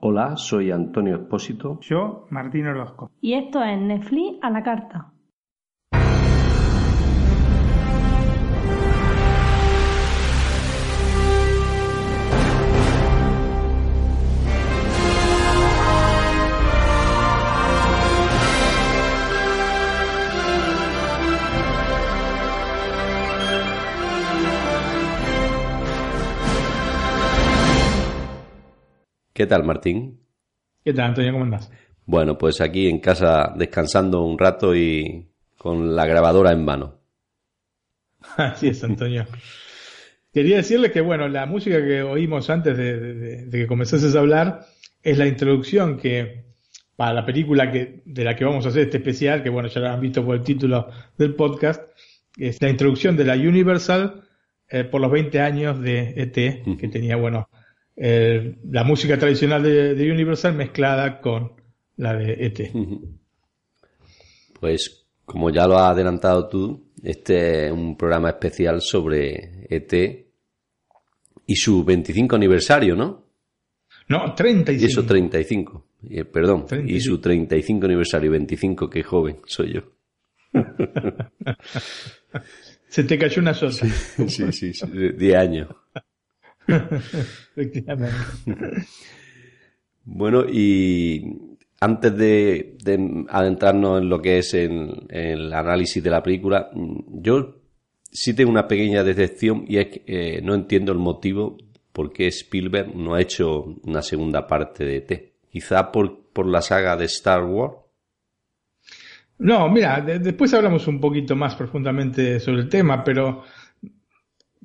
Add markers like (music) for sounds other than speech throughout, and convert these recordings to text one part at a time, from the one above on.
Hola, soy Antonio Espósito. Yo, Martín Orozco. Y esto es Netflix a la carta. ¿Qué tal, Martín? ¿Qué tal, Antonio? ¿Cómo andas? Bueno, pues aquí en casa descansando un rato y con la grabadora en mano. (laughs) Así es, Antonio. Quería decirle que, bueno, la música que oímos antes de, que comenzases a hablar es la introducción que, para la película que, de la que vamos a hacer este especial, que bueno, ya lo han visto por el título del podcast, es la introducción de la Universal eh, por los 20 años de ET, que tenía, bueno, eh, la música tradicional de, Universal mezclada con la de ET. Pues como ya lo has adelantado tú, este es un programa especial sobre ET y su 25 aniversario, ¿no? No, 35. Y eso 35, eh, perdón, y su 35 aniversario, 25, qué joven soy yo. (laughs) Se te cayó una sota. Sí, sí, sí, 10 años. Efectivamente. (laughs) Bueno, y antes de, adentrarnos en lo que es el análisis de la película, yo sí tengo una pequeña decepción y es que eh, no entiendo el motivo por qué Spielberg no ha hecho una segunda parte de T. Quizá por, por la saga de Star Wars. No, mira, después hablamos un poquito más profundamente sobre el tema, pero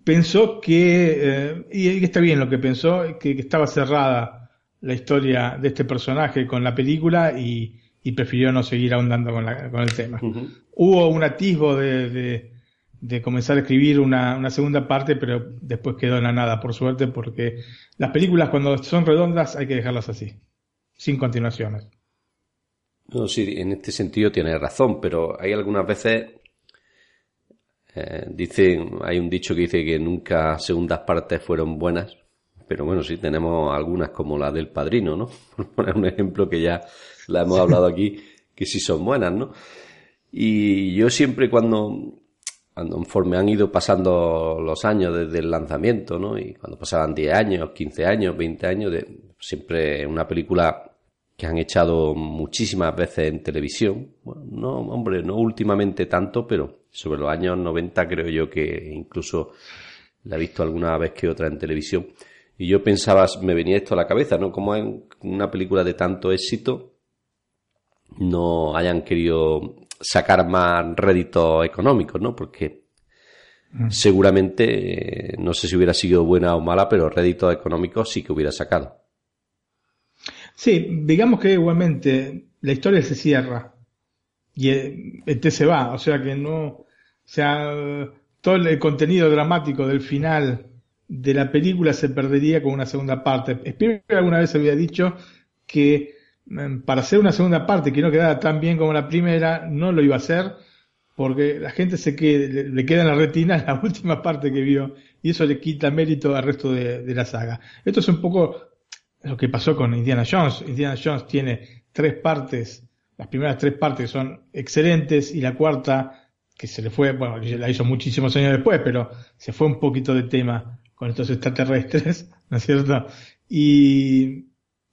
pensó que, eh, y está bien lo que pensó, que, estaba cerrada la historia de este personaje con la película y, prefirió no seguir ahondando con, el tema. Hubo un atisbo de, comenzar a escribir una, segunda parte, pero después quedó en la nada, por suerte, porque las películas cuando son redondas hay que dejarlas así, sin continuaciones. No, sí, en este sentido tiene razón, pero hay algunas veces eh, dice, hay un dicho que dice que nunca segundas partes fueron buenas, pero bueno, sí tenemos algunas como la del padrino, ¿no? (laughs) Por poner un ejemplo que ya la hemos hablado aquí, que sí son buenas, ¿no? Y yo siempre cuando, cuando conforme han ido pasando los años desde el lanzamiento, ¿no? Y cuando pasaban 10 años, 15 años, 20 años, de, siempre una película que han echado muchísimas veces en televisión. Bueno, no, hombre, no últimamente tanto, pero sobre los años 90 creo yo que incluso la he visto alguna vez que otra en televisión. Y yo pensaba, me venía esto a la cabeza, ¿no? Como en una película de tanto éxito no hayan querido sacar más réditos económicos, ¿no? Porque mm. seguramente, eh, no sé si hubiera sido buena o mala, pero réditos económicos sí que hubiera sacado. Sí, digamos que igualmente la historia se cierra y este se va, o sea que no, o sea, todo el contenido dramático del final de la película se perdería con una segunda parte. Spielberg alguna vez había dicho que mm, para hacer una segunda parte que no quedara tan bien como la primera, no lo iba a hacer porque la gente se que le queda en la retina (laughs) la última parte que vio y eso le quita mérito al resto de la saga. Esto es un poco lo que pasó con Indiana Jones. Indiana Jones tiene tres partes, las primeras tres partes son excelentes y la cuarta, que se le fue, bueno, la hizo muchísimos años después, pero se fue un poquito de tema con estos extraterrestres, (laughs) ¿no es cierto? Y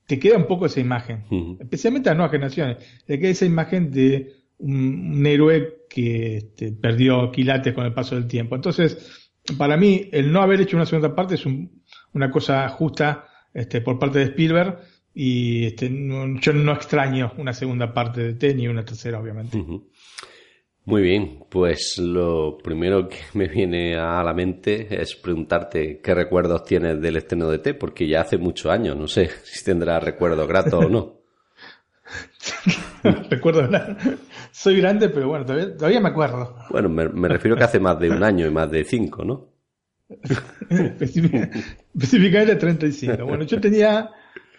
te queda un poco esa imagen, especialmente a las nuevas generaciones, te queda esa imagen de un, héroe que este, perdió quilates con el paso del tiempo. Entonces, para mí, el no haber hecho una segunda parte es una cosa justa este, por parte de Spielberg y este, yo no extraño una segunda parte de T ni una tercera, obviamente. Muy bien, pues lo primero que (laughs) me viene a la mente es preguntarte qué recuerdos tienes del estreno de T, porque ya hace muchos años, no sé (laughs) si tendrá recuerdos gratos o no. (laughs) Recuerdo, soy grande, pero bueno, todavía, me acuerdo. Bueno, me, me, refiero que hace más de un año y más de cinco, ¿no? Específicamente 35. Bueno, yo tenía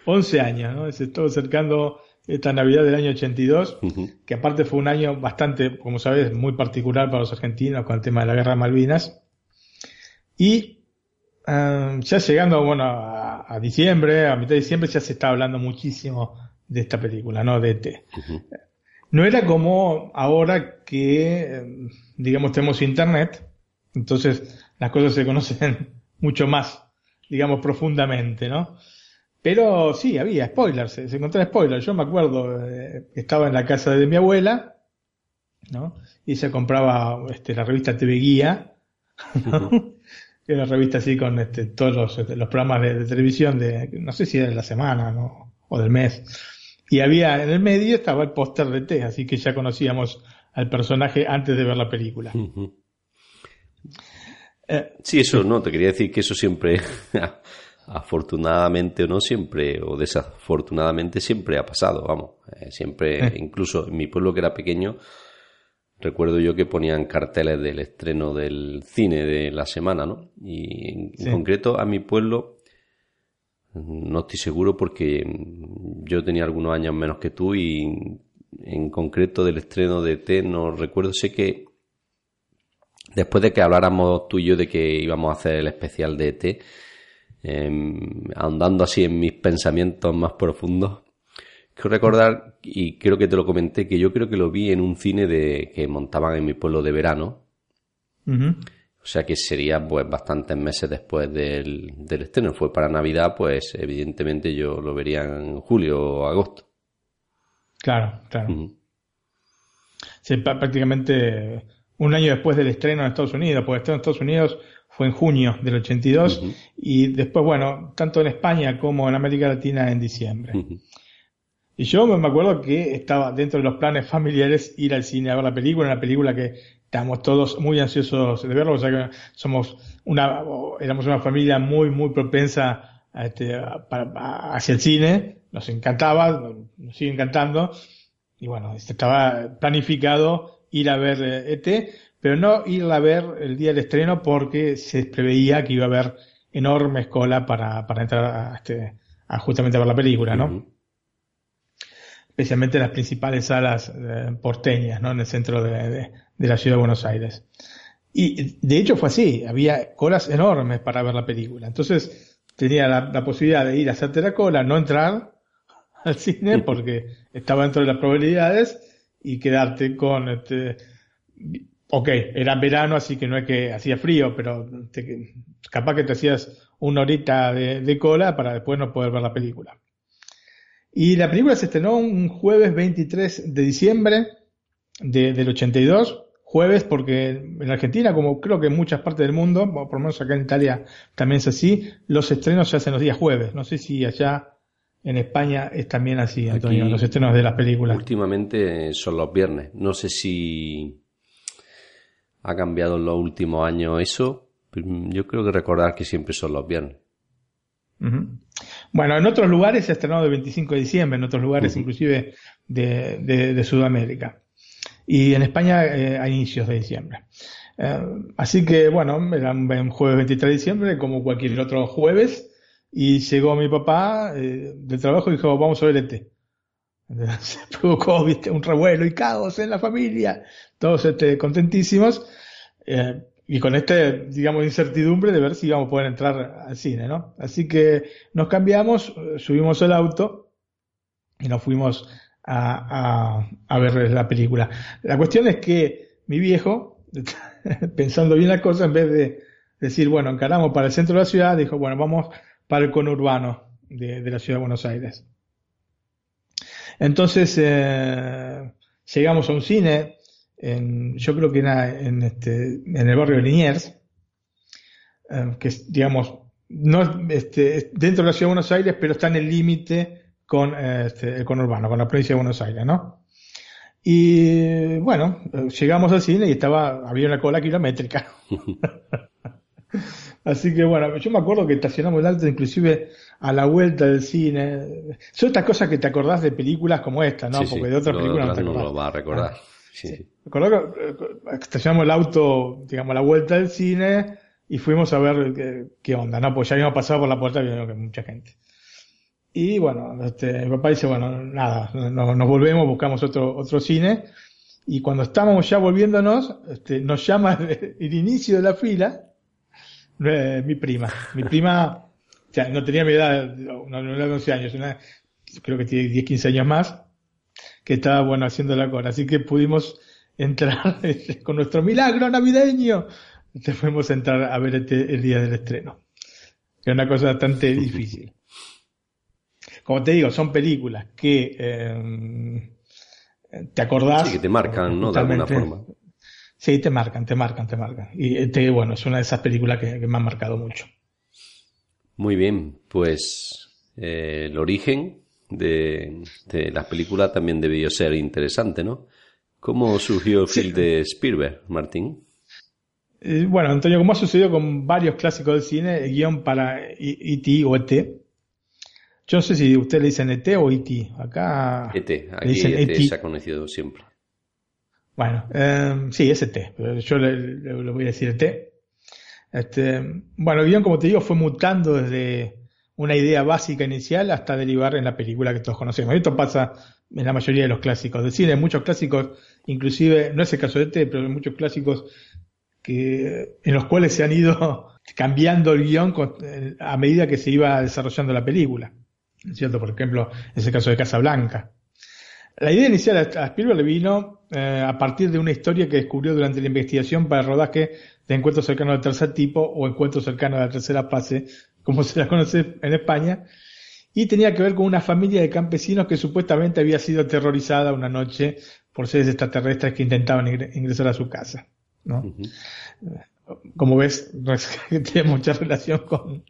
11 años, ¿no? Se estuvo acercando esta Navidad del año 82, que aparte fue un año bastante, como sabes, muy particular para los argentinos con el tema de la guerra de Malvinas. Y eh, ya llegando, bueno, a, diciembre, a mitad de diciembre, ya se está hablando muchísimo de esta película, ¿no? De ET. No era como ahora que, eh, digamos, tenemos internet, entonces las cosas se conocen (laughs) mucho más, digamos, profundamente, ¿no? Pero sí, había spoilers, se, encontraba spoilers. Yo me acuerdo, eh, estaba en la casa de mi abuela, ¿no? Y se compraba este, la revista TV Guía, ¿no? (laughs) una revista así con este, todos los, este, programas de, televisión de, no sé si era de la semana, ¿no? O del mes. Y había, en el medio estaba el póster de T, así que ya conocíamos al personaje antes de ver la película. Eh, sí, eso, no, te quería decir que eso siempre (laughs) afortunadamente o no siempre, o desafortunadamente siempre ha pasado, vamos. Eh, siempre, eh. incluso en mi pueblo que era pequeño, recuerdo yo que ponían carteles del estreno del cine de la semana, ¿no? Y en, concreto a mi pueblo, no estoy seguro porque yo tenía algunos años menos que tú y en concreto del estreno de T no recuerdo, sé que después de que habláramos tú y yo de que íbamos a hacer el especial de T Em, ahondando así en mis pensamientos más profundos, quiero recordar, y creo que te lo comenté, que yo creo que lo vi en un cine de que montaban en mi pueblo de verano. O sea que sería pues bastantes meses después del, del estreno. Fue para Navidad, pues evidentemente yo lo vería en julio o agosto. Claro, claro. prácticamente un año después del estreno en Estados Unidos, porque el estreno en Estados Unidos fue en junio del 82 y después, bueno, tanto en España como en América Latina en diciembre. Y yo me acuerdo que estaba dentro de los planes familiares ir al cine a ver la película, una película que estábamos todos muy ansiosos de verlo, o sea que somos una, éramos una familia muy, muy propensa a este, hacia el cine, nos encantaba, nos sigue encantando, y bueno, estaba planificado ir a ver ET, eh, e pero no ir a ver el día del estreno porque se preveía que iba a haber enormes cola para, para entrar a, este, a justamente a ver la película, ¿no? Especialmente las principales salas eh, porteñas, ¿no? En el centro de, de, la ciudad de Buenos Aires. Y de hecho fue así, había colas enormes para ver la película. Entonces tenía la, la posibilidad de ir a hacerte la cola, no entrar al cine (laughs) porque estaba dentro de las probabilidades y quedarte con este, ok, era verano, así que no es que hacía frío, pero capaz que te hacías una horita de, cola para después no poder ver la película. Y la película se estrenó un jueves 23 de diciembre del 82, jueves porque en Argentina, como creo que en muchas partes del mundo, por lo menos acá en Italia también es así, los estrenos se hacen los días jueves. No sé si allá en España es también así, Antonio, los estrenos de las películas. Últimamente son los viernes. No sé si ha cambiado en los últimos años eso. Yo creo que recordar que siempre son los viernes. Bueno, en otros lugares se ha estrenado el 25 de diciembre, en otros lugares inclusive de, Sudamérica. Y en España eh, a inicios de diciembre. Eh, así que bueno, era un jueves 23 de diciembre como cualquier otro jueves y llegó mi papá eh, del trabajo y dijo, vamos a ver este. (laughs) Se provocó ¿viste? un revuelo y caos en la familia, todos este, contentísimos, eh, y con este, digamos, incertidumbre de ver si íbamos a poder entrar al cine, ¿no? Así que nos cambiamos, subimos el auto y nos fuimos a, a, ver la película. La cuestión es que mi viejo, (laughs) pensando bien la cosa, en vez de decir, bueno, encaramos para el centro de la ciudad, dijo, bueno, vamos para el conurbano de, la ciudad de Buenos Aires. Entonces eh, llegamos a un cine, en, yo creo que era en, este, el barrio de Liniers, eh, que es, digamos, no este, dentro de la ciudad de Buenos Aires, pero está en el límite con eh, este, el conurbano, con la provincia de Buenos Aires, ¿no? Y bueno, llegamos al cine y estaba, había una cola kilométrica. (laughs) Así que bueno, yo me acuerdo que estacionamos el auto inclusive a la vuelta del cine. Son estas cosas que te acordás de películas como esta, ¿no? Porque de otras películas no te acordás. No lo va a recordar. Ah, sí. que eh, estacionamos el auto, digamos, a la vuelta del cine y fuimos a ver qué, onda, ¿no? Pues ya habíamos pasado por la puerta y que mucha gente. Y bueno, este, mi papá dice, bueno, nada, no- nos volvemos, buscamos otro, otro cine. Y cuando estábamos ya volviéndonos, este, nos llama (laughs) el inicio de la fila eh, mi prima. Mi prima, o sea, no tenía mi edad, no, no era de 11 años, una- creo que tiene 10, 15 años más, que estaba, bueno, haciendo la cola. Así que pudimos entrar (laughs) con nuestro milagro navideño. Te fuimos a entrar a ver este, el día del estreno. Era una cosa bastante (laughs) difícil. Como te digo, son películas que eh, te acordás. Sí, que te marcan, ¿no? De alguna forma. Sí, te marcan, te marcan, te marcan. Y este, bueno, es una de esas películas que, que me han marcado mucho. Muy bien, pues eh, el origen de, de las películas también debió ser interesante, ¿no? ¿Cómo surgió el Sí. film de Spielberg, Martín? Eh, bueno, Antonio, como ha sucedido con varios clásicos del cine, el guion para E.T. o E.T. Yo no sé si usted le dicen E.T. o E.T. Acá ET, E aquí ET E.T.. se ha conocido siempre. Bueno, eh, sí, es ET, pero yo le, le- voy a decir ET. Este, bueno, el guion, como te digo, fue mutando desde una idea básica inicial hasta derivar en la película que todos conocemos. Esto pasa en la mayoría de los clásicos del cine. Muchos clásicos, inclusive, no es el caso de ET, pero hay muchos clásicos que, en los cuales se han ido (laughs) cambiando el guion eh, a medida que se iba desarrollando la película. ¿Es ¿Cierto? Por ejemplo, es el caso de Casablanca. La idea inicial a Spielberg le vino eh, a partir de una historia que descubrió durante la investigación para el rodaje de Encuentros cercanos del tercer tipo o Encuentros cercanos de la tercera fase, como se la conoce en España, y tenía que ver con una familia de campesinos que supuestamente había sido aterrorizada una noche por seres extraterrestres que intentaban ingre- ingresar a su casa. ¿no? Como ves, (laughs) tiene mucha relación con,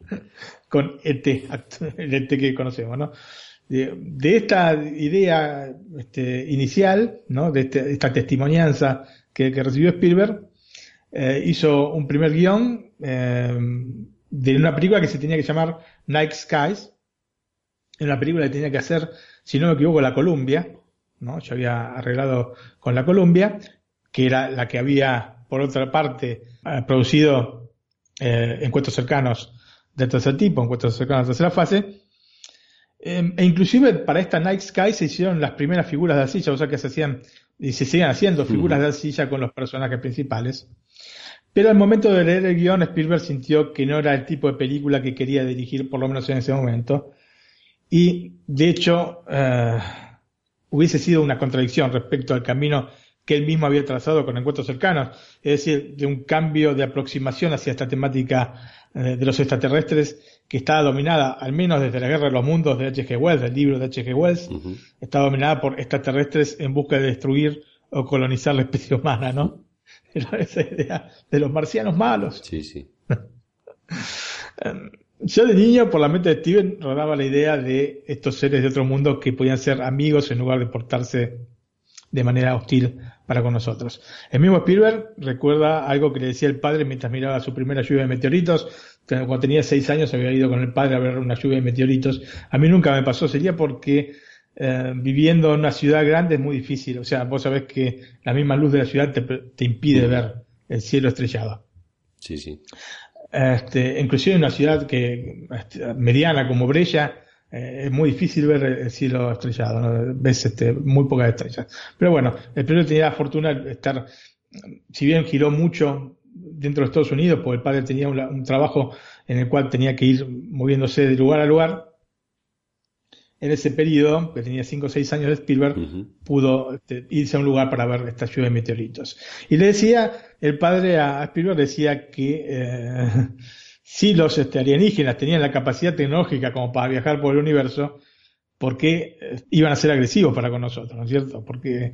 con ET, el ET que conocemos, ¿no? De, esta idea este, inicial, ¿no? De este- esta testimonianza que, que recibió Spielberg, eh, hizo un primer guion eh, de una película que se tenía que llamar Night Skies, en una película que tenía que hacer, si no me equivoco, la Columbia, ¿no? Yo había arreglado con la Columbia, que era la que había, por otra parte, eh, producido eh, encuentros cercanos de tercer tipo, encuentros cercanos de tercera fase, eh, e inclusive para esta Night Sky se hicieron las primeras figuras de arcilla, o sea que se hacían, y se siguen haciendo figuras de arcilla con los personajes principales. Pero al momento de leer el guion, Spielberg sintió que no era el tipo de película que quería dirigir, por lo menos en ese momento. Y, de hecho, eh, hubiese sido una contradicción respecto al camino que él mismo había trazado con encuentros cercanos, es decir, de un cambio de aproximación hacia esta temática de los extraterrestres que estaba dominada, al menos desde la Guerra de los Mundos de H.G. Wells, el libro de H.G. Wells, Ujú. está dominada por extraterrestres en busca de destruir o colonizar la especie humana, ¿no? Era (laughs) esa idea de los marcianos malos. Sí, sí. (laughs) Yo de niño, por la mente de Steven, rodaba la idea de estos seres de otro mundo que podían ser amigos en lugar de portarse de manera hostil para con nosotros. El mismo Spielberg recuerda algo que le decía el padre mientras miraba su primera lluvia de meteoritos. Cuando tenía seis años había ido con el padre a ver una lluvia de meteoritos. A mí nunca me pasó, sería porque eh, viviendo en una ciudad grande es muy difícil. O sea, vos sabés que la misma luz de la ciudad te, te impide ver el cielo estrellado. Sí, sí. Este, inclusive en una ciudad que este, mediana como Brella eh, es muy difícil ver el cielo estrellado, ¿no? ves este, muy pocas estrellas. Pero bueno, el primero tenía la fortuna de estar, si bien giró mucho dentro de Estados Unidos, porque el padre tenía un, un trabajo en el cual tenía que ir moviéndose de lugar a lugar, en ese periodo, que tenía 5 o 6 años de Spielberg, Ujú. pudo este, irse a un lugar para ver esta lluvia de meteoritos. Y le decía, el padre a Spielberg decía que eh, si los este, alienígenas tenían la capacidad tecnológica como para viajar por el universo, ¿por qué eh, iban a ser agresivos para con nosotros? ¿No es cierto? Porque eh,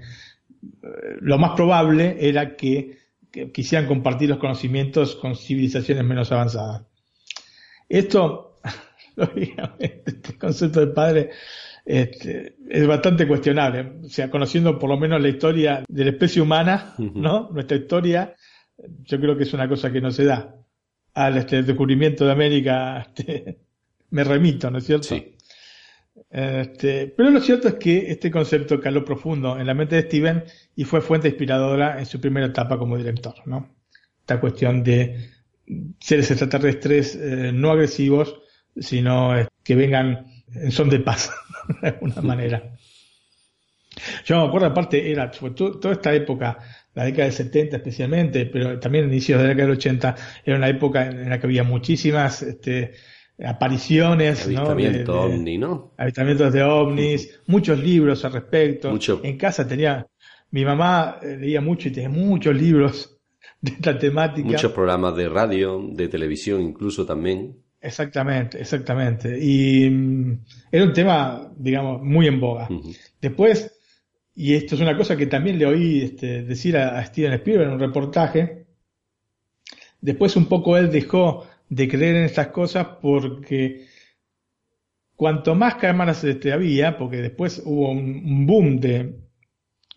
lo más probable era que, que quisieran compartir los conocimientos con civilizaciones menos avanzadas. Esto, (laughs) lógicamente, este concepto del padre este, es bastante cuestionable. O sea, conociendo por lo menos la historia de la especie humana. ¿no? Nuestra historia, yo creo que es una cosa que no se da. Al este, descubrimiento de América, este, (laughs) me remito, ¿no es cierto? Sí. Este, pero lo cierto es que este concepto caló profundo en la mente de Steven y fue fuente inspiradora en su primera etapa como director, ¿no? Esta cuestión de seres extraterrestres eh, no agresivos, sino eh, que vengan en son de paz, (laughs) de alguna (laughs) manera. Yo me acuerdo, aparte, era toda esta época, la década del 70 especialmente, pero también el inicio de la década del 80, era una época en la que había muchísimas este, apariciones, Avistamiento ¿no? ovni, ¿no? Avistamientos de ovnis, muchos libros al respecto. En casa tenía, mi mamá eh, leía mucho y tenía muchos libros (laughs) de esta temática. Muchos programas de radio, de televisión incluso también. Exactamente, exactamente. Y mm, era un tema, digamos, muy en boga. Después, y esto es una cosa que también le oí este, decir a, Steven Spielberg en un reportaje, después un poco él dejó de creer en estas cosas porque cuanto más cámaras este, había, porque después hubo un, boom de,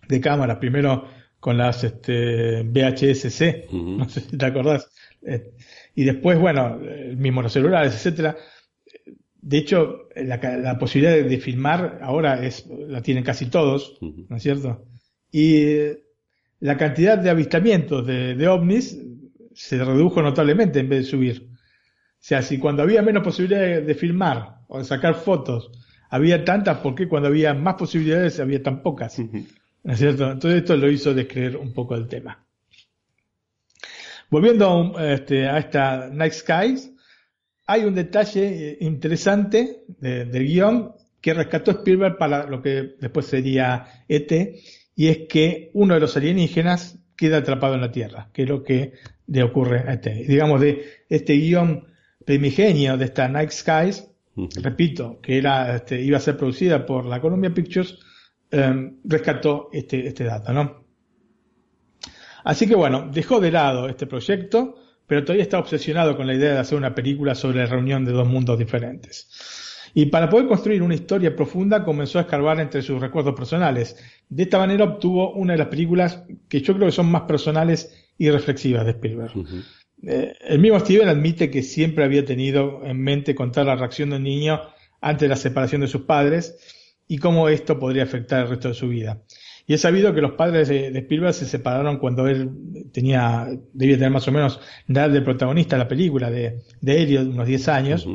de cámaras, primero con las este, VHS-C, no sé si te acordás, eh, y después, bueno, mismo los celulares, etcétera. De hecho, la, posibilidad de, filmar ahora es la tienen casi todos, ¿no es cierto? Y eh, la cantidad de avistamientos de, ovnis se redujo notablemente en vez de subir. O sea, si cuando había menos posibilidades de, filmar o de sacar fotos, había tantas, ¿por qué cuando había más posibilidades había tan pocas? ¿No es cierto? Entonces esto lo hizo descreer un poco el tema. Volviendo este, a esta Night Skies, hay un detalle eh, interesante del guion que rescató Spielberg para lo que después sería ET, y es que uno de los alienígenas queda atrapado en la Tierra, que es lo que le ocurre a ET. Digamos, de este guion primigenio de esta Night Skies, repito, que era, este, iba a ser producida por la Columbia Pictures, em, rescató este, este dato, ¿no? Así que bueno, dejó de lado este proyecto, pero todavía está obsesionado con la idea de hacer una película sobre la reunión de dos mundos diferentes. Y para poder construir una historia profunda comenzó a escarbar entre sus recuerdos personales. De esta manera obtuvo una de las películas que yo creo que son más personales y reflexivas de Spielberg. Eh, el mismo Steven admite que siempre había tenido en mente contar la reacción de un niño ante la separación de sus padres y cómo esto podría afectar el resto de su vida. Y es sabido que los padres de, Spielberg se separaron cuando él tenía, debía tener más o menos la edad del protagonista de la película, de, de Elliot, unos 10 años.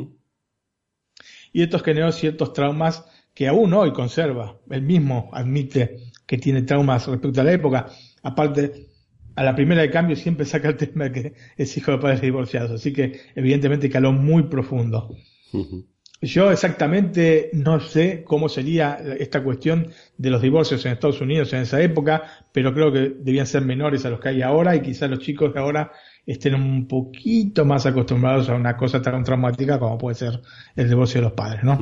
Y esto generó ciertos traumas que aún hoy conserva. Él mismo admite que tiene traumas respecto a la época. Aparte, a la primera de cambio siempre saca el tema de que es hijo de padres divorciados. Así que evidentemente caló muy profundo. Yo exactamente no sé cómo sería esta cuestión de los divorcios en Estados Unidos en esa época, pero creo que debían ser menores a los que hay ahora y quizás los chicos de ahora estén un poquito más acostumbrados a una cosa tan traumática como puede ser el divorcio de los padres, ¿no?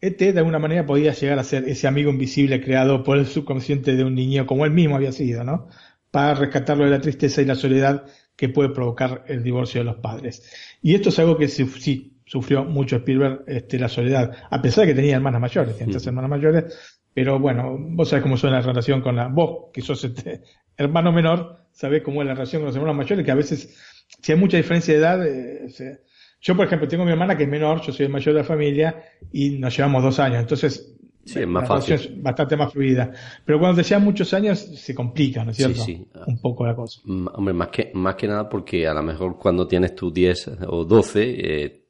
Este de alguna manera podía llegar a ser ese amigo invisible creado por el subconsciente de un niño como él mismo había sido, ¿no? Para rescatarlo de la tristeza y la soledad que puede provocar el divorcio de los padres. Y esto es algo que sí sufrió mucho Spielberg, este, la soledad, a pesar de que tenía hermanas mayores, tenía tres hermanas mayores, pero bueno, vos sabés cómo suena la relación con la, vos, que sos este (laughs) hermano menor, sabés cómo es la relación con los hermanos mayores, que a veces, si hay mucha diferencia de edad, eh, yo por ejemplo tengo mi hermana que es menor, yo soy el mayor de la familia, y nos llevamos dos años, entonces Sí, es más fácil. Es bastante más fluida. Pero cuando te llevan muchos años se complica, ¿no es cierto? Sí, sí. Un poco la cosa. Hombre, más que, más que nada porque a lo mejor cuando tienes tus 10 o 12, eh,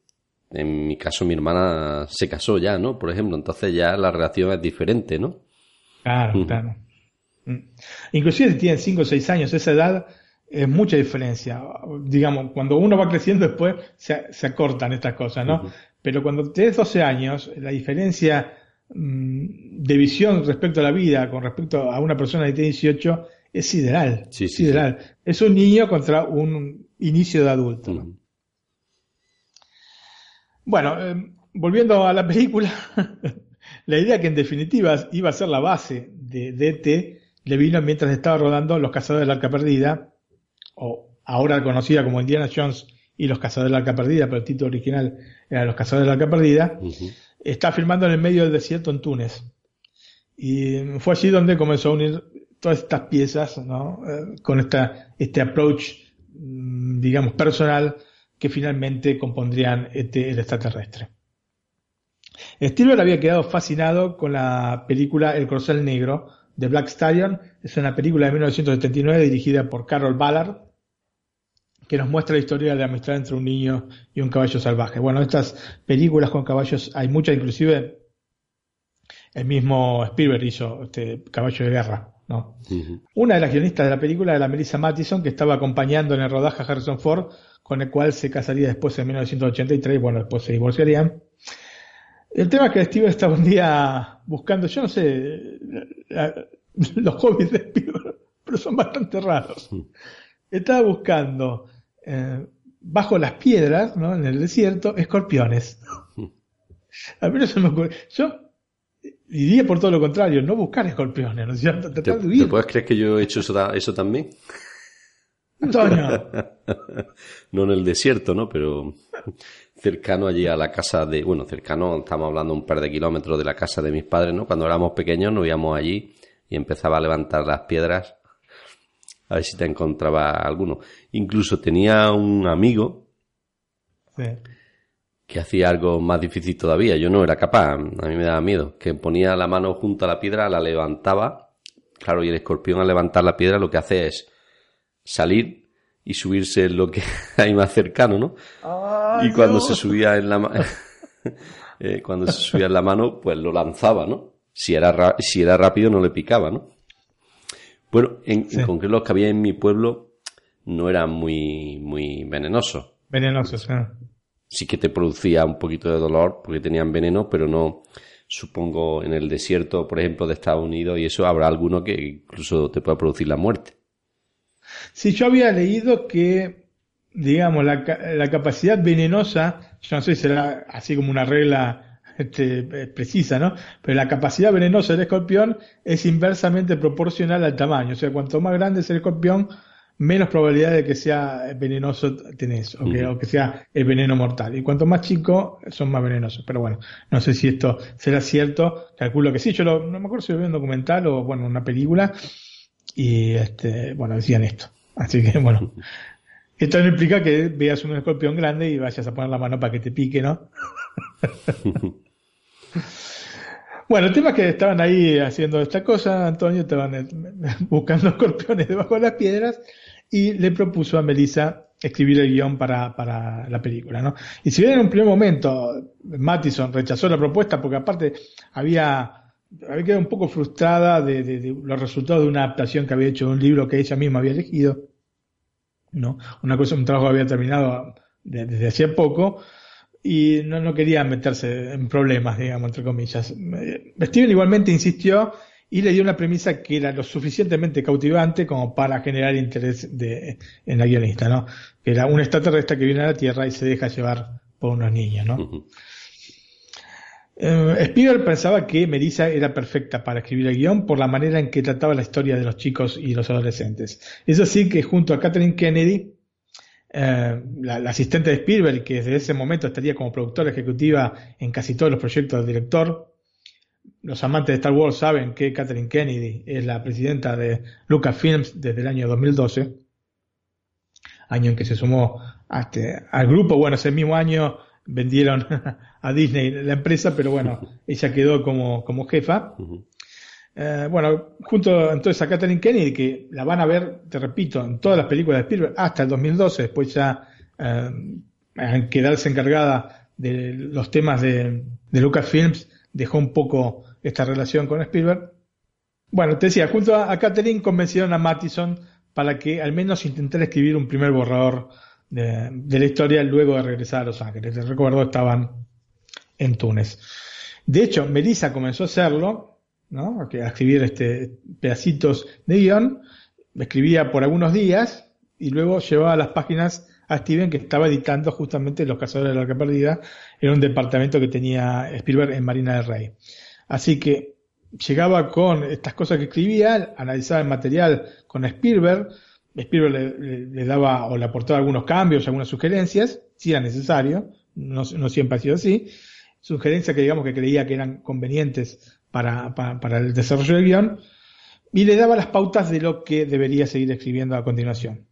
en mi caso mi hermana se casó ya, ¿no? Por ejemplo, entonces ya la relación es diferente, ¿no? Claro, claro. Mm. Inclusive si tienen 5 o 6 años, esa edad es mucha diferencia. Digamos, cuando uno va creciendo después se, se acortan estas cosas, ¿no? Pero cuando tienes 12 años, la diferencia Mm, de visión respecto a la vida con respecto a una persona que tiene 18 es sideral. sideral. Es un niño contra un inicio de adulto. Bueno, eh, volviendo a la película, (laughs) la idea que en definitiva iba a ser la base de DT le vino mientras estaba rodando Los Cazadores del Arca Perdida, o ahora conocida como Indiana Jones y Los Cazadores del Arca Perdida, pero el título original era Los Cazadores del Arca Perdida está filmando en el medio del desierto en Túnez. Y fue allí donde comenzó a unir todas estas piezas, ¿no? Eh, con esta, este approach, mm, digamos, personal que finalmente compondrían este, el extraterrestre. Spielberg había quedado fascinado con la película El Corcel Negro de Black Stallion. Es una película de 1979 dirigida por Carol Ballard. Que nos muestra la historia de la amistad entre un niño y un caballo salvaje. Bueno, estas películas con caballos hay muchas, inclusive el mismo Spielberg hizo este Caballo de Guerra, ¿no? Una de las guionistas de la película era la Melissa Mattison, que estaba acompañando en el rodaje a Harrison Ford, con el cual se casaría después en 1983, bueno, después se divorciarían. El tema es que Steve estaba un día buscando, yo no sé, los hobbies de Spielberg, pero son bastante raros. Estaba buscando eh, bajo las piedras, ¿no? En el desierto, escorpiones. (laughs) A mí no se me ocurre. Yo diría por todo lo contrario, no buscar escorpiones, ¿no es cierto? ¿Te, ¿Te puedes creer que yo he hecho eso, eso también? Antonio. (laughs) no en el desierto, ¿no? Pero cercano allí a la casa de, bueno, cercano, estamos hablando un par de kilómetros de la casa de mis padres, ¿no? Cuando éramos pequeños nos íbamos allí y empezaba a levantar las piedras a ver si te encontraba alguno. Incluso tenía un amigo que hacía algo más difícil todavía. Yo no era capaz, a mí me daba miedo. Que ponía la mano junto a la piedra, la levantaba. Claro, y el escorpión al levantar la piedra lo que hace es salir y subirse en lo que (laughs) hay más cercano, ¿no? y cuando se subía en la mano, (laughs) eh, cuando se subía en la mano, pues lo lanzaba, ¿no? Si era, si era rápido no le picaba, ¿no? Bueno, en, concreto los que había en mi pueblo no eran muy, muy venenosos. Venenosos, ¿eh? Sí que te producía un poquito de dolor porque tenían veneno, pero no, supongo, en el desierto, por ejemplo, de Estados Unidos y eso habrá alguno que incluso te pueda producir la muerte. Sí, yo había leído que, digamos, la, la capacidad venenosa, yo no sé si será así como una regla este, eh, precisa, ¿no? Pero la capacidad venenosa del escorpión es inversamente proporcional al tamaño. O sea, cuanto más grande es el escorpión, menos probabilidad de que sea venenoso tenés, o que, o que sea el veneno mortal. Y cuanto más chico, son más venenosos. Pero bueno, no sé si esto será cierto. Calculo que sí. Yo no me acuerdo si lo vi en un documental o, bueno, una película. Y, este, bueno, decían esto. Así que, bueno. Esto no implica que veas un escorpión grande y vayas a poner la mano para que te pique, ¿no? (laughs) (laughs) Bueno, el tema es que estaban ahí haciendo esta cosa, Antonio, estaban eh, (laughs) buscando escorpiones debajo de las piedras y le propuso a Melissa escribir el guion para, para la película, ¿no? Y si bien en un primer momento Mattison rechazó la propuesta porque aparte había, quedado un poco frustrada de, los resultados de una adaptación que había hecho de un libro que ella misma había elegido, ¿no? Una cosa, un trabajo que había terminado desde hacía poco, y no, no quería meterse en problemas, digamos, entre comillas. Steven igualmente insistió y le dio una premisa que era lo suficientemente cautivante como para generar interés de, en la guionista, ¿no? Que era un extraterrestre que viene a la Tierra y se deja llevar por unos niños, ¿no? Eh, Spiegel pensaba que Melissa era perfecta para escribir el guion por la manera en que trataba la historia de los chicos y los adolescentes. Es así que junto a Kathleen Kennedy eh, la, asistente de Spielberg, que desde ese momento estaría como productora ejecutiva en casi todos los proyectos del director. Los amantes de Star Wars saben que Catherine Kennedy es la presidenta de Lucasfilms desde el año 2012, año en que se sumó este, al grupo. Bueno, ese mismo año vendieron (laughs) a Disney la empresa, pero bueno, ella quedó como, como jefa. Eh, bueno, junto entonces a Kathleen Kennedy, que la van a ver, te repito, en todas las películas de Spielberg hasta el 2012, después ya eh, quedarse encargada de los temas de, de Lucasfilms, dejó un poco esta relación con Spielberg. Bueno, te decía, junto a, Kathleen convencieron a Mattison para que al menos intentara escribir un primer borrador de, de la historia luego de regresar a Los Ángeles. Les recuerdo, estaban en Túnez. De hecho, Melissa comenzó a hacerlo ¿no? a escribir este, pedacitos de guion, escribía por algunos días y luego llevaba las páginas a Steven que estaba editando justamente Los Cazadores de la Arca Perdida en un departamento que tenía Spielberg en Marina del Rey. Así que llegaba con estas cosas que escribía, analizaba el material con Spielberg, Spielberg le, daba o le aportaba algunos cambios, algunas sugerencias, si era necesario, no siempre ha sido así, sugerencias que digamos que creía que eran convenientes para, para, el desarrollo del guion y le daba las pautas de lo que debería seguir escribiendo a continuación.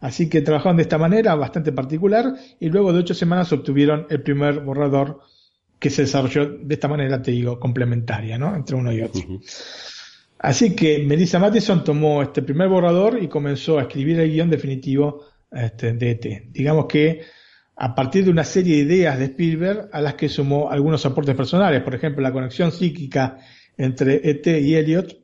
Así que trabajaron de esta manera, bastante particular, y luego de ocho semanas obtuvieron el primer borrador que se desarrolló de esta manera, te digo, complementaria, ¿no? Entre uno y otro. Así que Melissa Matheson tomó este primer borrador y comenzó a escribir el guion definitivo este, de ET. Digamos que a partir de una serie de ideas de Spielberg a las que sumó algunos aportes personales, por ejemplo, la conexión psíquica entre ET y Elliot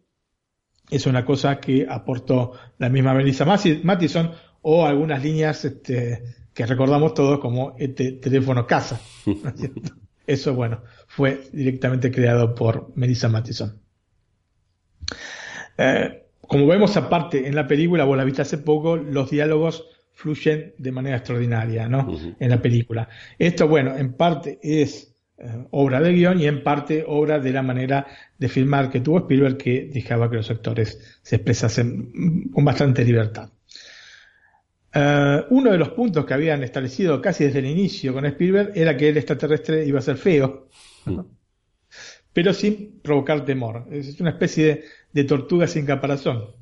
es una cosa que aportó la misma Melissa Mattison o algunas líneas este, que recordamos todos como ET teléfono casa. (laughs) Eso, bueno, fue directamente creado por Melissa Mattison. Eh, como vemos aparte en la película, vos la viste hace poco, los diálogos fluyen de manera extraordinaria, ¿no? En la película. Esto, bueno, en parte es eh, obra de guion y en parte obra de la manera de filmar que tuvo Spielberg que dejaba que los actores se expresasen con bastante libertad. Eh, uno de los puntos que habían establecido casi desde el inicio con Spielberg era que el extraterrestre iba a ser feo, pero sin provocar temor. Es una especie de, tortuga sin caparazón.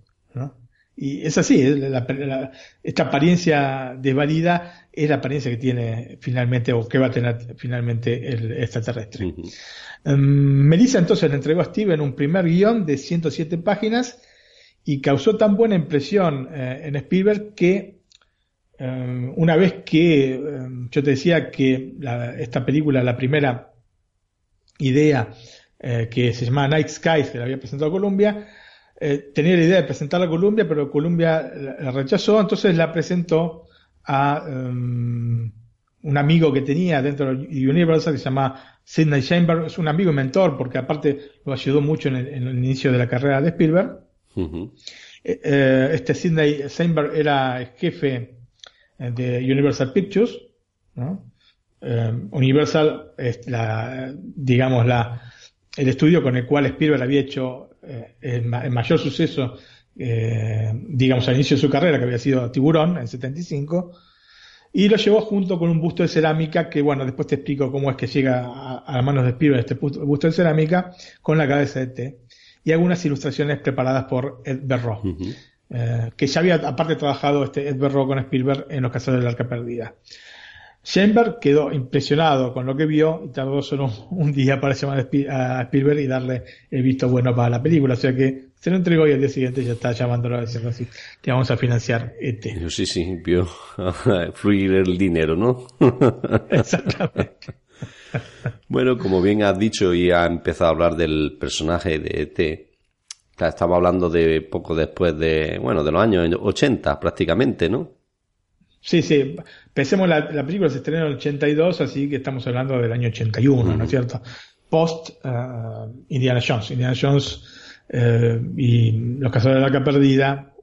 Y es así, esta apariencia desvalida es la apariencia que tiene finalmente o que va a tener finalmente el extraterrestre. Em, Melissa entonces le entregó a Steven un primer guion de 107 páginas y causó tan buena impresión eh, en Spielberg que em, una vez que em, yo te decía que esta película, la primera idea eh, que se llamaba Night Skies, que la había presentado a Columbia, eh, tenía la idea de presentarla a Columbia, pero Columbia la, rechazó, entonces la presentó a um, un amigo que tenía dentro de Universal que se llama Sidney Sheinberg, es un amigo y mentor, porque aparte lo ayudó mucho en el, inicio de la carrera de Spielberg. Eh, eh, este Sidney Sheinberg era jefe de Universal Pictures, Universal es la, digamos, la, el estudio con el cual Spielberg había hecho eh, el, mayor suceso, eh, digamos, al inicio de su carrera, que había sido Tiburón en 75, y lo llevó junto con un busto de cerámica, que bueno, después te explico cómo es que llega a, las manos de Spielberg este busto de cerámica, con la cabeza de T, y algunas ilustraciones preparadas por Ed Berro, eh, que ya había aparte trabajado este Ed Berro con Spielberg en Los Cazadores del Arca Perdida. Schoenberg quedó impresionado con lo que vio y tardó solo un día para llamar a Spielberg y darle el visto bueno para la película. O sea que se lo entregó y al día siguiente ya está llamándolo diciendo así, te vamos a financiar este. Sí, sí, vio (laughs) fluir el dinero, ¿no? Exactamente. (laughs) (laughs) bueno, como bien has dicho y ha empezado a hablar del personaje de ET, estaba hablando de poco después de, bueno, de los años 80 prácticamente, ¿no? Sí, sí. Pensemos, la, la película se estrenó en el 82, así que estamos hablando del año 81, ¿no es cierto? Post uh, Indiana Jones. Indiana Jones uh, y Los Cazadores de la Arca Perdida,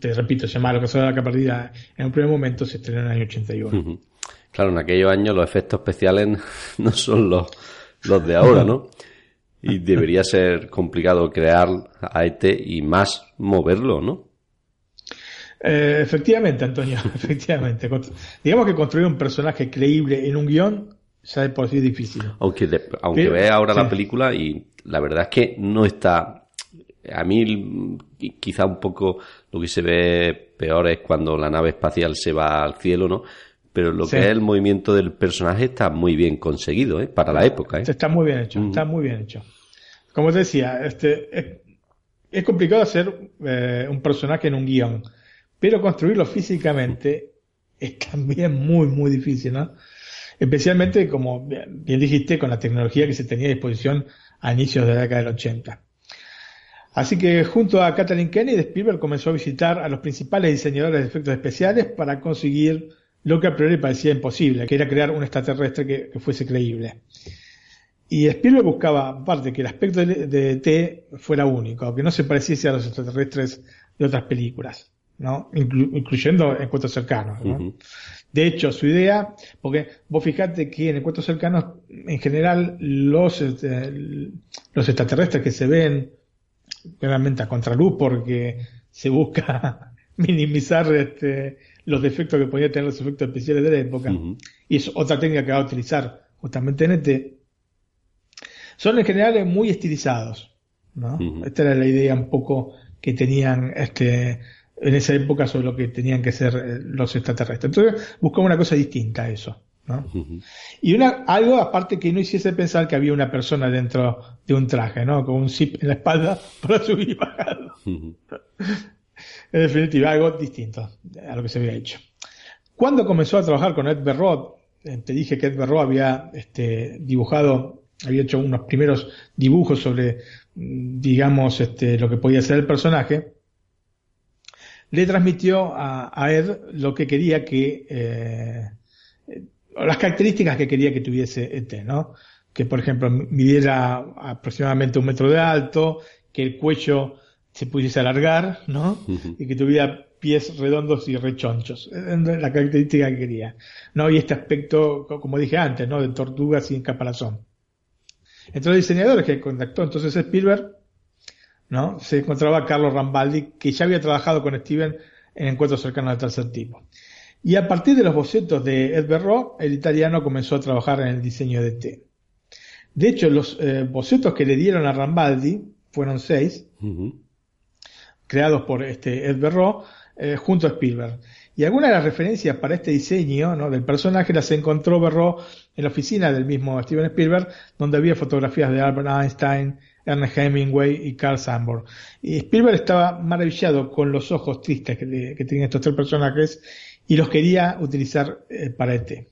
te repito, se llama Los Cazadores de la Arca Perdida, en un primer momento se estrenó en el año 81. Claro, en aquellos años los efectos especiales (laughs) no son los, los de ahora, ¿no? Y debería ser complicado crear a ET y más moverlo, ¿no? Eh, efectivamente, Antonio, (laughs) efectivamente. Digamos que construir un personaje creíble en un guion ya es por sí difícil. Aunque, aunque ve ahora la película y la verdad es que no está... A mí quizá un poco lo que se ve peor es cuando la nave espacial se va al cielo, ¿no? Pero lo que es el movimiento del personaje está muy bien conseguido, ¿eh? Para la época, ¿eh? Está muy bien hecho, está muy bien hecho. Como te decía, este, es, complicado hacer eh, un personaje en un guion pero construirlo físicamente es también muy, muy difícil, ¿no? Especialmente, como bien dijiste, con la tecnología que se tenía a disposición a inicios de la década del 80. Así que junto a Kathleen Kennedy, Spielberg comenzó a visitar a los principales diseñadores de efectos especiales para conseguir lo que a priori parecía imposible, que era crear un extraterrestre que, fuese creíble. Y Spielberg buscaba, aparte, que el aspecto de, T fuera único, que no se pareciese a los extraterrestres de otras películas. ¿No? incluyendo encuentros cercanos. De hecho, su idea, porque vos fijate que en encuentros cercanos, en general, los, este, los extraterrestres que se ven realmente a contraluz porque se busca (laughs) minimizar este, los defectos que podían tener los efectos especiales de la época, y es otra técnica que va a utilizar justamente en este, son en general muy estilizados. ¿no? Esta era la idea un poco que tenían este, en esa época sobre lo que tenían que ser eh, los extraterrestres. Entonces buscamos una cosa distinta a eso. ¿no? Y una, algo aparte que no hiciese pensar que había una persona dentro de un traje, ¿no? Con un zip en la espalda (laughs) para subir y bajar. En definitiva, algo distinto a lo que se había hecho. Cuando comenzó a trabajar con Ed Berrod, eh, te dije que Ed Berrod había este, dibujado, había hecho unos primeros dibujos sobre, mm, digamos, este, lo que podía ser el personaje, le transmitió a, Ed lo que quería que, eh, las características que quería que tuviese ET, ¿no? Que, por ejemplo, midiera aproximadamente un metro de alto, que el cuello se pudiese alargar, ¿no? Y que tuviera pies redondos y rechonchos. La característica que quería. ¿No? Y este aspecto, como dije antes, ¿no? De tortuga sin caparazón. Entre los diseñadores que contactó entonces Spielberg, ¿no? Se encontraba Carlos Rambaldi, que ya había trabajado con Steven en encuentros cercanos al tercer tipo. Y a partir de los bocetos de Ed Berro, el italiano comenzó a trabajar en el diseño de T. De hecho, los eh, bocetos que le dieron a Rambaldi fueron seis, creados por este Ed Berro, eh, junto a Spielberg. Y algunas de las referencias para este diseño ¿no? del personaje las encontró Berro en la oficina del mismo Steven Spielberg, donde había fotografías de Albert Einstein, Ernest Hemingway y Carl Sandburg. Y Spielberg estaba maravillado con los ojos tristes que, que tienen estos tres personajes y los quería utilizar eh, para ET.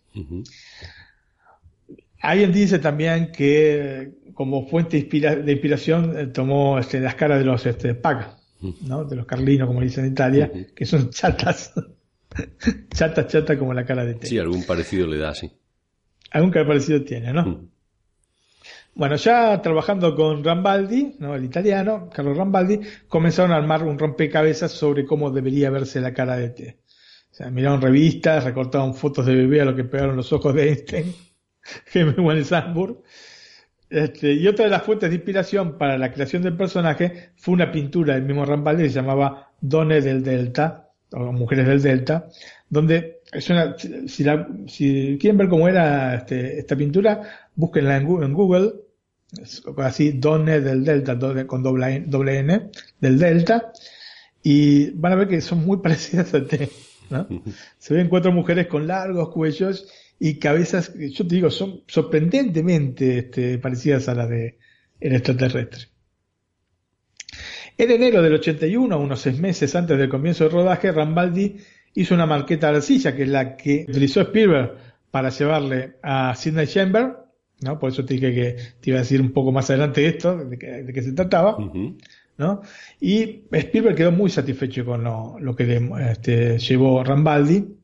Alguien dice también que como fuente de inspiración eh, tomó este, las caras de los este, ¿no? De los carlinos, como dicen en Italia, que son chatas. (laughs) chatas, chatas como la cara de T. Sí, algún parecido le da, sí. Algún parecido tiene, ¿no? Bueno, ya trabajando con Rambaldi, ¿no? el italiano, Carlos Rambaldi, comenzaron a armar un rompecabezas sobre cómo debería verse la cara de T. O sea, miraron revistas, recortaron fotos de bebé a lo que pegaron los ojos de Einstein, (laughs) Hemingway Sandburg, este, y otra de las fuentes de inspiración para la creación del personaje fue una pintura del mismo Rambaldi que se llamaba Donne del Delta, o Mujeres del Delta, donde es una, si, si quieren ver cómo era este, esta pintura, búsquenla en Google así Donne del Delta, con doble, doble N, del Delta, y van a ver que son muy (laughs) parecidas a T, ¿no? (laughs) Se ven cuatro mujeres con largos cuellos y cabezas, yo te digo, son sorprendentemente este, parecidas a las de el extraterrestre. En enero del 81, unos seis meses antes del comienzo del rodaje, Rambaldi hizo una marqueta arcilla, que es la que utilizó Spielberg para llevarle a Sidney Chamber, ¿no? Por eso te dije que te iba a decir un poco más adelante esto, de, qué se trataba, ¿no? Y Spielberg quedó muy satisfecho con lo, que este, llevó Rambaldi,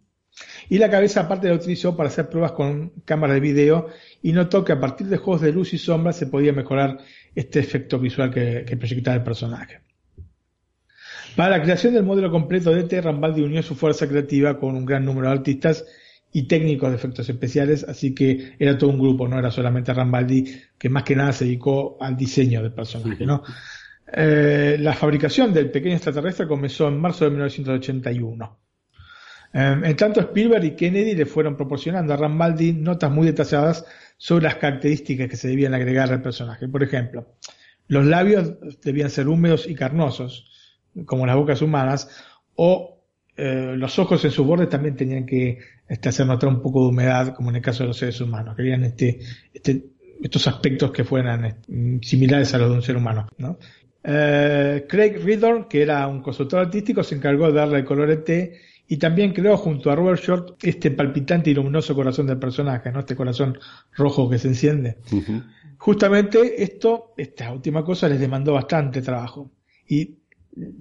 y la cabeza aparte la utilizó para hacer pruebas con cámara de video y notó que a partir de juegos de luz y sombra se podía mejorar este efecto visual que, proyectaba el personaje. Para la creación del modelo completo de T, Rambaldi unió su fuerza creativa con un gran número de artistas y técnicos de efectos especiales, así que era todo un grupo, no era solamente Rambaldi, que más que nada se dedicó al diseño del personaje. ¿no? Eh, la fabricación del pequeño extraterrestre comenzó en marzo de 1981. Em, en tanto, Spielberg y Kennedy le fueron proporcionando a Rambaldi notas muy detalladas sobre las características que se debían agregar al personaje. Por ejemplo, los labios debían ser húmedos y carnosos, como las bocas humanas, o eh, los ojos en sus bordes también tenían que este, hacer notar un poco de humedad, como en el caso de los seres humanos. Querían este, este, estos aspectos que fueran similares a los de un ser humano. Eh, Craig Riddle, que era un consultor artístico, se encargó de darle el color ET y también creó junto a Robert Short este palpitante y luminoso corazón del personaje, ¿no? Este corazón rojo que se enciende. Justamente esto, esta última cosa les demandó bastante trabajo. Y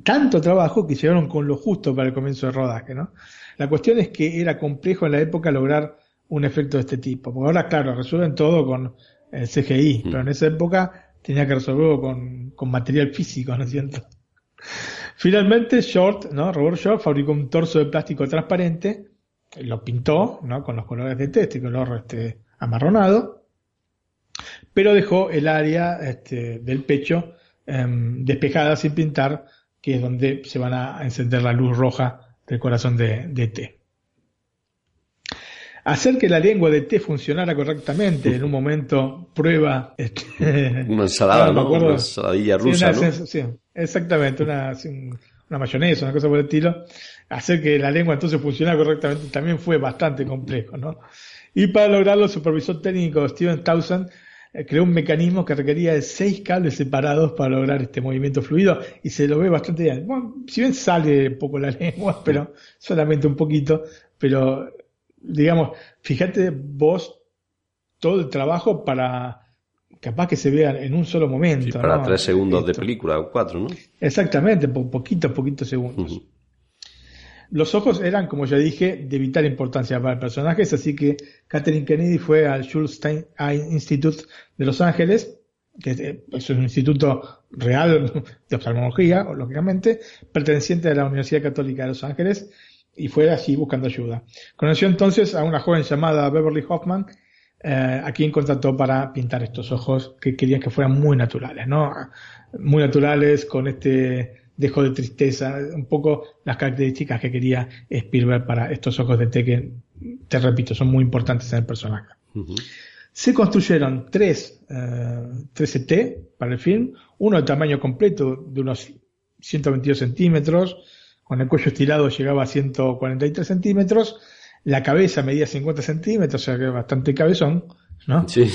tanto trabajo que llegaron con lo justo para el comienzo del rodaje, ¿no? La cuestión es que era complejo en la época lograr un efecto de este tipo. Porque ahora, claro, resuelven todo con el CGI, pero en esa época tenía que resolverlo con, con material físico, ¿no es cierto? Finalmente, Short, ¿no? Robert Short fabricó un torso de plástico transparente, lo pintó, ¿no? Con los colores de este color este, amarronado, pero dejó el área este, del pecho em, despejada sin pintar, que es donde se van a encender la luz roja del corazón de, de T. Hacer que la lengua de T funcionara correctamente en un momento prueba. Este, (laughs) una ensalada, ¿no? Una ensaladilla rusa, ¿no? Sí, exactamente, una, una mayonesa, una cosa por el estilo. Hacer que la lengua entonces funcionara correctamente también fue bastante complejo, ¿no? Y para lograrlo, el supervisor técnico Steven Townsend creó un mecanismo que requería de seis cables separados para lograr este movimiento fluido y se lo ve bastante bien. Bueno, si bien sale un poco la (laughs) lengua, pero solamente un poquito, pero digamos, fíjate vos todo el trabajo para capaz que se vea en un solo momento. para tres segundos de película o cuatro, ¿no? Exactamente, por poquitos, poquitos segundos. Los ojos eran, como ya dije, de vital importancia para personajes, así que Catherine Kennedy fue al Schulstein Institute de Los Ángeles, que es un instituto real (laughs) de oftalmología, lógicamente, perteneciente a la Universidad Católica de Los Ángeles, y fue allí buscando ayuda. Conoció entonces a una joven llamada Beverly Hoffman, eh, a quien contrató para pintar estos ojos que querían que fueran muy naturales, ¿no? Muy naturales, con este dejo de tristeza, un poco las características que quería Spielberg para estos ojos de té que, te repito, son muy importantes en el personaje. Se construyeron tres, eh, tres ET para el film, uno de tamaño completo de unos 122 centímetros, con el cuello estirado llegaba a 143 centímetros, la cabeza medía 50 centímetros, o sea que bastante cabezón, ¿no? Sí,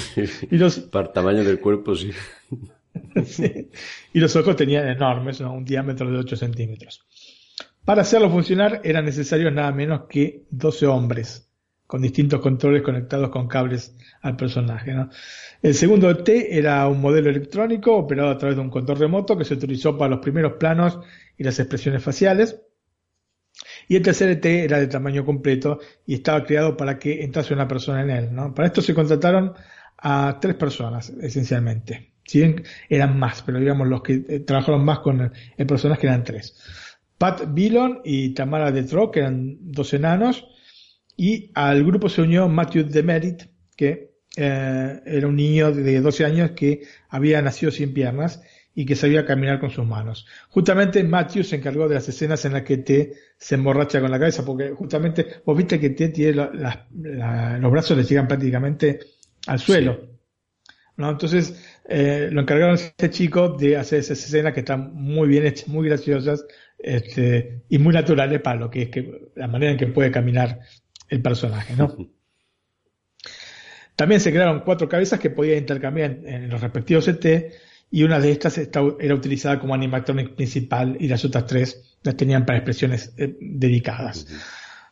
y los... (laughs) para tamaño del cuerpo, sí. (laughs) Y los ojos tenían enormes, un diámetro de 8 centímetros. Para hacerlo funcionar eran necesarios nada menos que 12 hombres, con distintos controles conectados con cables al personaje. El segundo T era un modelo electrónico operado a través de un control remoto que se utilizó para los primeros planos y las expresiones faciales. Y el tercer ET era de tamaño completo y estaba creado para que entrase una persona en él. Para esto se contrataron a tres personas, esencialmente. Si bien eran más, pero digamos los que eh, trabajaron más con el, personaje eran tres. Pat Billon y Tamara Detro, que eran dos enanos, y al grupo se unió Matthew Demerit, que eh, era un niño de 12 años que había nacido sin piernas y que sabía caminar con sus manos. Justamente Matthew se encargó de las escenas en las que T se emborracha con la cabeza, porque justamente vos viste que T tiene los brazos le llegan prácticamente al suelo. ¿no? Entonces eh, lo encargaron a este chico de hacer esas escenas que están muy bien hechas, muy graciosas este, y muy naturales para lo que es que, la manera en que puede caminar el personaje, ¿no? También se crearon cuatro cabezas que podían intercambiar en, los respectivos CT y una de estas era utilizada como animatronic principal y las otras tres las tenían para expresiones eh, dedicadas.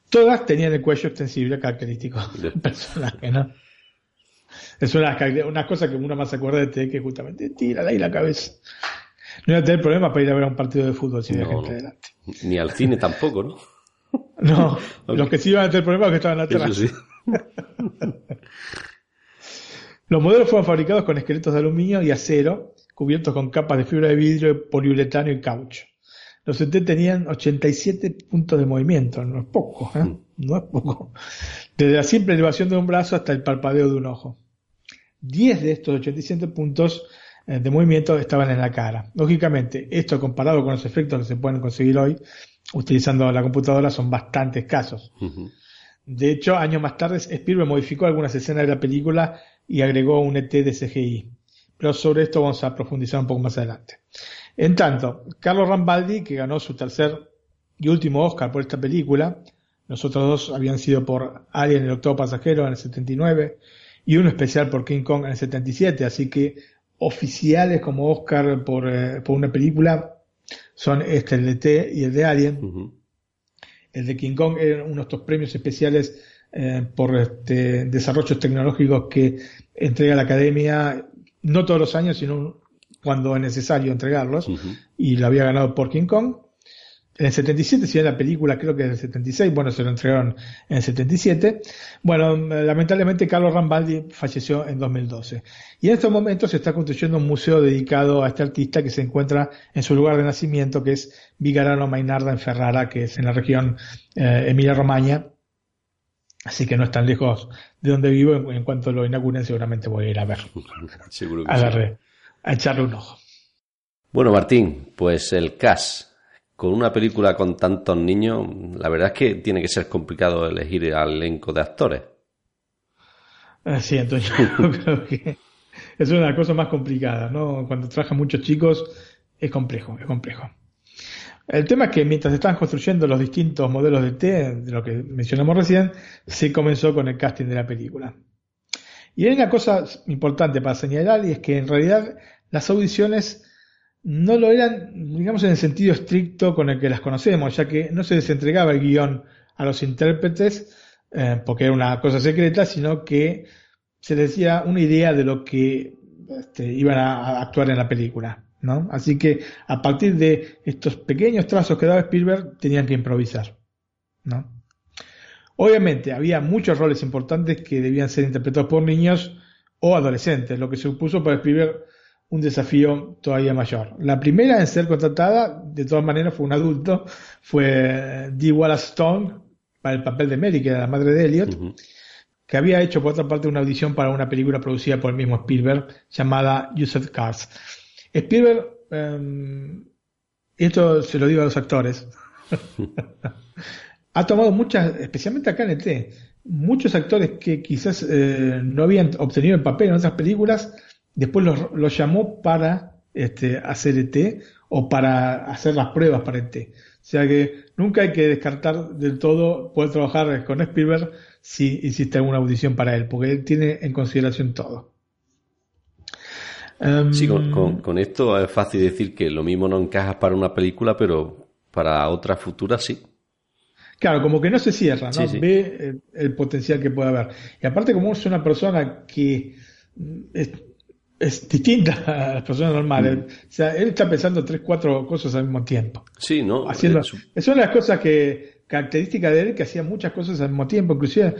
Todas tenían el cuello extensible característico del personaje, ¿no? Es una, una cosa que uno más se acuerda de ti que justamente tira ahí la cabeza. No iba a tener problemas para ir a ver un partido de fútbol si había gente delante. Ni al cine tampoco, ¿no? (laughs) No, (laughs) los que sí iban a tener problemas que estaban atrás. (laughs) los modelos fueron fabricados con esqueletos de aluminio y acero, cubiertos con capas de fibra de vidrio, poliuretano y caucho. Los CT tenían 87 puntos de movimiento, no es poco, ¿eh? Mm. no es poco. Desde la simple elevación de un brazo hasta el parpadeo de un ojo. 10 de estos 87 puntos eh, de movimiento estaban en la cara. Lógicamente, esto comparado con los efectos que se pueden conseguir hoy utilizando la computadora son bastante escasos. De hecho, años más tarde, Spielberg modificó algunas escenas de la película y agregó un ET de CGI. Pero sobre esto vamos a profundizar un poco más adelante. En tanto, Carlos Rambaldi, que ganó su tercer y último Oscar por esta película, los otros dos habían sido por Alien el octavo pasajero en el 79 y uno especial por King Kong en el 77, así que oficiales como Oscar por, eh, por una película son este, el de T y el de Alien. El de King Kong eran uno de estos premios especiales eh, por este, desarrollos tecnológicos que entrega la academia, no todos los años, sino cuando es necesario entregarlos, y lo había ganado por King Kong en el 77, si en la película creo que es del 76, bueno, se lo entregaron en el 77. Bueno, lamentablemente Carlos Rambaldi falleció en 2012. Y en estos momentos se está construyendo un museo dedicado a este artista que se encuentra en su lugar de nacimiento, que es Vigarano Mainarda en Ferrara, que es en la región eh, Emilia-Romagna. Así que no es tan lejos de donde vivo. En, cuanto lo inauguren, seguramente voy a ir a ver. (laughs) Seguro que sí. A echarle un ojo. Bueno, Martín, pues el CAS con una película con tantos niños, la verdad es que tiene que ser complicado elegir al elenco de actores. Ah, sí, (laughs) que es una cosas más complicadas, ¿no? Cuando trabajan muchos chicos es complejo, es complejo. El tema es que mientras están construyendo los distintos modelos de T, de lo que mencionamos recién, se comenzó con el casting de la película. Y hay una cosa importante para señalar y es que en realidad las audiciones no lo eran, digamos, en el sentido estricto con el que las conocemos, ya que no se les entregaba el guion a los intérpretes eh, porque era una cosa secreta, sino que se les decía una idea de lo que este, iban a, actuar en la película. ¿no? Así que a partir de estos pequeños trazos que daba Spielberg tenían que improvisar. ¿no? Obviamente había muchos roles importantes que debían ser interpretados por niños o adolescentes, lo que supuso para Spielberg un desafío todavía mayor. La primera en ser contratada, de todas maneras, fue un adulto, fue Dee Wallace Stone para el papel de Mary, que era la madre de Elliot, que había hecho por otra parte una audición para una película producida por el mismo Spielberg llamada Used Cars. Spielberg, eh, esto se lo digo a los actores, (laughs) ha tomado muchas, especialmente acá en el T, muchos actores que quizás eh, no habían obtenido el papel en otras películas, después los, llamó para este, hacer ET o para hacer las pruebas para ET. O sea que nunca hay que descartar del todo poder trabajar con Spielberg si hiciste alguna audición para él, porque él tiene en consideración todo. sí, con, con, esto es fácil decir que lo mismo no encajas para una película, pero para otra futura sí. Claro, como que no se cierra, ¿no? Ve el, potencial que puede haber. Y aparte, como es una persona que es, distinta (laughs) a las personas normales, mm. o sea, él está pensando tres, cuatro cosas al mismo tiempo. Sí, ¿no? Haciendo, es una de las cosas que, características de él, que hacía muchas cosas al mismo tiempo, inclusive,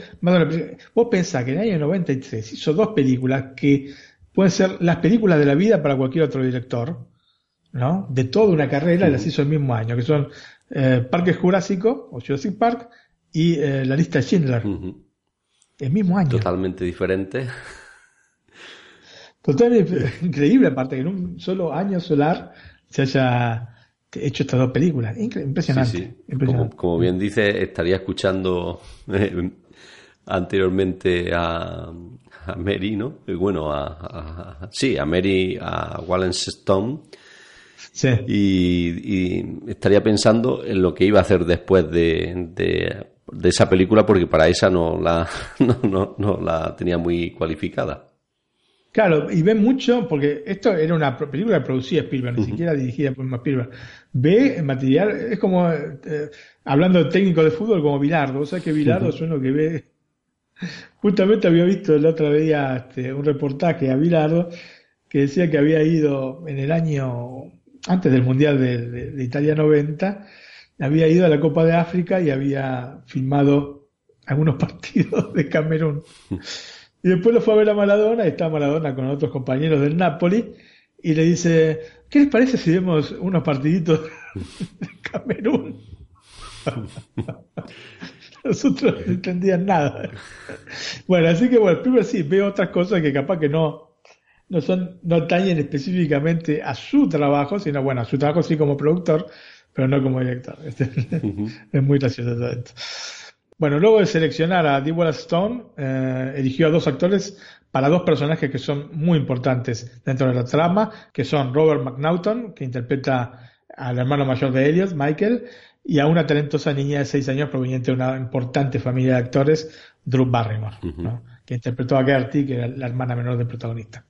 vos pensás que en el año 93 hizo dos películas que pueden ser las películas de la vida para cualquier otro director, ¿no? De toda una carrera, las hizo el mismo año, que son eh, Parque Jurásico o Jurassic Park y eh, la lista de Schindler. El mismo año. Totalmente diferente. (laughs) Totalmente (laughs) increíble, aparte que en un solo año solar se haya hecho estas dos películas. Impresionante. Como, bien dice, estaría escuchando eh, anteriormente a, a Mary, ¿no? Bueno, a, sí, a Mary, a Wallace Stone y, estaría pensando en lo que iba a hacer después de, de, esa película porque para esa no la, (laughs) no, no, la tenía muy cualificada. Claro, y ve mucho, porque esto era una película que producía Spielberg, ni siquiera dirigida por Spielberg. Ve material, es como, eh, hablando de técnico de fútbol, como Bilardo. O sea que Bilardo es uno que ve. Justamente había visto el otro día este, un reportaje a Bilardo que decía que había ido en el año antes del Mundial de, Italia 90, había ido a la Copa de África y había filmado algunos (laughs) partidos de Camerún. Y después lo fue a ver a Maradona, y está Maradona con otros compañeros del Napoli, y le dice, ¿qué les parece si vemos unos partiditos (laughs) de Camerún? (laughs) Nosotros no entendían nada. Bueno, así que bueno, primero sí, veo otras cosas que capaz que no, no son, no atañen específicamente a su trabajo, sino bueno, a su trabajo sí como productor, pero no como director. (laughs) es muy gracioso esto. Bueno, luego de seleccionar a Dee Stone, eh, eligió a dos actores para dos personajes que son muy importantes dentro de la trama, que son Robert McNaughton, que interpreta al hermano mayor de Elliot, Michael, y a una talentosa niña de seis años proveniente de una importante familia de actores, Drew Barrymore que interpretó a Gertie, que era la hermana menor del protagonista.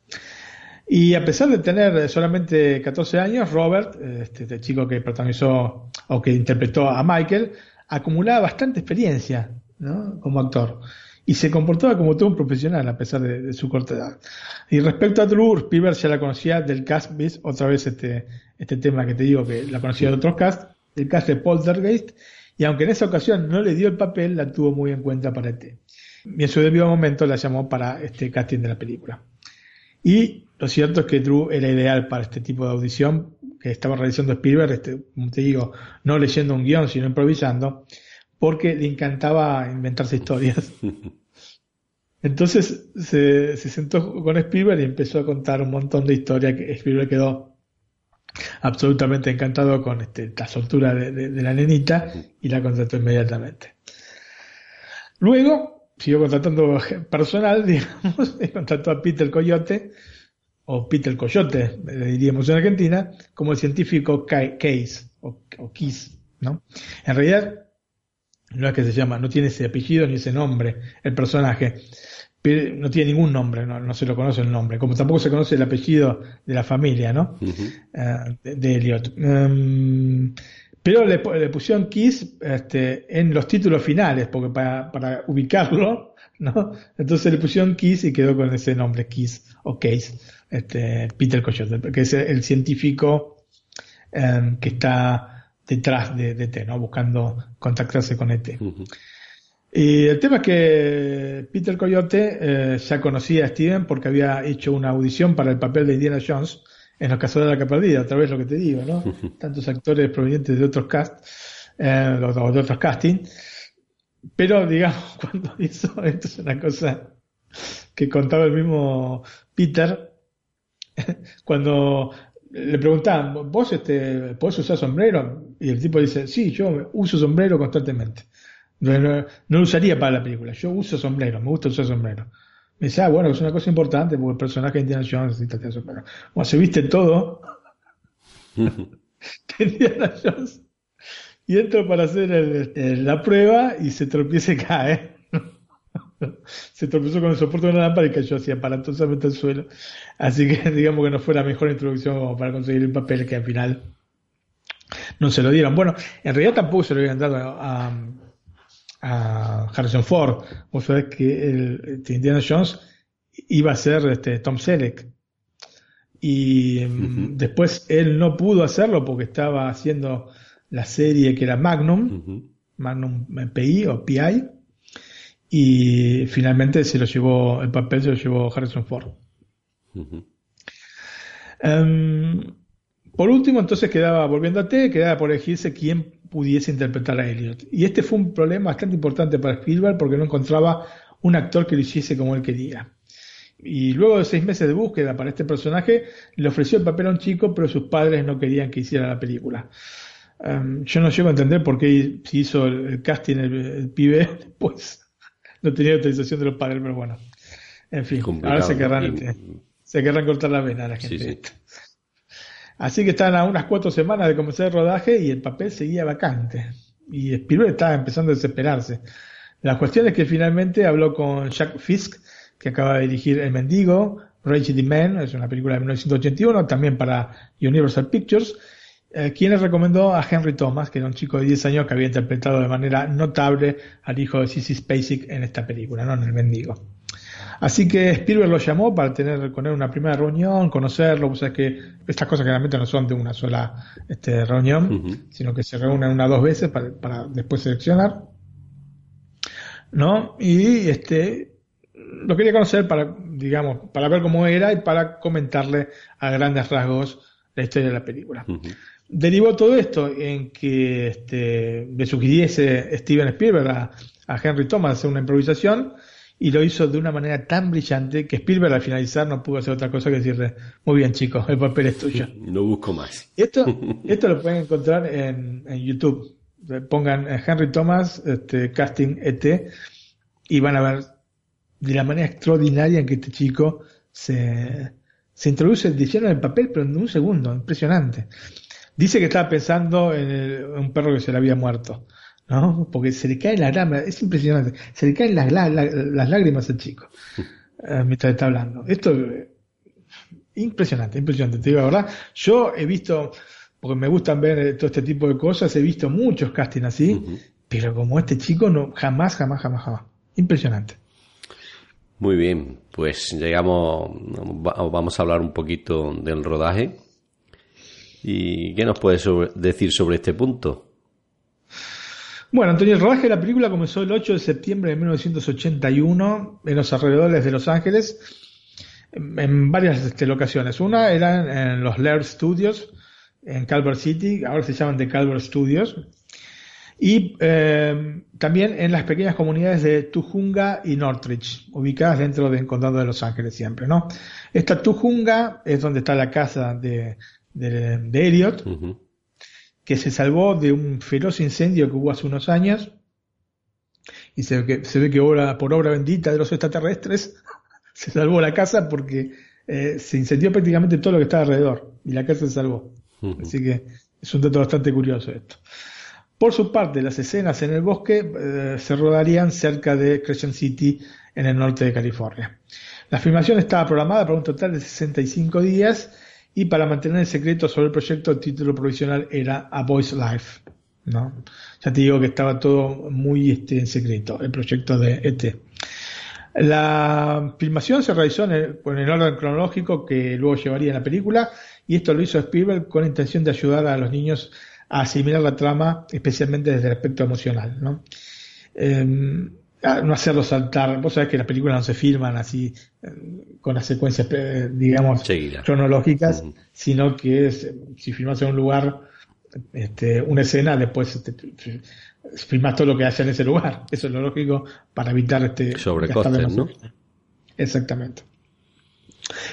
Y a pesar de tener solamente 14 años, Robert, este, este, chico que protagonizó o que interpretó a Michael, acumulaba bastante experiencia como actor y se comportaba como todo un profesional a pesar de, su corta edad. Y respecto a Drew, Spielberg ya la conocía del cast, ¿ves? otra vez este, este tema que te digo que la conocía de otros cast, del cast de Poltergeist, y aunque en esa ocasión no le dio el papel, la tuvo muy en cuenta para este y en su debido momento la llamó para este casting de la película. Y lo cierto es que Drew era ideal para este tipo de audición que estaba realizando Spielberg, este, como te digo, no leyendo un guion, sino improvisando, porque le encantaba inventarse historias. (laughs) Entonces se, sentó con Spielberg y empezó a contar un montón de historias que Spielberg quedó absolutamente encantado con este, la soltura de, de la nenita y la contrató inmediatamente. Luego siguió contratando personal, (laughs) digamos, y contrató a Peter Coyote, o Peter Coyote, le diríamos en Argentina, como el científico Case, o, o Kiss, ¿no? En realidad, no es que se llama, no tiene ese apellido ni ese nombre, el personaje, pero no tiene ningún nombre, no, se lo conoce el nombre, como tampoco se conoce el apellido de la familia, ¿no? Eh, de, Elliot. Em, pero le, pusieron Kiss este, en los títulos finales, porque para, para ubicarlo, ¿no? Entonces le pusieron Kiss y quedó con ese nombre, Kiss o Case, este, Peter Coyote, que es el científico em, que está detrás de, de T, ¿no? Buscando contactarse con ET. Y el tema es que Peter Coyote eh, ya conocía a Steven porque había hecho una audición para el papel de Indiana Jones en Los Cazadores de la Capa Perdida, otra vez lo que te digo, ¿no? Tantos actores provenientes de otros cast, eh, de otros castings. Pero, digamos, (laughs) cuando hizo, esto es una cosa que contaba el mismo Peter, cuando le preguntaban, ¿vos este, podés usar sombrero? Y el tipo dice, sí, yo uso sombrero constantemente. No, lo usaría para la película. Yo uso sombrero, me gusta usar sombrero. Me dice, ah, bueno, es una cosa importante porque el personaje de Indiana Jones necesita tener sombrero. Bueno, se viste todo. (laughs) Indiana Jones. Y entro para hacer la prueba y se tropieza y cae. (laughs) se tropezó con el soporte de una lámpara y cayó así aparatosamente al suelo. Así que (laughs) digamos que no fue la mejor introducción para conseguir el papel que al final no se lo dieron. Bueno, en realidad tampoco se lo habían dado a a Harrison Ford. Vos sabés que el, este, Indiana Jones iba a ser este, Tom Selleck. Y mm, después él no pudo hacerlo porque estaba haciendo la serie que era Magnum, Magnum PI o PI, y finalmente se lo llevó, el papel se lo llevó Harrison Ford. Em, por último, entonces quedaba, volviendo a T, quedaba por elegirse quién pudiese interpretar a Elliot. Y este fue un problema bastante importante para Spielberg porque no encontraba un actor que lo hiciese como él quería. Y luego de seis meses de búsqueda para este personaje, le ofreció el papel a un chico, pero sus padres no querían que hiciera la película. Em, yo no llego a entender por qué se hizo el, casting el, pibe (laughs) después. No tenía autorización de los padres, pero bueno. En fin, ahora se querrán, se querrán cortar la vena a la gente. Así que estaban a unas cuatro semanas de comenzar el rodaje y el papel seguía vacante. Y Spielberg estaba empezando a desesperarse. La cuestión es que finalmente habló con Jack Fisk, que acaba de dirigir El Mendigo, Rage the Man, es una película de 1981, también para Universal Pictures, eh, quien le recomendó a Henry Thomas, que era un chico de 10 años que había interpretado de manera notable al hijo de Sissy Spacek en esta película, ¿no? en El Mendigo. Así que Spielberg lo llamó para tener con él una primera reunión, conocerlo, o sea que estas cosas generalmente no son de una sola este, reunión, sino que se reúnen una o dos veces para, después seleccionar. ¿No? Y este lo quería conocer para, digamos, para ver cómo era y para comentarle a grandes rasgos la historia de la película. Derivó todo esto en que este, le sugiriese Steven Spielberg a, a Henry Thomas hacer una improvisación y lo hizo de una manera tan brillante que Spielberg al finalizar no pudo hacer otra cosa que decirle, muy bien chicos, el papel es tuyo. (laughs) No busco más. Esto, (laughs) esto lo pueden encontrar en, en YouTube. Pongan Henry Thomas, este, casting ET, y van a ver de la manera extraordinaria en que este chico se, se introduce el diseño del papel, pero en un segundo, impresionante. Dice que estaba pensando en un perro que se le había muerto. ¿no? Porque se le caen las lágrimas, es impresionante, se le caen las, las lágrimas al chico (laughs) eh, mientras está hablando. Esto es impresionante, impresionante, te digo la verdad. Yo he visto, porque me gustan ver eh, todo este tipo de cosas, he visto muchos castings así, pero como este chico no, jamás, jamás, jamás, jamás. Impresionante. Muy bien, pues llegamos, vamos a hablar un poquito del rodaje. ¿Y qué nos puedes decir sobre este punto? Bueno, Antonio, el rodaje de la película comenzó el 8 de septiembre de 1981 en los alrededores de Los Ángeles, en, varias este, locaciones. Una era en los Laird Studios, en Calvert City, ahora se llaman The Calvert Studios, y eh, también en las pequeñas comunidades de Tujunga y Northridge, ubicadas dentro del condado de Los Ángeles siempre, ¿no? Esta Tujunga es donde está la casa de, de, Elliot, que se salvó de un feroz incendio que hubo hace unos años. Y se, ve que, se ve que obra, por obra bendita de los extraterrestres (laughs) se salvó la casa porque eh, se incendió prácticamente todo lo que estaba alrededor y la casa se salvó. Así que es un dato bastante curioso esto. Por su parte, las escenas en el bosque eh, se rodarían cerca de Crescent City en el norte de California. La filmación estaba programada para un total de 65 días y para mantener el secreto sobre el proyecto el título provisional era A Voice Life. ¿no? Ya te digo que estaba todo muy este, en secreto, el proyecto de ET. La filmación se realizó en el, orden cronológico que luego llevaría la película y esto lo hizo Spielberg con la intención de ayudar a los niños a asimilar la trama, especialmente desde el aspecto emocional. ¿no? Em, no hacerlo saltar. Vos sabés que las películas no se filman así con las secuencias, eh, digamos, cronológicas, sino que es, si filmas en un lugar, este, una escena, después este, filmas todo lo que haya en ese lugar. (laughs) Eso es lo lógico para evitar este sobrecostes, ¿no? Exactamente.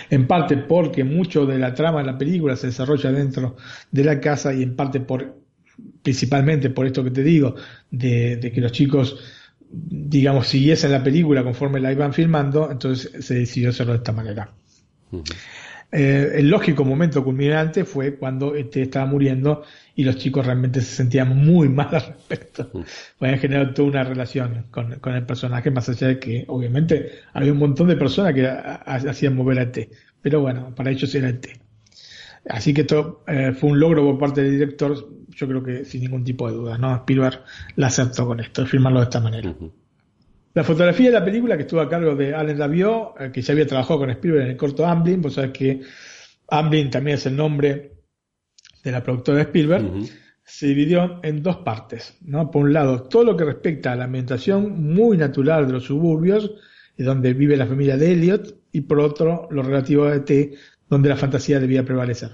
En parte porque mucho de la trama de la película se desarrolla dentro de la casa y en parte por principalmente por esto que te digo, de que los chicos digamos, siguiese la película conforme la iban filmando, entonces se decidió hacerlo de esta manera. Eh, el lógico momento culminante fue cuando este estaba muriendo y los chicos realmente se sentían muy mal al respecto. Pues generado toda una relación con, el personaje, más allá de que obviamente había un montón de personas que hacían mover a T. Pero bueno, para ellos era el T. Así que esto eh, fue un logro por parte del director, yo creo que sin ningún tipo de duda, ¿no? Spielberg la aceptó con esto, firmarlo de esta manera. La fotografía de la película, que estuvo a cargo de Allen Davio, eh, que ya había trabajado con Spielberg en el corto Amblin, vos sabés que Amblin también es el nombre de la productora de Spielberg, se dividió en dos partes, ¿no? Por un lado, todo lo que respecta a la ambientación muy natural de los suburbios, donde vive la familia de Elliot, y por otro, lo relativo a ET, donde la fantasía debía prevalecer.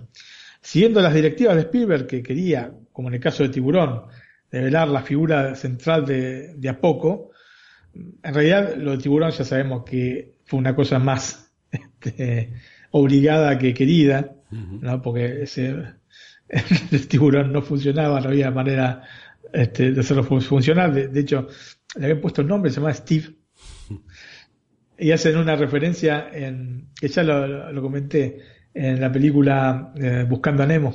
Siguiendo las directivas de Spielberg, que quería, como en el caso de Tiburón, revelar la figura central de, de a poco, en realidad lo de Tiburón ya sabemos que fue una cosa más (laughs) este, obligada que querida, ¿no? porque ese, (laughs) el tiburón no funcionaba, no había manera este, de hacerlo funcionar. De, hecho, le habían puesto el nombre, se llama Steve. Y hacen una referencia en, que ya lo, comenté, en la película eh, Buscando a Nemo.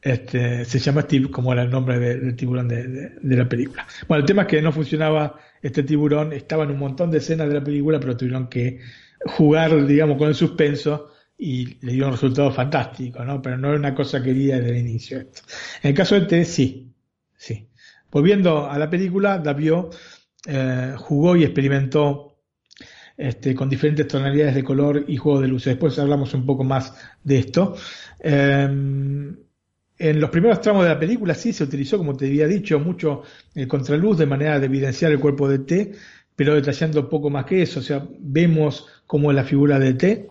Este, se llama Steve, como era el nombre del tiburón de, la película. Bueno, el tema es que no funcionaba este tiburón, estaba en un montón de escenas de la película, pero tuvieron que jugar, digamos, con el suspenso y le dio un resultado fantástico, ¿no? Pero no era una cosa querida desde el inicio. En el caso de T, sí, sí. Volviendo a la película, Davio eh, jugó y experimentó este, con diferentes tonalidades de color y juego de luces. Después hablamos un poco más de esto. Em, en los primeros tramos de la película sí se utilizó, como te había dicho, mucho el contraluz de manera de evidenciar el cuerpo de T, pero detallando poco más que eso. O sea, vemos como la figura de T,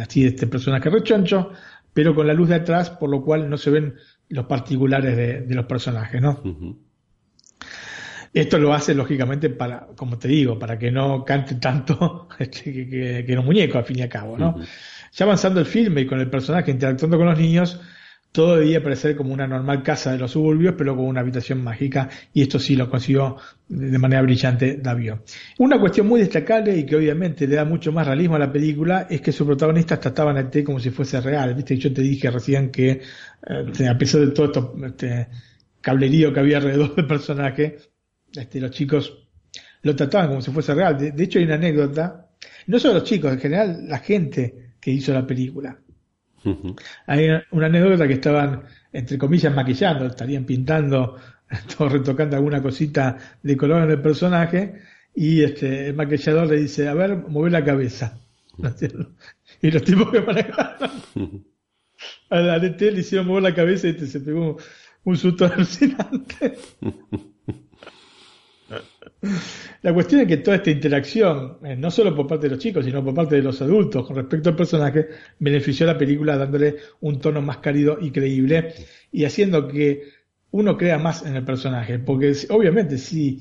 así este personaje rechoncho, pero con la luz de atrás, por lo cual no se ven los particulares de, los personajes, ¿no? Esto lo hace lógicamente para, como te digo, para que no cante tanto (laughs) este, que, que, que, los muñecos, al fin y al cabo, ¿no? Ya avanzando el filme y con el personaje interactuando con los niños, todo debía parecer como una normal casa de los suburbios, pero con una habitación mágica, y esto sí lo consiguió de manera brillante Davio. Una cuestión muy destacable y que obviamente le da mucho más realismo a la película es que sus protagonistas trataban a T como si fuese real. Viste, yo te dije recién que eh, a pesar de todo esto este, cablerío que había alrededor del personaje, este, los chicos lo trataban como si fuese real. De, de hecho hay una anécdota, no solo los chicos, en general la gente que hizo la película hay una anécdota que estaban, entre comillas, maquillando, estarían pintando, (laughs) retocando alguna cosita de color en el personaje, y este, el maquillador le dice, a ver, mueve la cabeza. (laughs) y los tipos que manejaron a la DT le hicieron mover la cabeza y este se pegó un susto alucinante. (laughs) La cuestión es que toda esta interacción, eh, no solo por parte de los chicos, sino por parte de los adultos con respecto al personaje, benefició a la película dándole un tono más cálido y creíble y haciendo que uno crea más en el personaje. Porque obviamente si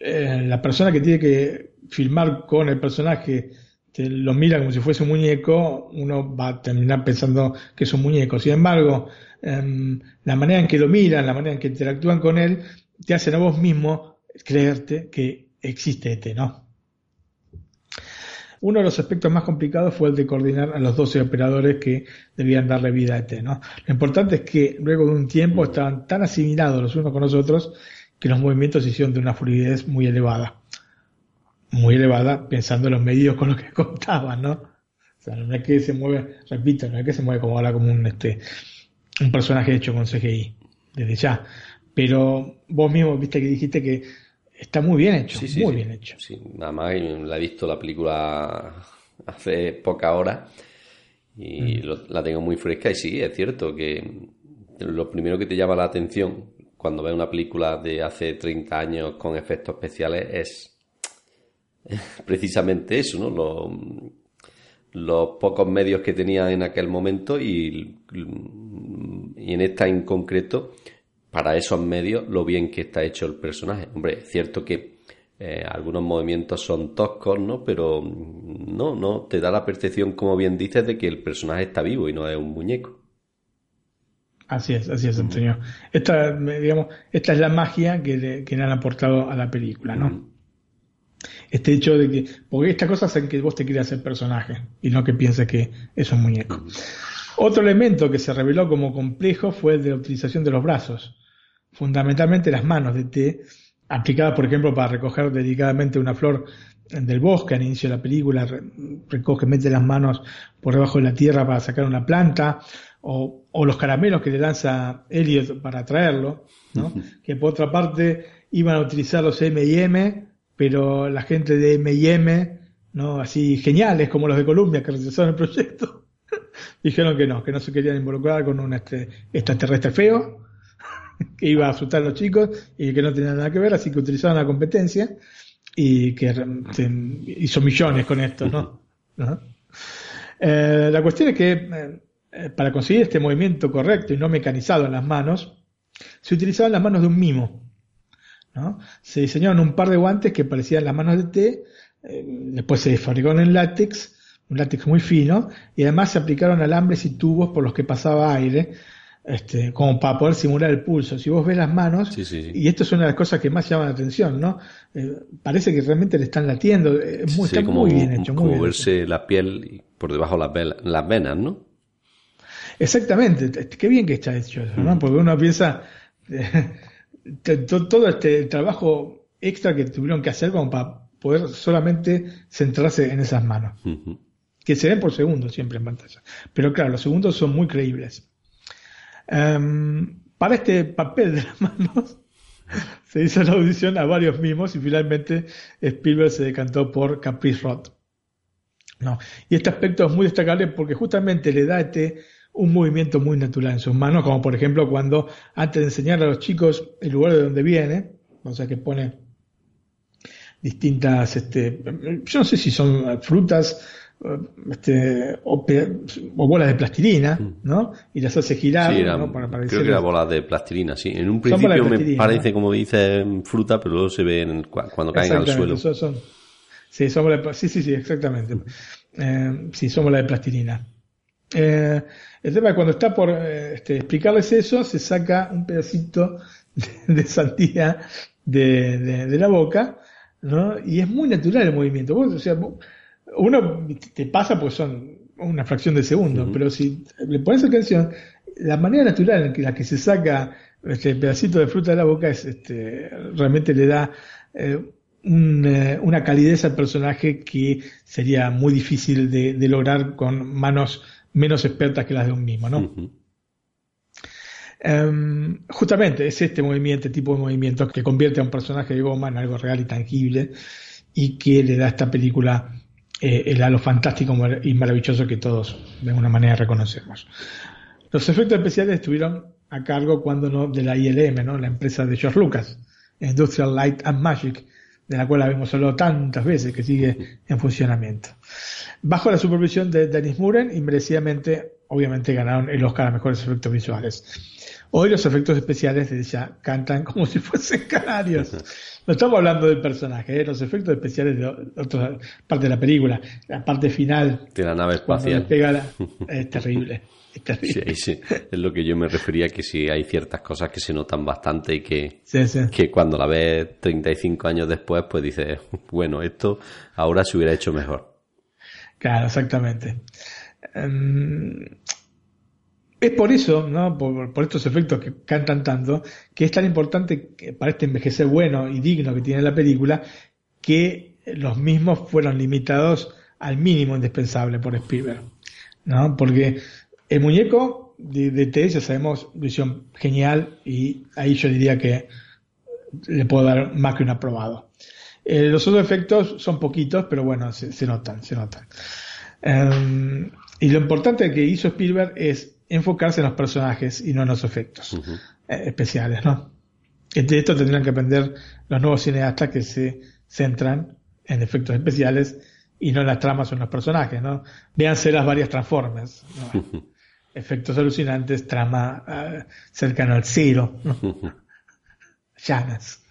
eh, la persona que tiene que filmar con el personaje lo mira como si fuese un muñeco, uno va a terminar pensando que es un muñeco. Sin embargo, em, la manera en que lo miran, la manera en que interactúan con él, te hacen a vos mismo creerte que existe ET, ¿no? Uno de los aspectos más complicados fue el de coordinar a los 12 operadores que debían darle vida a ET, ¿no? Lo importante es que luego de un tiempo estaban tan asimilados los unos con los otros que los movimientos se hicieron de una fluidez muy elevada. Muy elevada pensando en los medios con los que (laughs) contaban, ¿no? O sea, no es que se mueve, repito, no es que se mueve como ahora como un, este, un personaje hecho con CGI, desde ya. Pero vos mismo viste que dijiste que está muy bien hecho, muy bien hecho. Sí, nada más la he visto la película hace poca hora y mm. la tengo muy fresca y sí, es cierto que lo primero que te llama la atención cuando ves una película de hace 30 años con efectos especiales es (laughs) precisamente eso, ¿no? Los, los pocos medios que tenía en aquel momento y, y en esta en concreto para esos medios lo bien que está hecho el personaje. Hombre, es cierto que eh, algunos movimientos son toscos, ¿no? Pero no, no, te da la percepción, como bien dices, de que el personaje está vivo y no es un muñeco. Así es, así es, Antonio. Esta, digamos, esta es la magia que le, han aportado a la película, ¿no? Este hecho de que, porque esta cosa hace que vos te creas el personaje y no que pienses que es un muñeco. Otro elemento que se reveló como complejo fue el de la utilización de los brazos fundamentalmente las manos de té, aplicadas, por ejemplo, para recoger dedicadamente una flor del bosque al inicio de la película, recoge, mete las manos por debajo de la tierra para sacar una planta, o, los caramelos que le lanza Elliot para traerlo, ¿no? que por otra parte iban a utilizar los M&M, pero la gente de M&M, ¿no? así geniales como los de Columbia que rechazaron el proyecto, (laughs) dijeron que no, que no se querían involucrar con un este, extraterrestre feo, (laughs) que iba a asustar a los chicos y que no tenía nada que ver, así que utilizaron la competencia y que hizo millones con esto, ¿no? Eh, la cuestión es que eh, para conseguir este movimiento correcto y no mecanizado en las manos, se utilizaban las manos de un mimo. ¿no? Se diseñaron un par de guantes que parecían las manos de té, eh, después se fabricaron en látex, un látex muy fino, y además se aplicaron alambres y tubos por los que pasaba aire, este, como para poder simular el pulso. Si vos ves las manos, y esto es una de las cosas que más llaman la atención, ¿no? Eh, parece que realmente le están latiendo, eh, muy, está muy bien hecho. como verse la piel por debajo de las, venas, ¿no? Exactamente, qué bien que está hecho eso, ¿no? Mm. Porque uno piensa (laughs) todo este trabajo extra que tuvieron que hacer como para poder solamente centrarse en esas manos. Que se ven por segundo siempre en pantalla. Pero claro, los segundos son muy creíbles. Em, para este papel de las manos (laughs) se hizo la audición a varios mimos y finalmente Spielberg se decantó por Caprice Rod. No. Y este aspecto es muy destacable porque justamente le da este un movimiento muy natural en sus manos, como por ejemplo cuando antes de enseñar a los chicos el lugar de donde viene, o sea que pone distintas, este, yo no sé si son frutas, este, o, bolas de plastilina, mm. ¿no? Y las hace girar, ¿no? Para creo que era bolas de plastilina, sí. En un principio me parece, como dice, fruta, pero luego se ve cuando caen al suelo. sí, sí, sí, sí, exactamente. Eh, sí, son bolas de plastilina. Eh, el tema es cuando está por eh, este, explicarles eso, se saca un pedacito de, sandía de, de, la boca, ¿no? Y es muy natural el movimiento. o sea, uno te pasa pues son una fracción de segundo, pero si le pones atención, la manera natural en la que se saca este pedacito de fruta de la boca es este, realmente le da eh, eh, una calidez al personaje que sería muy difícil de, lograr con manos menos expertas que las de un mismo, ¿no? Em, justamente es este movimiento, este tipo de movimiento que convierte a un personaje de goma en algo real y tangible y que le da a esta película eh, el halo fantástico y maravilloso que todos de alguna manera reconocemos. Los efectos especiales estuvieron a cargo cuando no de la ILM, ¿no? la empresa de George Lucas, Industrial Light and Magic, de la cual habíamos hablado tantas veces que sigue en funcionamiento. Bajo la supervisión de Dennis Muren y merecidamente, obviamente, ganaron el Oscar a mejores efectos visuales. Hoy los efectos especiales de ya cantan (laughs) como si fuesen canarios. No estamos hablando del personaje, ¿eh? los efectos especiales de otra parte de la película, la parte final. De la nave espacial. (laughs) es terrible. Es terrible. Sí, sí. Es lo que yo me refería, que sí hay ciertas cosas que se notan bastante y que, que cuando la ves 35 años después, pues dices, (laughs) bueno, esto ahora se hubiera hecho mejor. Claro, exactamente. Em, es por eso, ¿no? Por, estos efectos que cantan tanto, que es tan importante que para este envejecer bueno y digno que tiene la película, que los mismos fueron limitados al mínimo indispensable por Spielberg, ¿no? Porque el muñeco de, de T, ya sabemos, visión genial y ahí yo diría que le puedo dar más que un aprobado. Eh, los otros efectos son poquitos, pero bueno, se, notan, se notan. Em, y lo importante que hizo Spielberg es enfocarse en los personajes y no en los efectos eh, especiales, ¿no? De esto tendrán que aprender los nuevos cineastas que se centran en efectos especiales y no en las tramas o en los personajes, ¿no? Véanse las varias Transformers, efectos alucinantes, trama uh, cercano al cero, llanas.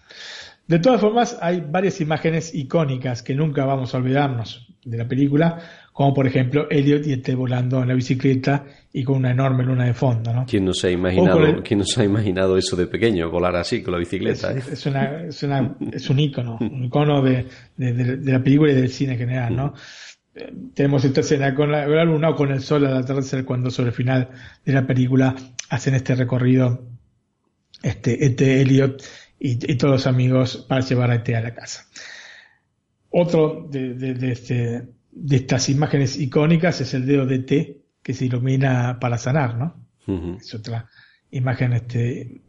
De todas formas, hay varias imágenes icónicas que nunca vamos a olvidarnos de la película, como por ejemplo Elliot y este volando en la bicicleta y con una enorme luna de fondo. ¿no? ¿Quién no se ha imaginado, ¿quién no se ha imaginado eso de pequeño, volar así con la bicicleta? Es, eh? es, una, es, una, es un icono, un icono de, de, de, la película y del cine en general. ¿no? Eh, tenemos esta escena con la, luna o con el sol al atardecer cuando sobre el final de la película hacen este recorrido este, este Elliot y, y todos los amigos para llevar a este a la casa. Otro de, de este, de estas imágenes icónicas es el dedo de T que se ilumina para sanar, ¿no? Es otra imagen este,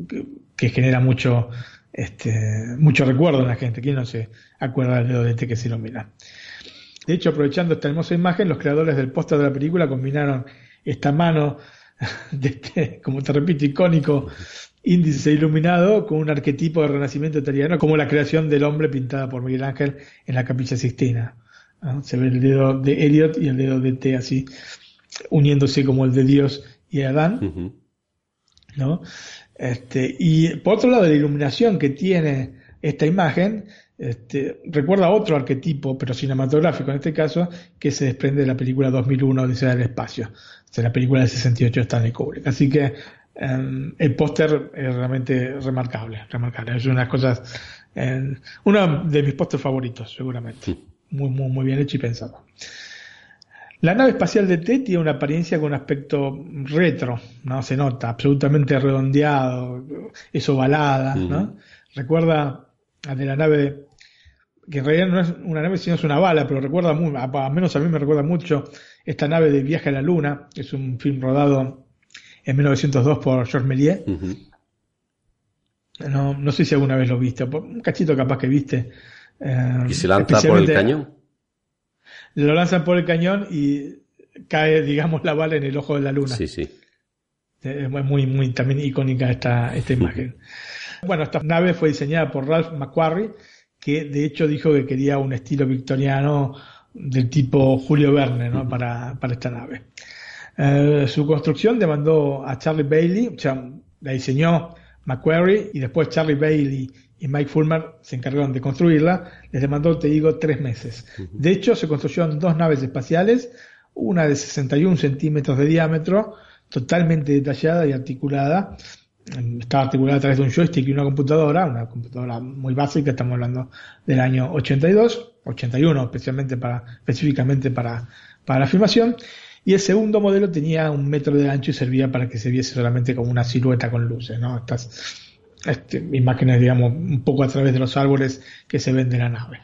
que, genera mucho, este, mucho recuerdo en la gente. ¿Quién no se acuerda del dedo de T que se ilumina? De hecho, aprovechando esta hermosa imagen, los creadores del póster de la película combinaron esta mano (laughs) de este, como te repito, icónico índice iluminado con un arquetipo de renacimiento italiano, como la creación del hombre pintada por Miguel Ángel en la capilla Sistina. Se ve el dedo de Elliot y el dedo de T así, uniéndose como el de Dios y Adán. ¿no? Este, y por otro lado, la iluminación que tiene esta imagen este, recuerda a otro arquetipo, pero cinematográfico en este caso, que se desprende de la película 2001 Odisea del Espacio, sea, la película del 68 de Stanley Kubrick. Así que em, el póster es realmente remarcable, remarcable. Es una de las cosas, eh, uno de mis pósters favoritos, seguramente muy, muy, muy bien hecho y pensado. La nave espacial de T tiene una apariencia con un aspecto retro, ¿no? Se nota, absolutamente redondeado, es ovalada, ¿no? Recuerda a de la nave, que en realidad no es una nave, sino es una bala, pero recuerda muy, al menos a mí me recuerda mucho esta nave de Viaje a la Luna, es un film rodado en 1902 por Georges Méliès. no, no sé si alguna vez lo viste, un cachito capaz que viste. Eh, ¿Y se lanza por el cañón? Lo lanzan por el cañón y cae, digamos, la bala en el ojo de la luna. Sí, sí. Es muy, muy también icónica esta, esta imagen. bueno, esta nave fue diseñada por Ralph McQuarrie, que de hecho dijo que quería un estilo victoriano del tipo Julio Verne ¿no? para, para esta nave. Eh, su construcción demandó a Charlie Bailey, o sea, la diseñó McQuarrie y después Charlie Bailey y Mike Fulmer se encargaron de construirla, les demandó, te digo, tres meses. De hecho, se construyeron dos naves espaciales, una de 61 centímetros de diámetro, totalmente detallada y articulada. Estaba articulada a través de un joystick y una computadora, una computadora muy básica, estamos hablando del año 82, 81 especialmente para, específicamente para, para la filmación. Y el segundo modelo tenía un metro de ancho y servía para que se viese solamente como una silueta con luces, ¿no? Estas este, imágenes, digamos, un poco a través de los árboles que se ven de la nave.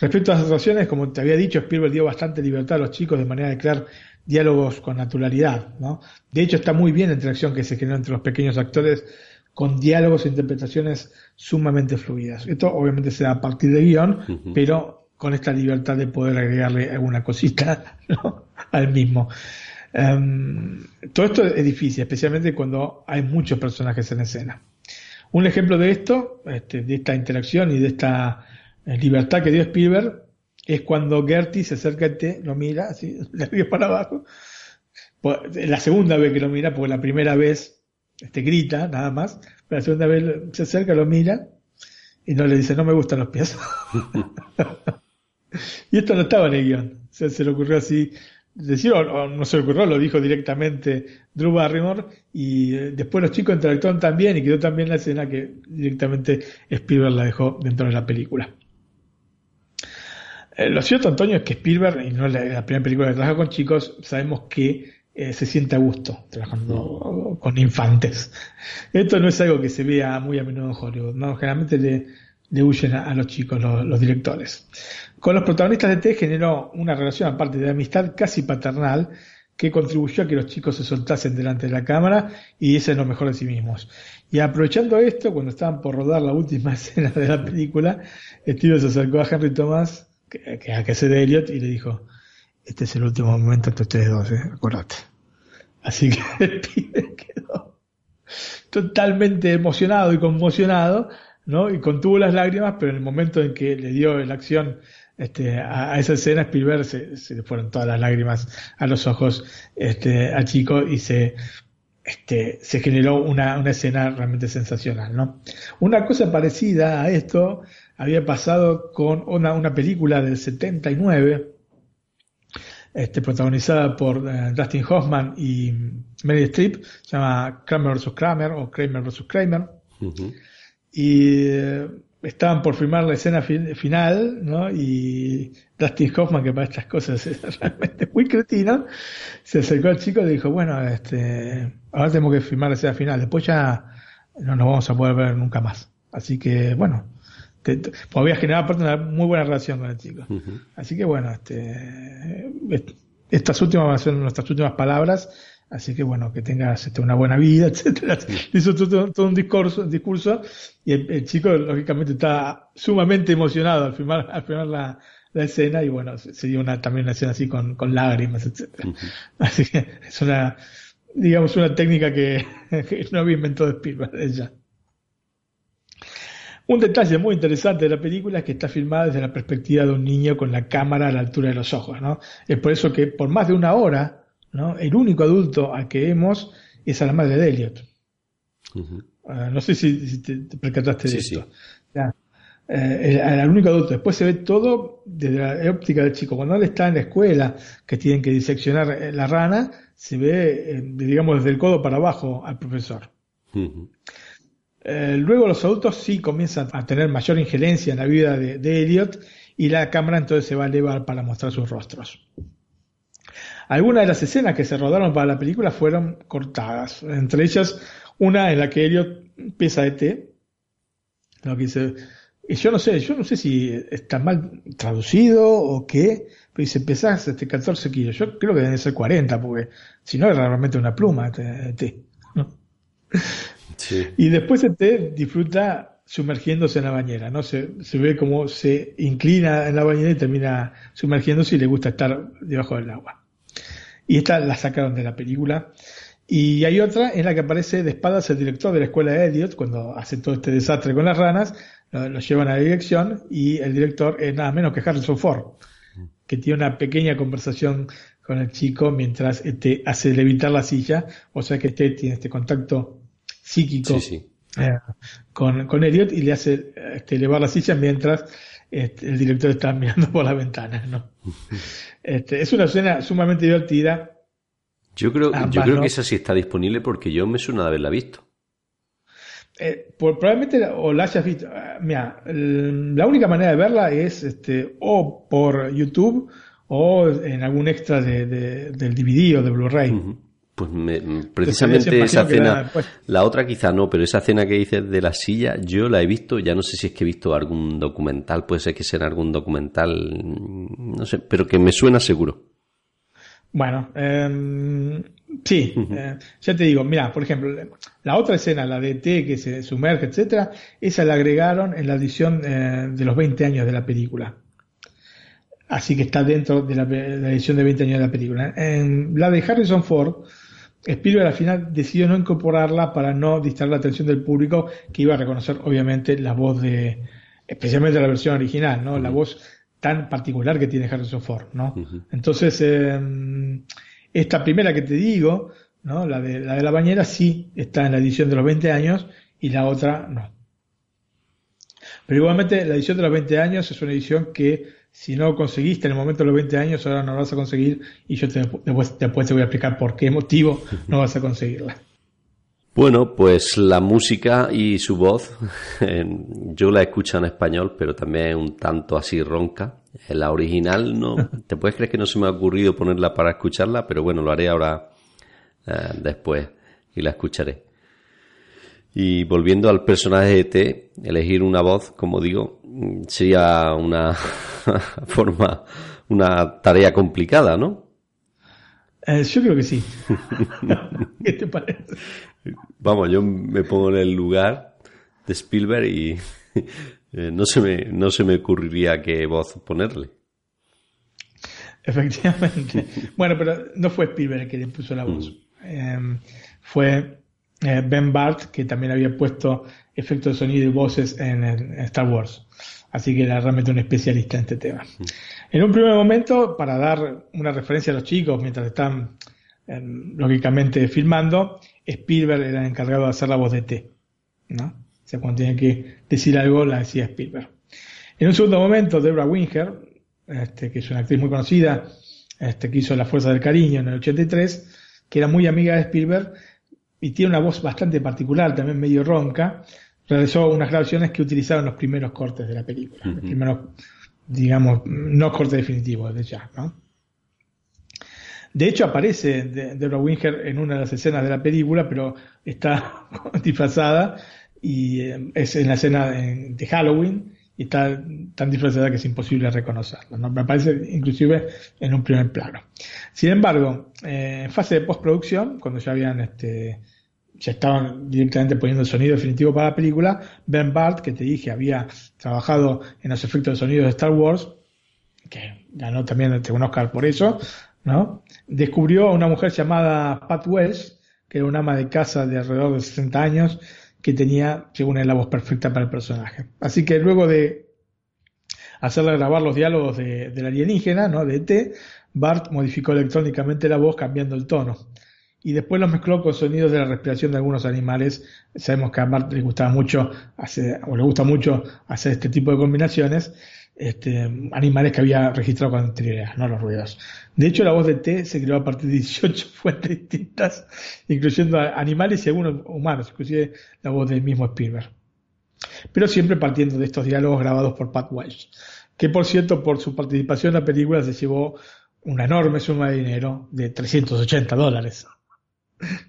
Respecto a las actuaciones, como te había dicho, Spielberg dio bastante libertad a los chicos de manera de crear diálogos con naturalidad. ¿no? De hecho, está muy bien la interacción que se generó entre los pequeños actores con diálogos e interpretaciones sumamente fluidas. Esto obviamente se da a partir de guion, pero con esta libertad de poder agregarle alguna cosita (laughs) al mismo. Em, todo esto es difícil, especialmente cuando hay muchos personajes en escena. Un ejemplo de esto, este, de esta interacción y de esta eh, libertad que dio Spielberg, es cuando Gertie se acerca a ti, lo mira, así, (laughs) le arriba para abajo. Pues, la segunda vez que lo mira, porque la primera vez este, grita, nada más, pero la segunda vez se acerca, lo mira y no le dice, no me gustan los pies. (laughs) (laughs) y esto no estaba en el guion. se le ocurrió así decir, o, no se ocurrió, lo dijo directamente Drew Barrymore, y eh, después los chicos interactuaron también y quedó también la escena que directamente Spielberg la dejó dentro de la película. Eh, lo cierto, Antonio, es que Spielberg, y no es la, primera película que trabaja con chicos, sabemos que eh, se siente a gusto trabajando con infantes. Esto no es algo que se vea muy a menudo en Hollywood, ¿no? Generalmente le, le huyen a, los chicos, los, directores. Con los protagonistas de T generó una relación, aparte de amistad, casi paternal, que contribuyó a que los chicos se soltasen delante de la cámara y diesen lo mejor de sí mismos. Y aprovechando esto, cuando estaban por rodar la última (laughs) escena de la película, Steve se acercó a Henry Thomas, que, que, que hace de Elliot, y le dijo, este es el último momento entre ustedes dos, ¿eh? acordate. Así que (laughs) el quedó totalmente emocionado y conmocionado, ¿no? Y contuvo las lágrimas, pero en el momento en que le dio la acción este, a, esa escena, Spielberg se, le fueron todas las lágrimas a los ojos este, al chico y se, este, se generó una, una escena realmente sensacional, ¿no? Una cosa parecida a esto había pasado con una, una película del 79 este, protagonizada por eh, Dustin Hoffman y Meryl Streep, se llama Kramer vs. Kramer o Kramer vs. Kramer. Y eh, estaban por filmar la escena final, ¿no? Y Dustin Hoffman, que para estas cosas es (laughs) realmente muy cretino, se acercó al chico y dijo, bueno, este, ahora tenemos que filmar la escena final, después ya no nos vamos a poder ver nunca más. Así que, bueno, te, te, pues había generado aparte una muy buena relación con el chico. Uh -huh. Así que bueno, este, estas últimas van a ser nuestras últimas palabras. Así que bueno, que tengas este, una buena vida, (laughs) etcétera. Hizo todo, todo, un discurso, un discurso y el, el, chico lógicamente está sumamente emocionado al filmar, al filmar la, la escena y bueno, sería una, también una escena así con, con lágrimas, etcétera. Uh (laughs) -huh. Así que es una, digamos, una técnica que, (laughs) que no había inventado Spielberg ella. Un detalle muy interesante de la película es que está filmada desde la perspectiva de un niño con la cámara a la altura de los ojos, ¿no? Es por eso que por más de una hora, ¿no? El único adulto al que vemos es a la madre de Elliot. Uh -huh. uh, no sé si, si te, te, percataste de esto. Sí. Eh, el, el, único adulto. Después se ve todo desde la óptica del chico. Cuando él está en la escuela, que tienen que diseccionar eh, la rana, se ve, eh, digamos, desde el codo para abajo al profesor. Uh -huh. Eh, luego los adultos sí comienzan a tener mayor injerencia en la vida de, de, Elliot y la cámara entonces se va a elevar para mostrar sus rostros. Algunas de las escenas que se rodaron para la película fueron cortadas, entre ellas una en la que Elliot pesa de té, lo que dice, y yo no sé, yo no sé si está mal traducido o qué, pero dice pesas este 14 kilos, yo creo que deben ser 40, porque si no es realmente una pluma de té. ¿no? Sí. Y después el té disfruta sumergiéndose en la bañera, ¿no? Se, se ve como se inclina en la bañera y termina sumergiéndose y le gusta estar debajo del agua. Y esta la sacaron de la película. Y hay otra en la que aparece de espadas el director de la escuela de Elliot, cuando hace todo este desastre con las ranas, lo, lo llevan a la dirección y el director es nada menos que Harrison Ford, que tiene una pequeña conversación con el chico mientras este hace levitar la silla, o sea que este tiene este contacto psíquico sí, sí. Eh, con, con Elliot y le hace este, elevar la silla mientras este, el director está (laughs) mirando por la ventana. ¿no? Este, es una escena sumamente divertida. Yo creo, Ambas, yo creo ¿no? que esa sí está disponible porque yo me suena de haberla visto. Eh, por, probablemente o la hayas visto. Ah, mira, la única manera de verla es este, o por YouTube o en algún extra de, de, del DVD o de Blu-ray. Uh -huh. Pues me, precisamente esa cena, pues... la otra quizá no, pero esa cena que dices de la silla, yo la he visto, ya no sé si es que he visto algún documental, puede ser que sea algún documental, no sé, pero que me suena seguro. Bueno, eh, sí, uh -huh. eh, ya te digo, mira, por ejemplo, la otra escena, la de T que se sumerge, etcétera, esa la agregaron en la edición eh, de los 20 años de la película. Así que está dentro de la, de la edición de 20 años de la película. En la de Harrison Ford, Spielberg al final decidió no incorporarla para no distraer la atención del público que iba a reconocer obviamente la voz de, especialmente la versión original, ¿no? La voz tan particular que tiene Harrison Ford, ¿no? Uh -huh. Entonces, eh, esta primera que te digo, ¿no? La de, la de la bañera sí está en la edición de los 20 años y la otra no. Pero igualmente la edición de los 20 años es una edición que si no conseguiste en el momento de los 20 años, ahora no lo vas a conseguir y yo te, después, después te voy a explicar por qué motivo no vas a conseguirla. Bueno, pues la música y su voz, (laughs) yo la escucho en español, pero también un tanto así ronca. En la original no, (laughs) te puedes creer que no se me ha ocurrido ponerla para escucharla, pero bueno, lo haré ahora eh, después y la escucharé. Y volviendo al personaje de T, elegir una voz, como digo, sería una (laughs) forma, una tarea complicada, ¿no? Eh, yo creo que sí. (laughs) ¿Qué te parece? Vamos, yo me pongo en el lugar de Spielberg y (laughs) eh, no, se me, no se me ocurriría qué voz ponerle. Efectivamente. bueno, pero no fue Spielberg el que le puso la voz. Mm. Em, fue eh, Ben Bart, que también había puesto efectos de sonido y voces en, Star Wars. Así que era realmente un especialista en este tema. En un primer momento, para dar una referencia a los chicos mientras están em, lógicamente filmando, Spielberg era el encargado de hacer la voz de T. ¿no? O sea, cuando tenía que decir algo, la decía Spielberg. En un segundo momento, Deborah Winger, este, que es una actriz muy conocida, este, que hizo La Fuerza del Cariño en el 83, que era muy amiga de Spielberg y tiene una voz bastante particular, también medio ronca, realizó unas grabaciones que utilizaron los primeros cortes de la película, los primeros, digamos, no cortes definitivos de ya, ¿no? De hecho, aparece Deborah Winger en una de las escenas de la película, pero está (laughs) disfrazada y eh, es en la escena de Halloween y está tan disfrazada que es imposible reconocerla. ¿no? Me aparece inclusive en un primer plano. Sin embargo, eh, en fase de postproducción, cuando ya habían este, ya estaban directamente poniendo el sonido definitivo para la película, Ben Bart, que te dije había trabajado en los efectos de sonido de Star Wars, que ganó también un Oscar por eso, ¿no? Descubrió a una mujer llamada Pat Wells, que era una ama de casa de alrededor de 60 años, que tenía, según él, la voz perfecta para el personaje. Así que luego de hacerle grabar los diálogos de, del alienígena, ¿no? de ET, Bart modificó electrónicamente la voz cambiando el tono. Y después los mezcló con sonidos de la respiración de algunos animales. Sabemos que a Bart le gustaba mucho hacer, o le gusta mucho hacer este tipo de combinaciones este, animales que había registrado con anterioridad, no los ruidos. De hecho, la voz de T se creó a partir de (laughs) 18 fuentes distintas, incluyendo animales y algunos humanos, inclusive la voz del mismo Spielberg. Pero siempre partiendo de estos diálogos grabados por Pat Welch, que por cierto, por su participación en la película se llevó una enorme suma de dinero de 380 dólares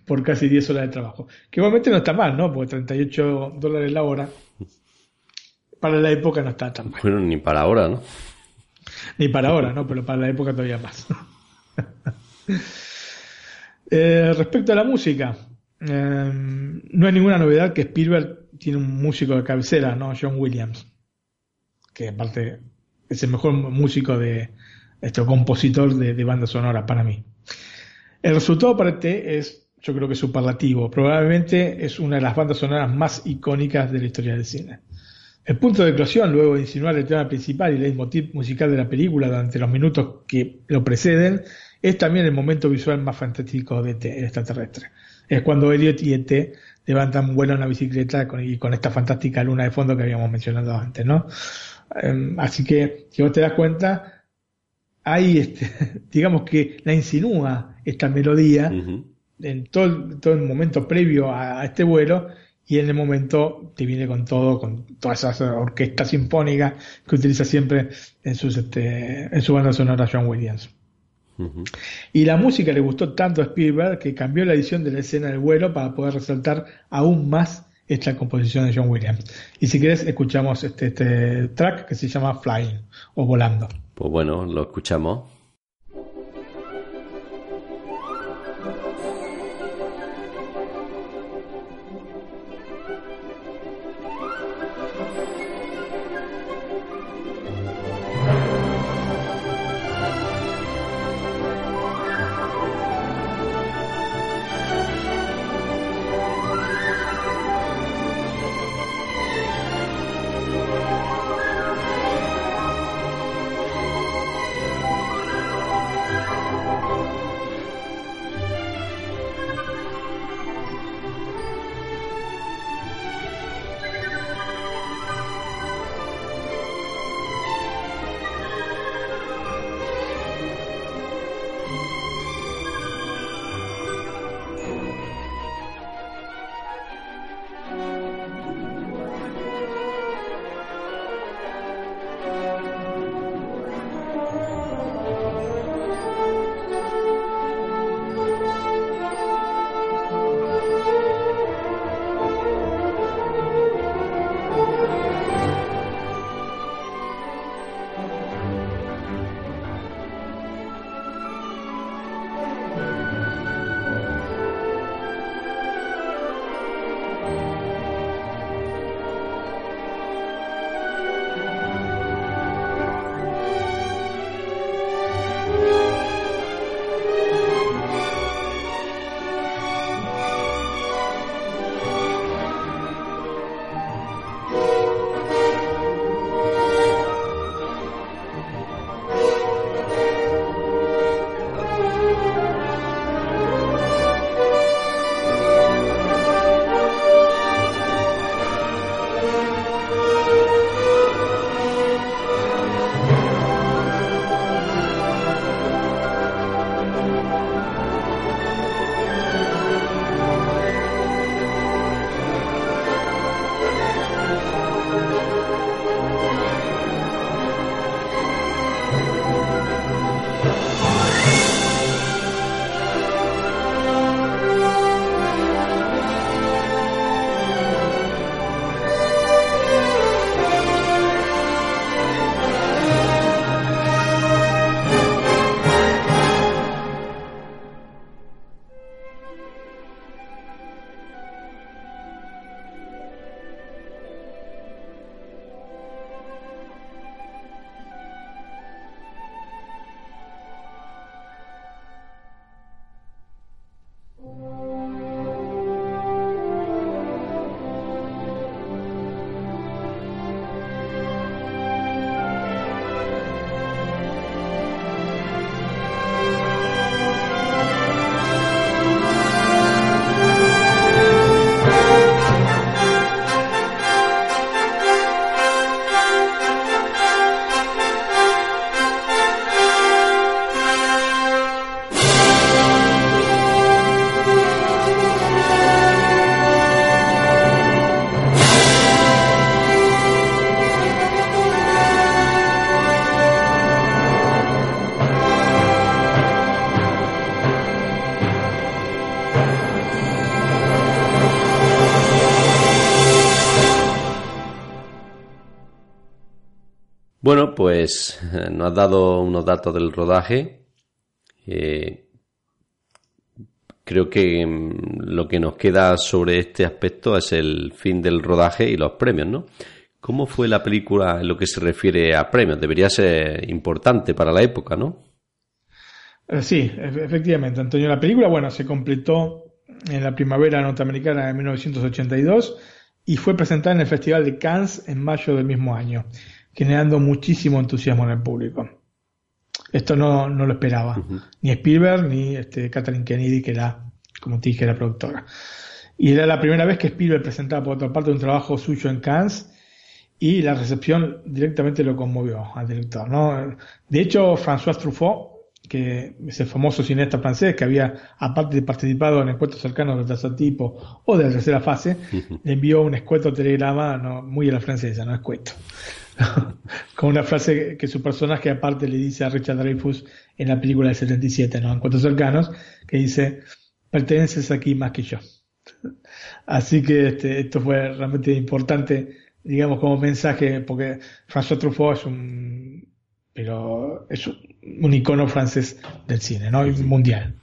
por casi 10 horas de trabajo. Que igualmente no está mal, ¿no? Porque 38 dólares la hora para la época no está tan mal. Bueno, ni para ahora, ¿no? Ni para ahora, ¿no? Pero para la época todavía más. (laughs) Eh, respecto a la música, eh, no hay ninguna novedad que Spielberg tiene un músico de cabecera, ¿no? John Williams, que aparte es el mejor músico de este compositor de, de banda sonora para mí. El resultado para este es, yo creo que superlativo. Probablemente es una de las bandas sonoras más icónicas de la historia del cine. El punto de eclosión, luego de insinuar el tema principal y el leitmotiv musical de la película durante los minutos que lo preceden, es también el momento visual más fantástico de el extraterrestre. Es cuando Elliot y E.T. levantan vuelo en una bicicleta y con esta fantástica luna de fondo que habíamos mencionado antes, ¿no? Em, así que, si vos te das cuenta, hay, este, (laughs) digamos que la insinúa esta melodía en todo, todo el momento previo a este vuelo y en el momento te viene con todo, con todas esas orquestas sinfónicas que utiliza siempre en, sus, este, en su banda sonora John Williams. Y la música le gustó tanto a Spielberg que cambió la edición de la escena del vuelo para poder resaltar aún más esta composición de John Williams. Y si quieres, escuchamos este, este track que se llama Flying o Volando. Pues bueno, lo escuchamos. Pues nos has dado unos datos del rodaje. Eh, creo que mm, lo que nos queda sobre este aspecto es el fin del rodaje y los premios, ¿no? ¿Cómo fue la película en lo que se refiere a premios? Debería ser importante para la época, ¿no? Eh, sí, efectivamente, Antonio. La película, bueno, se completó en la primavera norteamericana de 1982 y fue presentada en el Festival de Cannes en mayo del mismo año, generando muchísimo entusiasmo en el público. Esto no, no lo esperaba, ni Spielberg ni este, Catherine Kennedy, que era, como te dije, la productora. Y era la primera vez que Spielberg presentaba por otra parte un trabajo suyo en Cannes y la recepción directamente lo conmovió al director. ¿no? De hecho, François Truffaut que es el famoso cineasta francés que había, aparte de participado en encuentros cercanos del tercer tipo o de la tercera fase, le envió un escueto telegrama, no, muy a la francesa, no escueto, (laughs) con una frase que su personaje aparte le dice a Richard Dreyfus en la película del 77, ¿no? Encuentros cercanos, que dice, perteneces aquí más que yo. Así que este, esto fue realmente importante, digamos, como mensaje, porque François Truffaut es un pero es un icono francés del cine, ¿no? mundial.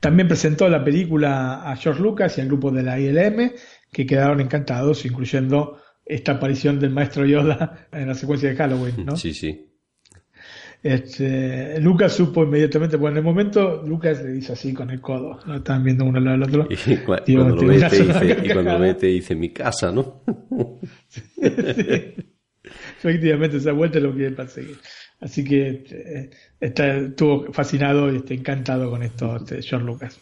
También presentó la película a George Lucas y al grupo de la ILM, que quedaron encantados, incluyendo esta aparición del maestro Yoda en la secuencia de Halloween, ¿no? Sí, sí. Este, Lucas supo inmediatamente, bueno, en el momento Lucas le dice así con el codo, ¿no? Estaban viendo uno al otro. (laughs) Y, cuando, lo ve, te dice, y cuando ve te dice mi casa, ¿no? (laughs) sí. Efectivamente, esa vuelta es lo que perseguir. Así que está, estuvo fascinado y está encantado con esto este, George Lucas.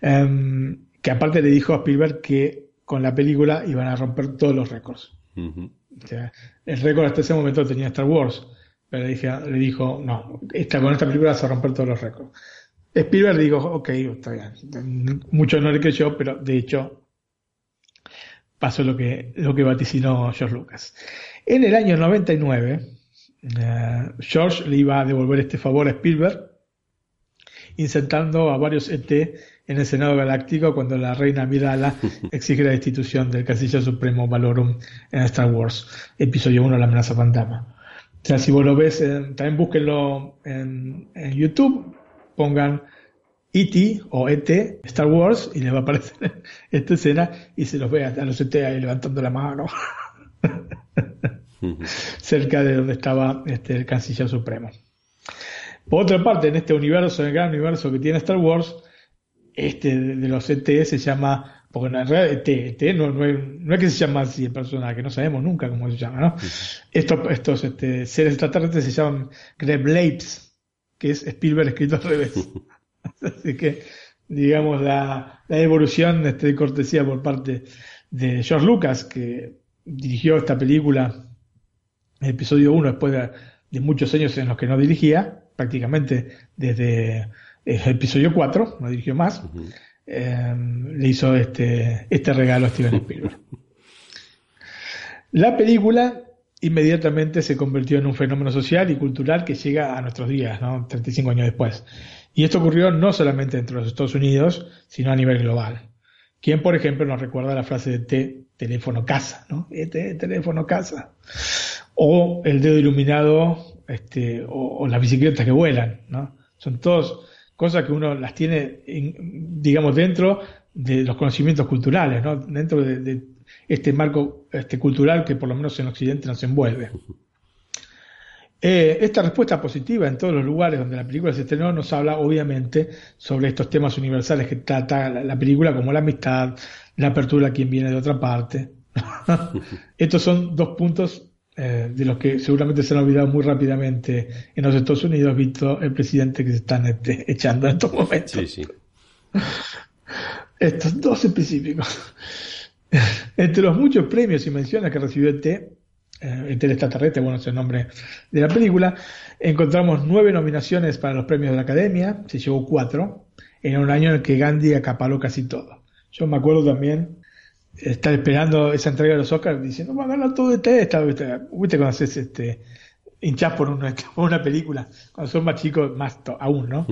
Em, que aparte le dijo a Spielberg que con la película iban a romper todos los récords. el récord hasta ese momento tenía Star Wars, pero le, dije, le dijo, no, esta, con esta película vas a romper todos los récords. Spielberg le dijo, ok, está bien. Mucho no le creyó, pero de hecho pasó lo que, lo que vaticinó George Lucas. En el año 99, eh, George le iba a devolver este favor a Spielberg, insertando a varios ET en el Senado Galáctico cuando la reina Midala (laughs) exige la destitución del Canciller Supremo Valorum en Star Wars, episodio 1, La amenaza fantasma. O sea, si vos lo ves, eh, también búsquenlo en, YouTube, pongan E.T. o E.T. Star Wars y les va a aparecer (laughs) esta escena y se los ve a los ET ahí levantando la mano. (laughs) cerca de donde estaba este, el canciller supremo. Por otra parte, en este universo, en el gran universo que tiene Star Wars, este de los ET se llama, porque en realidad ET, ET no, no, es que se llama así el personaje, no sabemos nunca cómo se llama, ¿no? Estos, estos este, seres extraterrestres se llaman Greblapes, que es Spielberg escrito al revés. (laughs) así que, digamos, la, la evolución este, de cortesía por parte de George Lucas, que dirigió esta película, el episodio 1, después de, muchos años en los que no dirigía, prácticamente desde el episodio 4, no dirigió más, eh, le hizo este, este regalo a Steven Spielberg. La película inmediatamente se convirtió en un fenómeno social y cultural que llega a nuestros días, ¿no? 35 años después. Y esto ocurrió no solamente entre los Estados Unidos, sino a nivel global. ¿Quién, por ejemplo, nos recuerda la frase de T, teléfono casa, ¿no? T, teléfono casa. O el dedo iluminado, este, o, las bicicletas que vuelan, ¿no? Son todas cosas que uno las tiene, digamos, dentro de los conocimientos culturales, ¿no? Dentro de, este marco este, cultural que por lo menos en Occidente nos envuelve. Eh, esta respuesta positiva en todos los lugares donde la película se estrenó nos habla obviamente sobre estos temas universales que trata la, película como la amistad, la apertura a quien viene de otra parte. (laughs) Estos son dos puntos eh, de los que seguramente se han olvidado muy rápidamente en los Estados Unidos, visto el presidente que se están este, echando en estos momentos. Sí, sí. (laughs) Estos dos específicos. (laughs) Entre los muchos premios y menciones que recibió el T, eh, extraterrestre, bueno, es el nombre de la película. Encontramos nueve nominaciones para los premios de la Academia, se llevó cuatro, en un año en el que Gandhi acapaló casi todo. Yo me acuerdo también estar esperando esa entrega de los Oscars diciendo, va a ganar todo de esta, ¿viste? cuando haces este, hinchás por una, (laughs) por una película, cuando son más chicos, más aún, ¿no?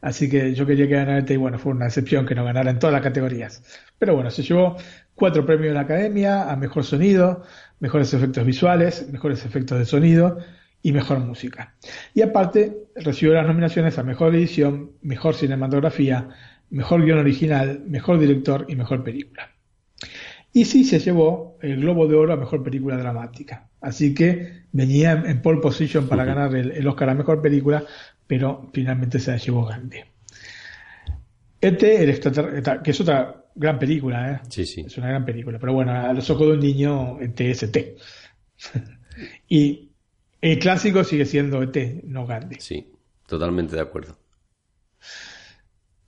Así que yo quería que ganara este y bueno, fue una excepción que no ganara en todas las categorías. Pero bueno, se llevó cuatro premios de la Academia a Mejor Sonido, Mejores Efectos Visuales, Mejores Efectos de Sonido y Mejor Música. Y aparte recibió las nominaciones a Mejor Edición, Mejor Cinematografía, Mejor Guión Original, Mejor Director y Mejor Película. Y sí se llevó el Globo de Oro a Mejor Película Dramática. Así que venía en pole position para ganar el, Oscar a Mejor Película, pero finalmente se la llevó grande. Este, el que es otra gran película, ¿eh? Sí, sí. Es una gran película. Pero bueno, a los ojos de un niño, ET es ET. (laughs) y el clásico sigue siendo ET, no Gandhi. Sí, totalmente de acuerdo.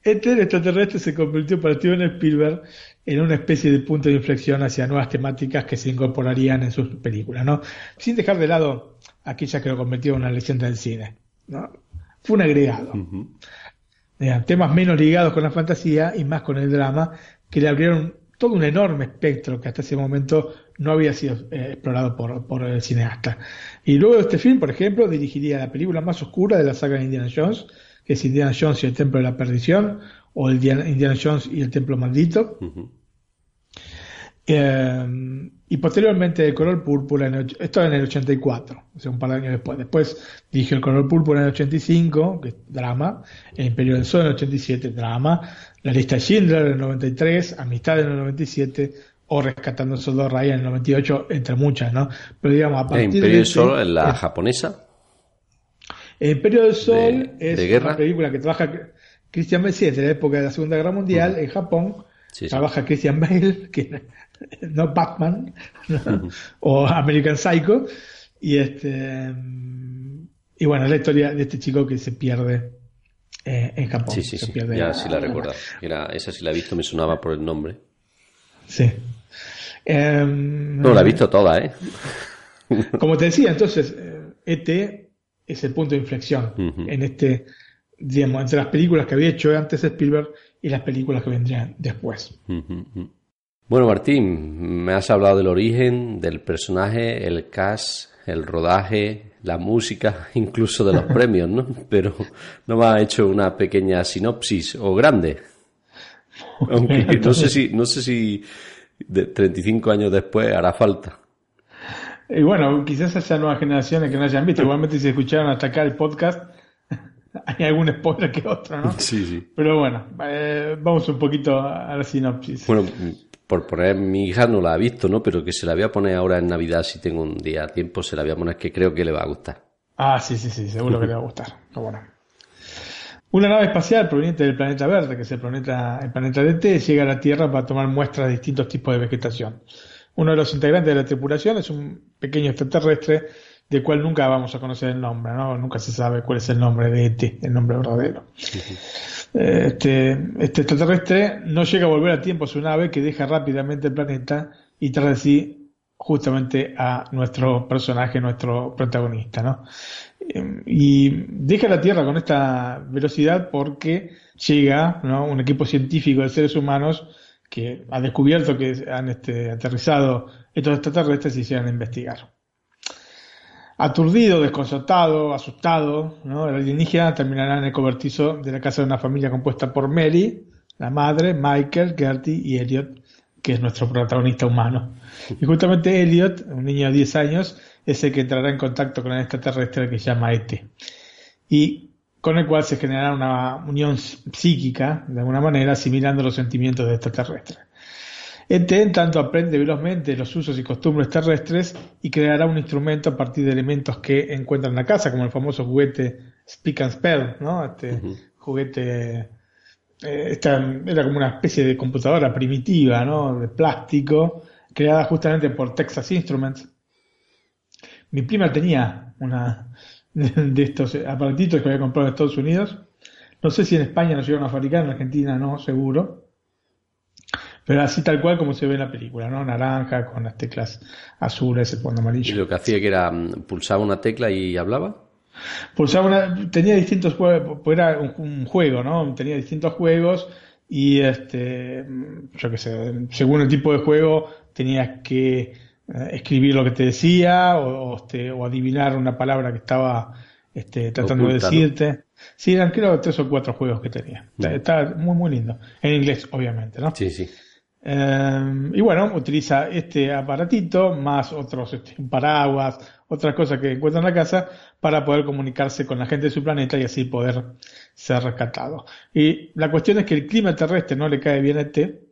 ET, el extraterrestre, se convirtió para Steven Spielberg en una especie de punto de inflexión hacia nuevas temáticas que se incorporarían en sus películas, ¿no? Sin dejar de lado aquella que lo convirtió en una leyenda del cine, ¿no? Fue un agregado. temas menos ligados con la fantasía y más con el drama que le abrieron todo un enorme espectro que hasta ese momento no había sido eh, explorado por, por, el cineasta. Y luego de este film, por ejemplo, dirigiría la película más oscura de la saga de Indiana Jones, que es Indiana Jones y el Templo de la Perdición, o el Indiana Jones y el Templo Maldito. Eh, y posteriormente el color púrpura, en el, esto en el 84, o sea, un par de años después. Después dirigió el color púrpura en el 85, que es drama, el Imperio del Sol en el 87, drama, la lista Schindler en el 93, Amistad en el 97, o Rescatando el Soldado Ryan en el 98, entre muchas, ¿no? Pero digamos, a partir ¿El Imperio del Sol en la japonesa? El Imperio del Sol es una película que trabaja Christian Bale, sí, de la época de la Segunda Guerra Mundial, en Japón. trabaja Christian Bale, (laughs) que no Batman, (laughs) o American Psycho. Y este y bueno, la historia de este chico que se pierde eh, en Japón. Sí, sí, sí. Ya sí la recuerdo. Era, esa sí la he visto, me sonaba por el nombre. Sí. Em, no, la he visto toda, ¿eh? Como te decía, entonces, ET e es el punto de inflexión en este digamos, entre las películas que había hecho antes Spielberg y las películas que vendrían después. Bueno, Martín, me has hablado del origen, del personaje, el cast, el rodaje, la música, (laughs) incluso de los (laughs) premios, ¿no? Pero no me has hecho una pequeña sinopsis o grande. (laughs) Aunque no sé si, no sé si de 35 años después hará falta. Y bueno, quizás haya nuevas generaciones que no hayan visto. Igualmente si escucharon hasta acá el podcast, (laughs) hay algún spoiler que otro, ¿no? Sí, sí. Pero bueno, eh, vamos un poquito a la sinopsis. Bueno, por poner, mi hija no la ha visto, ¿no? Pero que se la voy a poner ahora en Navidad, si tengo un día a tiempo, se la voy a poner que creo que le va a gustar. Ah, sí, sí, sí, seguro que le va a gustar. bueno. Una nave espacial proveniente del planeta verde, que es el planeta, el planeta DT, llega a la Tierra para tomar muestras de distintos tipos de vegetación. Uno de los integrantes de la tripulación es un pequeño extraterrestre del cual nunca vamos a conocer el nombre, ¿no? Nunca se sabe cuál es el nombre de ET, el nombre verdadero. Este, este extraterrestre no llega a volver a tiempo a su nave que deja rápidamente el planeta y trae así justamente a nuestro personaje, nuestro protagonista, ¿no? Y deja la Tierra con esta velocidad porque llega ¿no? un equipo científico de seres humanos que ha descubierto que han este, aterrizado estos extraterrestres y se van a investigar. Aturdido, desconcertado, asustado, ¿no? el alienígena terminará en el cobertizo de la casa de una familia compuesta por Mary, la madre, Michael, Gertie y Elliot, que es nuestro protagonista humano. Y justamente Elliot, un niño de 10 años, es el que entrará en contacto con el extraterrestre que se llama Ete. Y con el cual se generará una unión psíquica, de alguna manera, asimilando los sentimientos de extraterrestre. Este, en tanto, aprende velozmente los usos y costumbres terrestres y creará un instrumento a partir de elementos que encuentra en la casa, como el famoso juguete Speak and Spell, ¿no? Este juguete, eh, era como una especie de computadora primitiva, ¿no? De plástico, creada justamente por Texas Instruments. Mi prima tenía una (laughs) de estos aparatitos que había comprado en Estados Unidos. No sé si en España lo llegaron a fabricar, en Argentina no, seguro pero así tal cual como se ve en la película, ¿no? Naranja, con las teclas azules, el fondo amarillo. ¿Y lo que hacía que era mm, pulsaba una tecla y hablaba? Pulsaba una, tenía distintos juegos, pues era un, juego, ¿no? Tenía distintos juegos y este, yo qué sé, según el tipo de juego tenías que eh, escribir lo que te decía o, este, o adivinar una palabra que estaba este, tratando de decirte. Sí, eran creo tres o cuatro juegos que tenía. Está, muy, muy lindo. En inglés, obviamente, ¿no? Sí, sí. Eh, y bueno, utiliza este aparatito, más otros este, paraguas, otras cosas que encuentra en la casa, para poder comunicarse con la gente de su planeta y así poder ser rescatado. Y la cuestión es que el clima terrestre no le cae bien a este,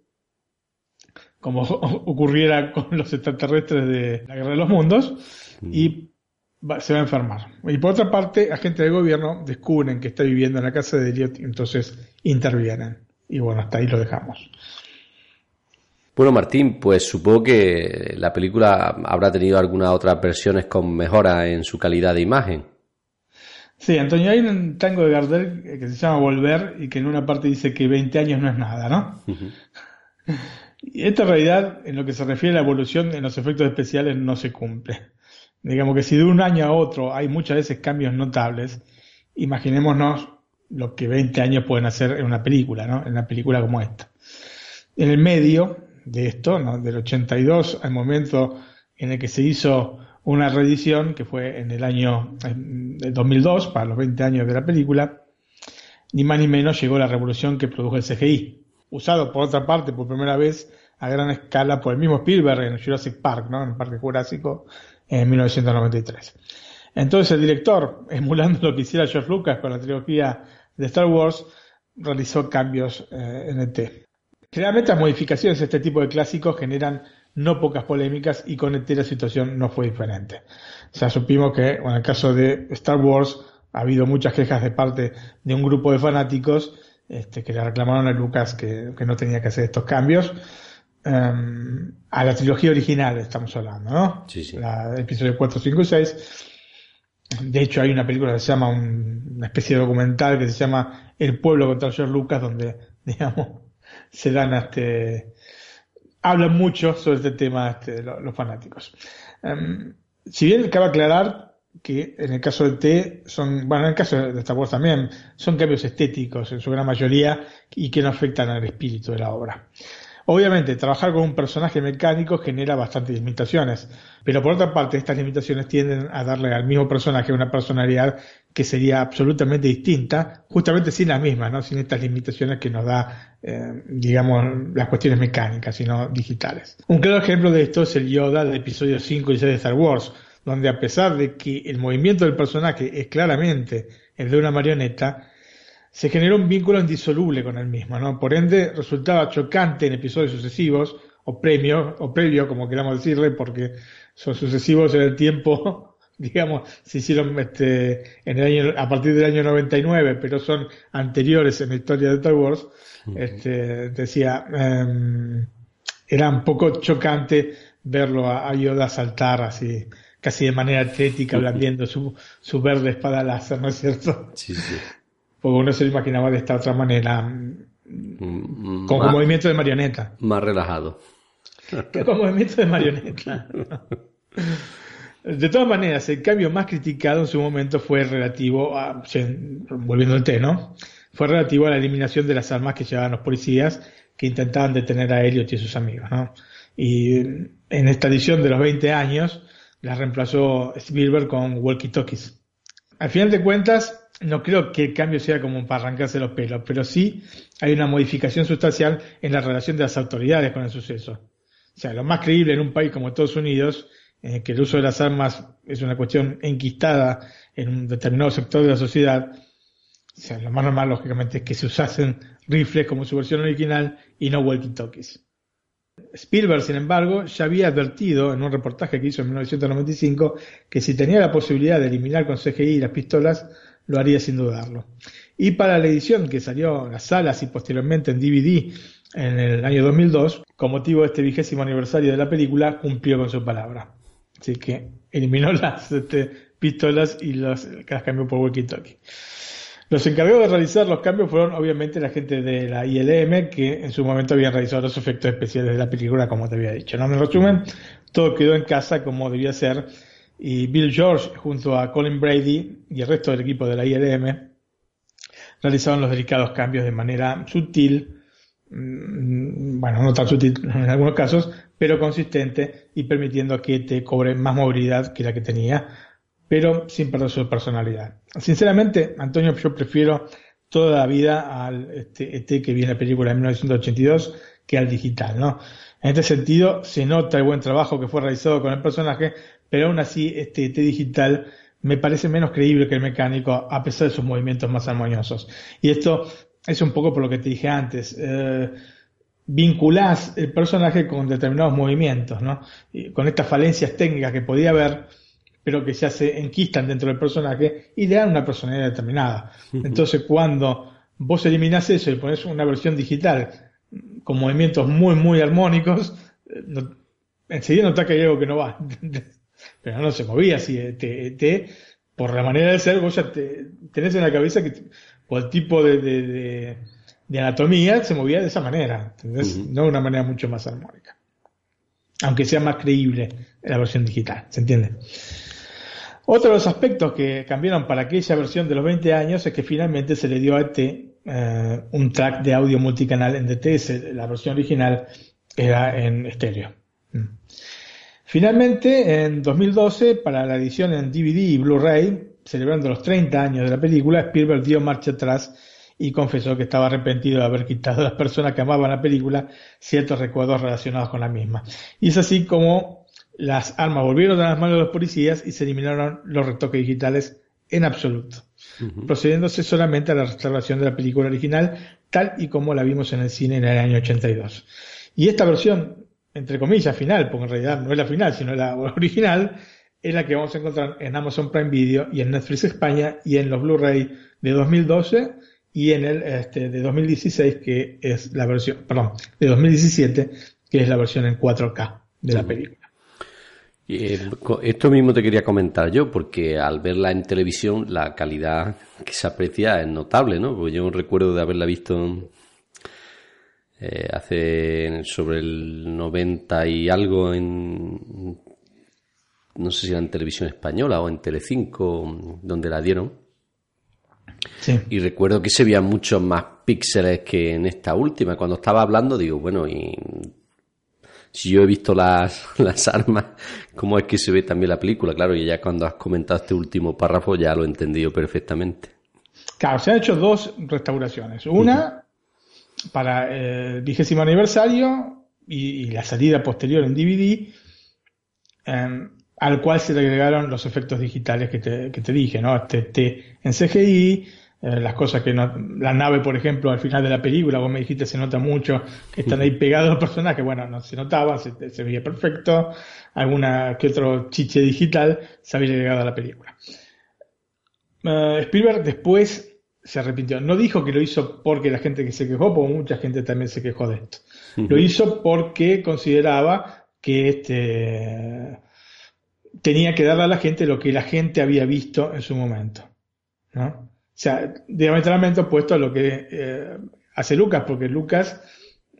como (laughs) ocurriera con los extraterrestres de la Guerra de los Mundos, y se va a enfermar. Y por otra parte, agentes del gobierno descubren que está viviendo en la casa de Elliot y entonces intervienen. Y bueno, hasta ahí lo dejamos. Bueno, Martín, pues supongo que la película habrá tenido algunas otras versiones con mejora en su calidad de imagen. Sí, Antonio, hay un tango de Gardel que se llama Volver y que en una parte dice que 20 años no es nada, ¿no? Y (laughs) esta realidad, en lo que se refiere a la evolución en los efectos especiales, no se cumple. (laughs) Digamos que si de un año a otro hay muchas veces cambios notables, imaginémonos lo que 20 años pueden hacer en una película, ¿no? En una película como esta. En el medio de esto, ¿no? Del 82 al momento en el que se hizo una reedición, que fue en el año 2002, para los 20 años de la película, ni más ni menos llegó la revolución que produjo el CGI, usado por otra parte por primera vez a gran escala por el mismo Spielberg en Jurassic Park, ¿no? en el Parque Jurásico, en 1993. Entonces el director, (laughs) emulando lo que hiciera George Lucas con la trilogía de Star Wars, realizó cambios eh, en el T. Generalmente las modificaciones de este tipo de clásicos generan no pocas polémicas y con ET la situación no fue diferente. Sea, supimos que en el caso de Star Wars ha habido muchas quejas de parte de un grupo de fanáticos este, que le reclamaron a Lucas que, no tenía que hacer estos cambios. Em, a la trilogía original estamos hablando, ¿no? Sí, sí. La, episodio 4, 5 y 6. De hecho, hay una película que se llama, una especie de documental que se llama El pueblo contra George Lucas, donde, (laughs) digamos, se dan este, hablan mucho sobre este tema este, los, fanáticos. Em, si bien cabe aclarar que en el caso de T son, bueno, en el caso de Star Wars también, son cambios estéticos en su gran mayoría y que no afectan al espíritu de la obra. Obviamente, trabajar con un personaje mecánico genera bastantes limitaciones, pero por otra parte, estas limitaciones tienden a darle al mismo personaje una personalidad que sería absolutamente distinta, justamente sin las mismas, ¿no? sin estas limitaciones que nos da, eh, digamos, las cuestiones mecánicas, sino digitales. Un claro ejemplo de esto es el Yoda del episodio 5 y 6 de Star Wars, donde a pesar de que el movimiento del personaje es claramente el de una marioneta, se generó un vínculo indisoluble con el mismo, ¿no? Por ende, resultaba chocante en episodios sucesivos, o premio, o previo, como queramos decirle, porque son sucesivos en el tiempo, (laughs) digamos, se hicieron este, en el año, a partir del año 99, pero son anteriores en la historia de Star Wars, este, decía, eh, era un poco chocante verlo a Yoda saltar así casi de manera atlética, blandiendo su, su verde espada láser, ¿no es cierto? Sí, sí. Porque uno se lo imaginaba de esta otra manera, mm, con movimiento de marioneta. Más relajado. (laughs) Con movimiento de marioneta. De todas maneras, el cambio más criticado en su momento fue relativo a, volviendo al té, ¿no? Fue relativo a la eliminación de las armas que llevaban los policías que intentaban detener a Elliot y sus amigos, ¿no? Y en esta edición de los 20 años, la reemplazó Spielberg con Walkie Talkies. Al final de cuentas, no creo que el cambio sea como para arrancarse los pelos, pero sí hay una modificación sustancial en la relación de las autoridades con el suceso. O sea, lo más creíble en un país como Estados Unidos, en que el uso de las armas es una cuestión enquistada en un determinado sector de la sociedad, o sea, lo más normal, lógicamente, es que se usasen rifles como su versión original y no walkie-talkies. Spielberg, sin embargo, ya había advertido en un reportaje que hizo en 1995 que si tenía la posibilidad de eliminar con CGI las pistolas, lo haría sin dudarlo. Y para la edición que salió en las salas y posteriormente en DVD en el año 2002, con motivo de este vigésimo aniversario de la película, cumplió con su palabra. Así que eliminó las este, pistolas y las, las cambió por walkie-talkie. Los encargados de realizar los cambios fueron obviamente la gente de la ILM, que en su momento habían realizado los efectos especiales de la película, como te había dicho. ¿no? En resumen, todo quedó en casa como debía ser, y Bill George, junto a Colin Brady y el resto del equipo de la ILM, realizaron los delicados cambios de manera sutil, mm, bueno, no tan sutil (laughs) en algunos casos, pero consistente y permitiendo que te cobre más movilidad que la que tenía pero sin perder su personalidad. Sinceramente, Antonio, yo prefiero toda la vida al este, este que viene la película de 1982, que al digital, ¿no? En este sentido, se nota el buen trabajo que fue realizado con el personaje, pero aún así, este T digital me parece menos creíble que el mecánico, a pesar de sus movimientos más armoniosos. Y esto es un poco por lo que te dije antes. Eh, vinculás el personaje con determinados movimientos, ¿no? con estas falencias técnicas que podía haber, pero que ya se enquistan dentro del personaje y le dan una personalidad determinada. Entonces, cuando vos eliminás eso y pones una versión digital con movimientos muy, muy armónicos, no, enseguida notás que hay algo que no va. (laughs) pero no se movía así. Eh, te, por la manera de ser, vos ya te, tenés en la cabeza que, por el tipo de de anatomía se movía de esa manera, no de una manera mucho más armónica. Aunque sea más creíble la versión digital, ¿se entiende? Otro de los aspectos que cambiaron para aquella versión de los 20 años es que finalmente se le dio a este eh, un track de audio multicanal en DTS. La versión original era en estéreo. Mm. Finalmente, en 2012, para la edición en DVD y Blu-ray, celebrando los 30 años de la película, Spielberg dio marcha atrás y confesó que estaba arrepentido de haber quitado a las personas que amaban la película ciertos recuerdos relacionados con la misma. Y es así como las armas volvieron a las manos de los policías y se eliminaron los retoques digitales en absoluto, procediéndose solamente a la restauración de la película original tal y como la vimos en el cine en el año 82. Y esta versión, entre comillas, final, porque en realidad no es la final, sino la (laughs) original, es la que vamos a encontrar en Amazon Prime Video y en Netflix España y en los Blu-ray de 2012 y en el este, de 2016 que es la versión, perdón, de 2017 que es la versión en 4K de la película. Eh, esto mismo te quería comentar yo, porque al verla en televisión la calidad que se aprecia es notable, ¿no? Porque yo recuerdo de haberla visto eh, hace sobre el 90 y algo en no sé si era en televisión española o en Telecinco donde la dieron y recuerdo que se veían muchos más píxeles que en esta última. Cuando estaba hablando, digo, bueno, y si yo he visto las, (laughs) las armas, ¿cómo es que se ve también la película? Claro, y ya cuando has comentado este último párrafo ya lo he entendido perfectamente. Claro, se han hecho dos restauraciones. Una para el vigésimo aniversario y, la salida posterior en DVD. Em, al cual se le agregaron los efectos digitales que te, que te dije, ¿no? Este T en CGI, eh, las cosas que no, la nave, por ejemplo, al final de la película, vos me dijiste se nota mucho, que están ahí pegados los personajes, bueno, no se notaba, se, se veía perfecto, alguna que otro chiche digital se había agregado a la película. Uh, Spielberg después se arrepintió. No dijo que lo hizo porque la gente que se quejó, porque mucha gente también se quejó de esto. Lo hizo porque consideraba que este tenía que darle a la gente lo que la gente había visto en su momento. ¿no? O sea, diametralmente opuesto a lo que eh, hace Lucas, porque Lucas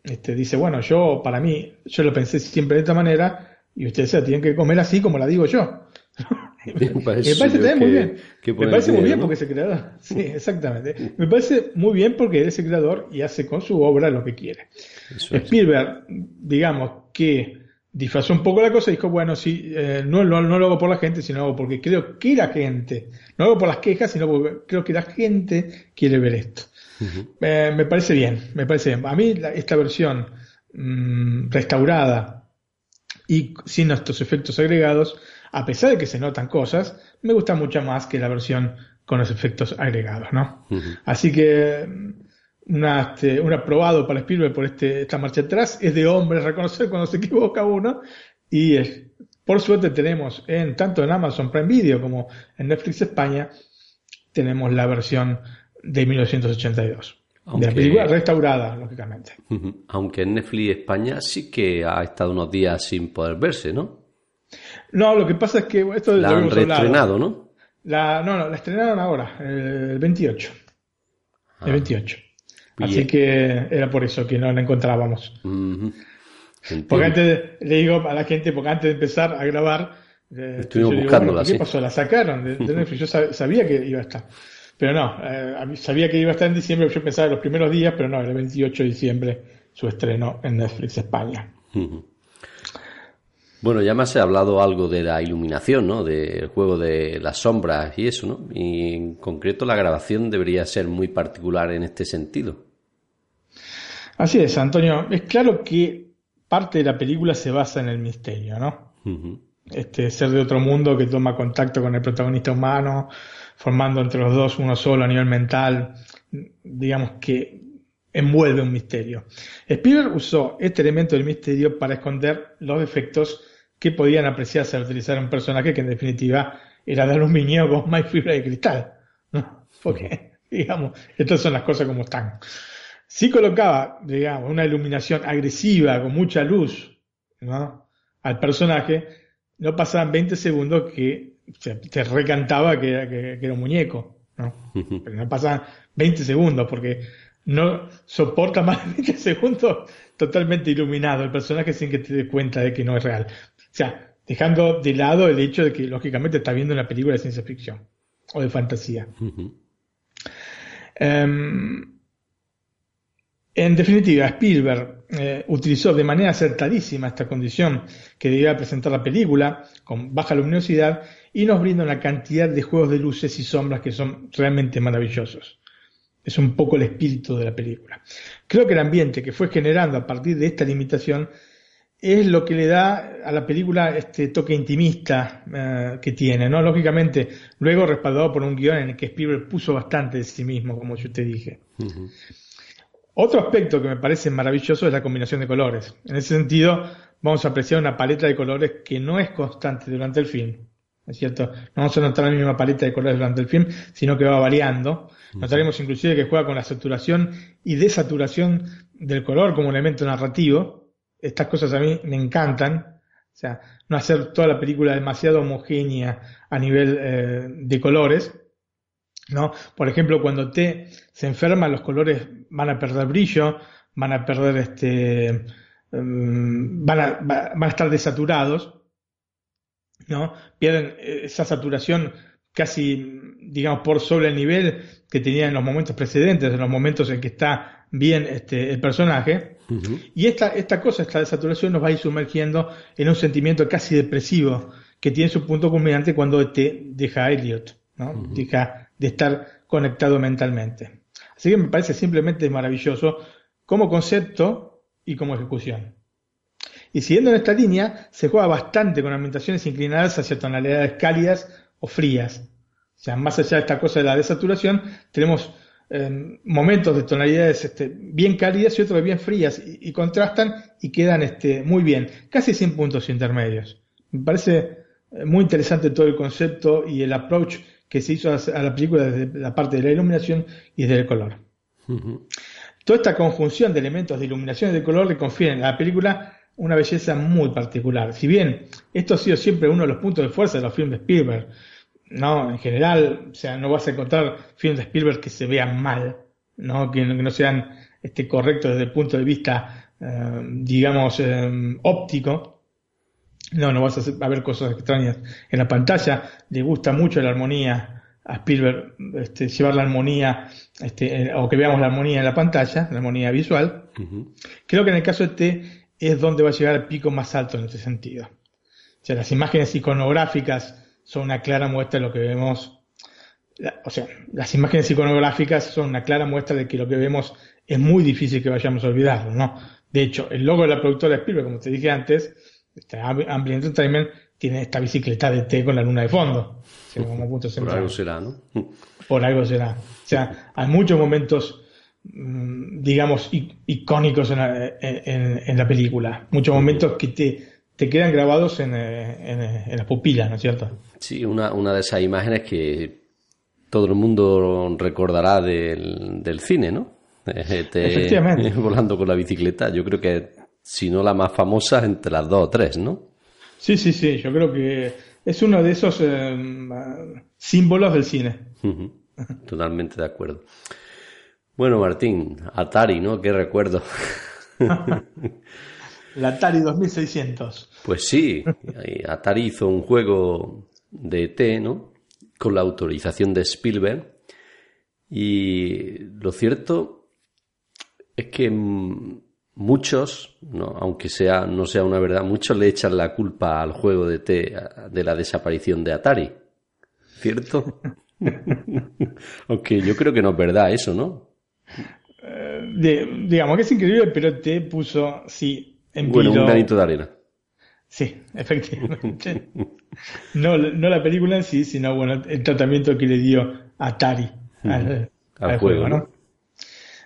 este, dice, bueno, yo para mí, yo lo pensé siempre de esta manera y ustedes se tienen que comer así como la digo yo. (laughs) me parece, también muy bien. Me parece muy bien porque es el creador. (laughs) Sí, exactamente. Me parece muy bien porque es el creador y hace con su obra lo que quiere. Spielberg, digamos que disfrazó un poco la cosa y dijo, bueno, sí, eh, no, no, lo hago por la gente, sino porque creo que la gente, no lo hago por las quejas, sino porque creo que la gente quiere ver esto. Eh, me parece bien, me parece bien. A mí esta versión mm, restaurada y sin estos efectos agregados, a pesar de que se notan cosas, me gusta mucho más que la versión con los efectos agregados, ¿no? Así que una, este, un aprobado para Spielberg por este, esta marcha atrás. Es de hombre reconocer cuando se (laughs) equivoca uno. Y es, por suerte tenemos en tanto en Amazon Prime Video como en Netflix España, tenemos la versión de 1982. de la película restaurada, lógicamente. Aunque en Netflix España sí que ha estado unos días sin poder verse, ¿no? No, lo que pasa es que esto la han reestrenado, ¿no? La, no, no, la estrenaron ahora, el 28. El 28. Así que era por eso que no la encontrábamos. Porque antes, le digo a la gente, porque antes de empezar a grabar, eh, estuvimos buscándola. ¿Qué pasó? La sacaron de, Netflix. Yo sabía que iba a estar. Pero no, eh, sabía que iba a estar en diciembre, yo pensaba en los primeros días, pero no, era el 28 de diciembre su estreno en Netflix España. Bueno, ya más he hablado algo de la iluminación, ¿no? Del juego de las sombras y eso, ¿no? Y en concreto la grabación debería ser muy particular en este sentido. Así es, Antonio. Es claro que parte de la película se basa en el misterio, ¿no? Este ser de otro mundo que toma contacto con el protagonista humano, formando entre los dos uno solo a nivel mental, digamos que envuelve un misterio. Spielberg usó este elemento del misterio para esconder los defectos que podían apreciarse al utilizar un personaje que en definitiva era de aluminio (laughs) con más fibra de cristal. ¿no? Porque, digamos, estas son las cosas como están. Si colocaba, digamos, una iluminación agresiva con mucha luz ¿no? al personaje, no pasaban 20 segundos que te recantaba que era, que, era un muñeco. ¿no? Pero no pasaban 20 segundos porque no soporta más (laughs) de 20 segundos totalmente iluminado el personaje sin que te des cuenta de que no es real. O sea, dejando de lado el hecho de que lógicamente está viendo una película de ciencia ficción o de fantasía. Em, en definitiva, Spielberg eh, utilizó de manera acertadísima esta condición que debía presentar la película, con baja luminosidad, y nos brinda una cantidad de juegos de luces y sombras que son realmente maravillosos. Es un poco el espíritu de la película. Creo que el ambiente que fue generando a partir de esta limitación es lo que le da a la película este toque intimista eh, que tiene, ¿no? Lógicamente, luego respaldado por un guion en el que Spielberg puso bastante de sí mismo, como yo te dije. Otro aspecto que me parece maravilloso es la combinación de colores. En ese sentido, vamos a apreciar una paleta de colores que no es constante durante el film. ¿Es cierto? No vamos a notar la misma paleta de colores durante el film, sino que va variando. Notaremos inclusive que juega con la saturación y desaturación del color como elemento narrativo. Estas cosas a mí me encantan. O sea, no hacer toda la película demasiado homogénea a nivel eh, de colores. ¿no? Por ejemplo, cuando T se enferma, los colores van a perder brillo, van a perder este, mm, van, a, van a estar desaturados, ¿no? Pierden esa saturación casi, digamos, por sobre el nivel que tenía en los momentos precedentes, en los momentos en que está bien este, el personaje. Y esta, esta cosa, esta desaturación nos va a ir sumergiendo en un sentimiento casi depresivo que tiene su punto culminante cuando te deja a Elliot, ¿no? Deja de estar conectado mentalmente. Así que me parece simplemente maravilloso como concepto y como ejecución. Y siguiendo en esta línea, se juega bastante con ambientaciones inclinadas hacia tonalidades cálidas o frías. O sea, más allá de esta cosa de la desaturación, tenemos em, momentos de tonalidades este, bien cálidas y otros bien frías y, contrastan y quedan este, muy bien, casi sin puntos intermedios. Me parece eh, muy interesante todo el concepto y el approach que se hizo a la película desde la parte de la iluminación y desde el color. Toda esta conjunción de elementos de iluminación y de color le confieren a la película una belleza muy particular. Si bien esto ha sido siempre uno de los puntos de fuerza de los filmes de Spielberg, no, en general, o sea, no vas a encontrar filmes de Spielberg que se vean mal, no, que, no sean este, correctos desde el punto de vista, eh, digamos, eh, óptico. No, no vas a ver cosas extrañas en la pantalla. Le gusta mucho la armonía a Spielberg, este, llevar la armonía, este, o que veamos la armonía en la pantalla, la armonía visual. Creo que en el caso de T es donde va a llegar el pico más alto en ese sentido. O sea, las imágenes iconográficas son una clara muestra de lo que vemos. O sea, las imágenes iconográficas son una clara muestra de que lo que vemos es muy difícil que vayamos a olvidarlo, ¿no? De hecho, el logo de la productora Spielberg, como te dije antes, este Ambient Entertainment, tiene esta bicicleta de té con la luna de fondo. (laughs) Por algo será, ¿no? (laughs) Por algo será. O sea, hay muchos momentos Mm, digamos, icónicos en la, película. Muchos momentos que te, te quedan grabados en, en, las pupilas, ¿no es cierto? Sí, una, una de esas imágenes que todo el mundo recordará del, del cine, ¿no? (laughs) Efectivamente. (laughs) Volando con la bicicleta. Yo creo que, si no la más famosa, entre las dos o tres, ¿no? Sí, sí, sí. Yo creo que es uno de esos eh, símbolos del cine. Totalmente de acuerdo. Bueno, Martín, Atari, ¿no? Qué recuerdo. (laughs) La Atari 2600. Pues sí, Atari hizo un juego de ET, ¿no? Con la autorización de Spielberg. Y lo cierto es que muchos, ¿no? aunque sea, no sea una verdad, muchos le echan la culpa al juego de ET de la desaparición de Atari. ¿Cierto? (laughs) aunque yo creo que no es verdad eso, ¿no? eh, de- digamos que es increíble, pero te puso, sí, en Bueno, un granito de arena. Sí, efectivamente. no, no la película en sí, sino bueno, el tratamiento que le dio Atari al, Al al juego, juego, ¿no? ¿no?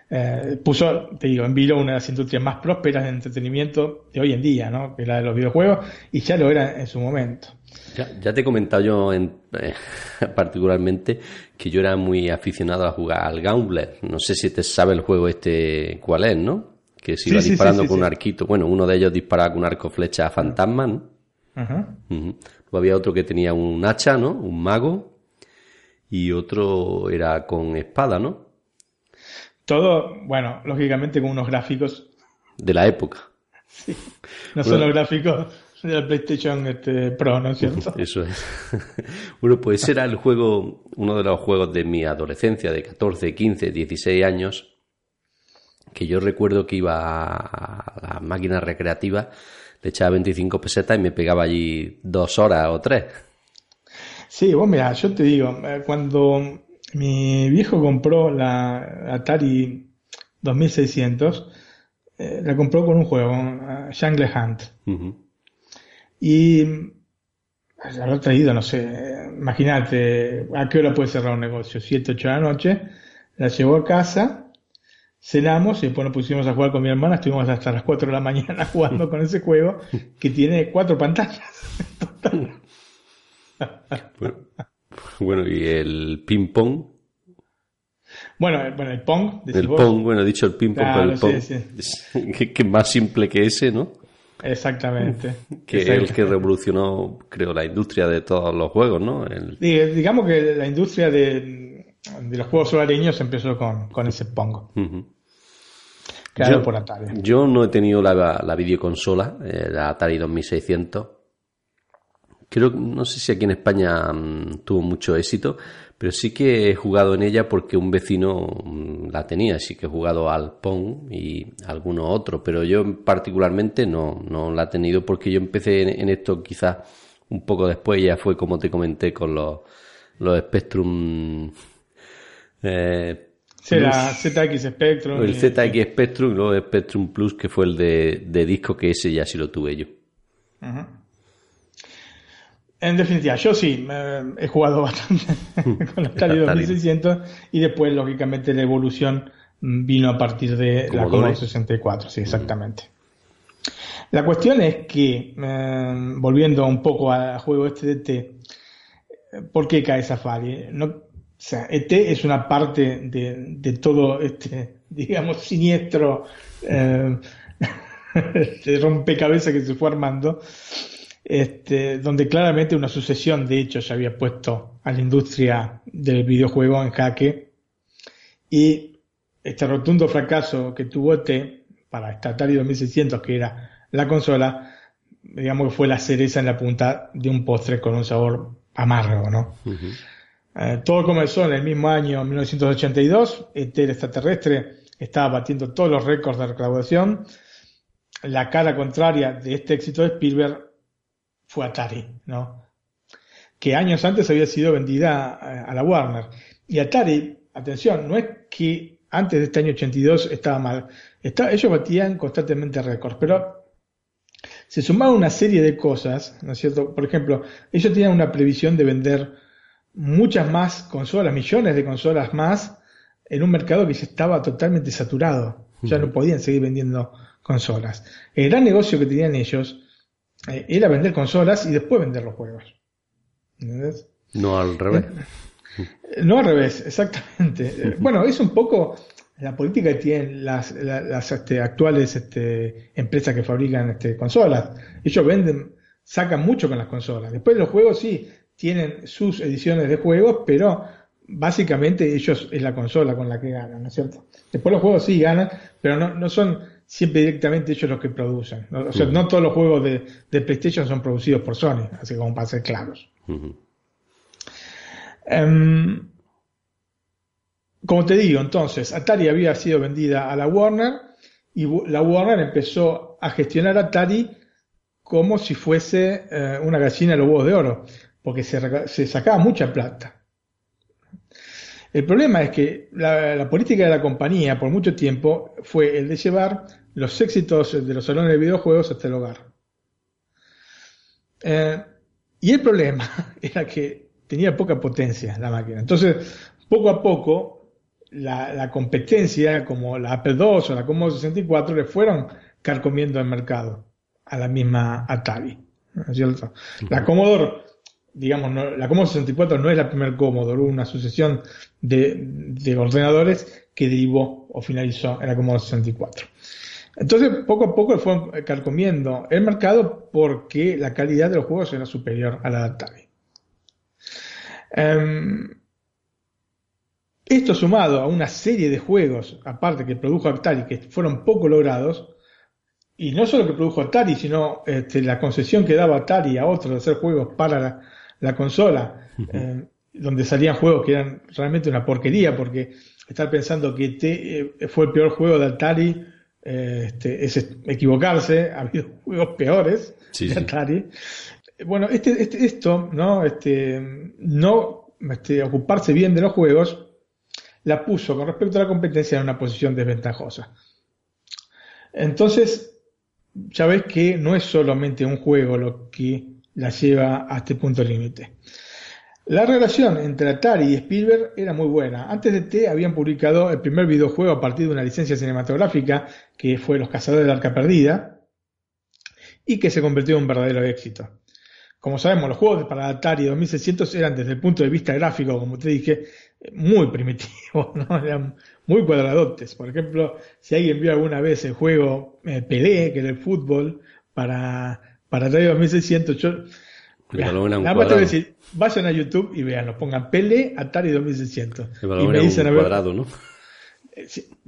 Eh, puso, te digo, en vilo una de las industrias más prósperas de entretenimiento de hoy en día, ¿no? Que la de los videojuegos, y ya lo era en su momento. Ya, ya te he comentado yo en- eh, (laughs) particularmente que yo era muy aficionado a jugar al Gauntlet. No sé si te sabe el juego este cuál es, ¿no? Que se Sí, iba sí, sí, disparando sí, con un sí. arquito. Bueno, uno de ellos disparaba con un arco flecha a fantasma, ¿no? Ajá. Luego había otro que tenía un hacha, ¿no? Un mago. Y otro era con espada, ¿no? Todo, bueno, lógicamente con unos gráficos, De la época. no son los gráficos de la PlayStation este, Pro, ¿no es cierto? (laughs) Eso es. (laughs) bueno, pues era el juego, uno de los juegos de mi adolescencia, de 14, 15, 16 años, que yo recuerdo que iba a la máquina recreativa, le echaba 25 pesetas y me pegaba allí dos horas o tres. Sí, vos mira, yo te digo, eh, cuando mi viejo compró la Atari 2600, eh, la compró con un juego, eh, Jungle Hunt. Y la habrá traído, no sé, imagínate, ¿a qué hora puede cerrar un negocio? 7, 8 de la noche. La llevó a casa, cenamos y después nos pusimos a jugar con mi hermana. Estuvimos hasta las 4 de la mañana (laughs) jugando con ese juego que tiene cuatro pantallas. Bueno, bueno, y el ping-pong, Bueno, eh, bueno, el Pong, el vos. pong, bueno, he dicho el ping-pong, Claro, pero el pong, sí, que, que es más simple que ese, ¿no? Exactamente. (laughs) Que es el que revolucionó, creo, la industria de todos los juegos, ¿no? El- Diga- Digamos que la industria de, de los juegos hogareños empezó con, con ese Pong, Ujú. Yo- por Atari. Yo no he tenido la, la videoconsola, eh, la Atari 2600. Creo, no sé si aquí en España mm, tuvo mucho éxito, pero sí que he jugado en ella porque un vecino mm, la tenía, sí que he jugado al Pong y alguno otro, pero yo particularmente no, no la he tenido porque yo empecé en, en esto quizás un poco después, ya fue como te comenté con los, los Spectrum eh, Sí, la ZX Spectrum. el y- ZX Spectrum luego el Spectrum Plus, que fue el de, de disco, que ese ya sí lo tuve yo. En definitiva, yo sí, eh, he jugado (laughs) bastante con la Atari Atari. 2600 y después, lógicamente, la evolución vino a partir de la Commodore. Commodore 64, sí, exactamente. La cuestión es que, eh, volviendo un poco al juego este de eh, ¿por qué cae Safari? No, o sea, ET es una parte de, de todo este, (laughs) digamos, siniestro eh, (laughs) este rompecabezas que se fue armando, este, donde claramente una sucesión de hechos había puesto a la industria del videojuego en jaque y este rotundo fracaso que tuvo ET para esta Atari 2600 que era la consola, digamos que fue la cereza en la punta de un postre con un sabor amargo, ¿no? Eh, todo comenzó en el mismo año 1982. ET el extraterrestre estaba batiendo todos los récords de recaudación. La cara contraria de este éxito de Spielberg fue Atari, ¿no? Que años antes había sido vendida eh, a la Warner. Y Atari, atención, no es que antes de este año 82 estaba mal. Está- ellos batían constantemente récords, pero se sumaron una serie de cosas, ¿no es cierto? Por ejemplo, ellos tenían una previsión de vender muchas más consolas, millones de consolas más, en un mercado que ya estaba totalmente saturado. Ya no podían seguir vendiendo consolas. El gran negocio que tenían ellos eh, era vender consolas y después vender los juegos. ¿Entendés? No al revés. Eh, No al revés, exactamente. (laughs) Bueno, es un poco la política que tienen las, la- las, este, actuales este, empresas que fabrican este, consolas. Ellos venden, sacan mucho con las consolas. Después los juegos sí tienen sus ediciones de juegos, pero básicamente ellos es la consola con la que ganan, ¿no es cierto? Después los juegos sí ganan, pero no, no son siempre directamente ellos los que producen. ¿no? O sea, no todos los juegos de, de PlayStation son producidos por Sony, así como para ser claros. Em, como te digo, entonces, Atari había sido vendida a la Warner y la Warner empezó a gestionar Atari como si fuese eh, una gallina de los huevos de oro, porque se, sacaba mucha plata. El problema es que la, política de la compañía por mucho tiempo fue el de llevar los éxitos de los salones de videojuegos hasta el hogar. Eh, y el problema (laughs) era que tenía poca potencia la máquina. Entonces, poco a poco, la, competencia como la Apple II o la Commodore 64 le fueron carcomiendo el mercado a la misma Atari. La Commodore, digamos, la Commodore 64 no es la primer Commodore, hubo una sucesión de, ordenadores que derivó o finalizó en la Commodore 64. Entonces, poco a poco fue carcomiendo el mercado porque la calidad de los juegos era superior a la de Atari. Em, esto sumado a una serie de juegos, aparte que produjo Atari, que fueron poco logrados, y no solo que produjo Atari, sino este, la concesión que daba Atari a otros de hacer juegos para la, consola, eh, donde salían juegos que eran realmente una porquería, porque estar pensando que te, eh, fue el peor juego de Atari eh, este, es equivocarse, (laughs) ha habido juegos peores de Atari. Bueno, este, este, esto, ¿no? Este, no este, ocuparse bien de los juegos, la puso con respecto a la competencia en una posición desventajosa. Entonces, ya ves que no es solamente un juego lo que la lleva a este punto límite. La relación entre Atari y Spielberg era muy buena. Antes de T habían publicado el primer videojuego a partir de una licencia cinematográfica que fue Los Cazadores de Arca Perdida y que se convirtió en un verdadero éxito. Como sabemos, los juegos para Atari 2600 eran desde el punto de vista gráfico, como te dije, muy primitivos, (laughs) ¿no? eran muy cuadradotes. Por ejemplo, si alguien vio alguna vez el juego eh, Pelé, que era el fútbol, para, para Atari 2600, yo... nada más decir, vayan a YouTube y vean, lo pongan Pelé Atari 2600. y me dicen, un cuadrado, ¿no?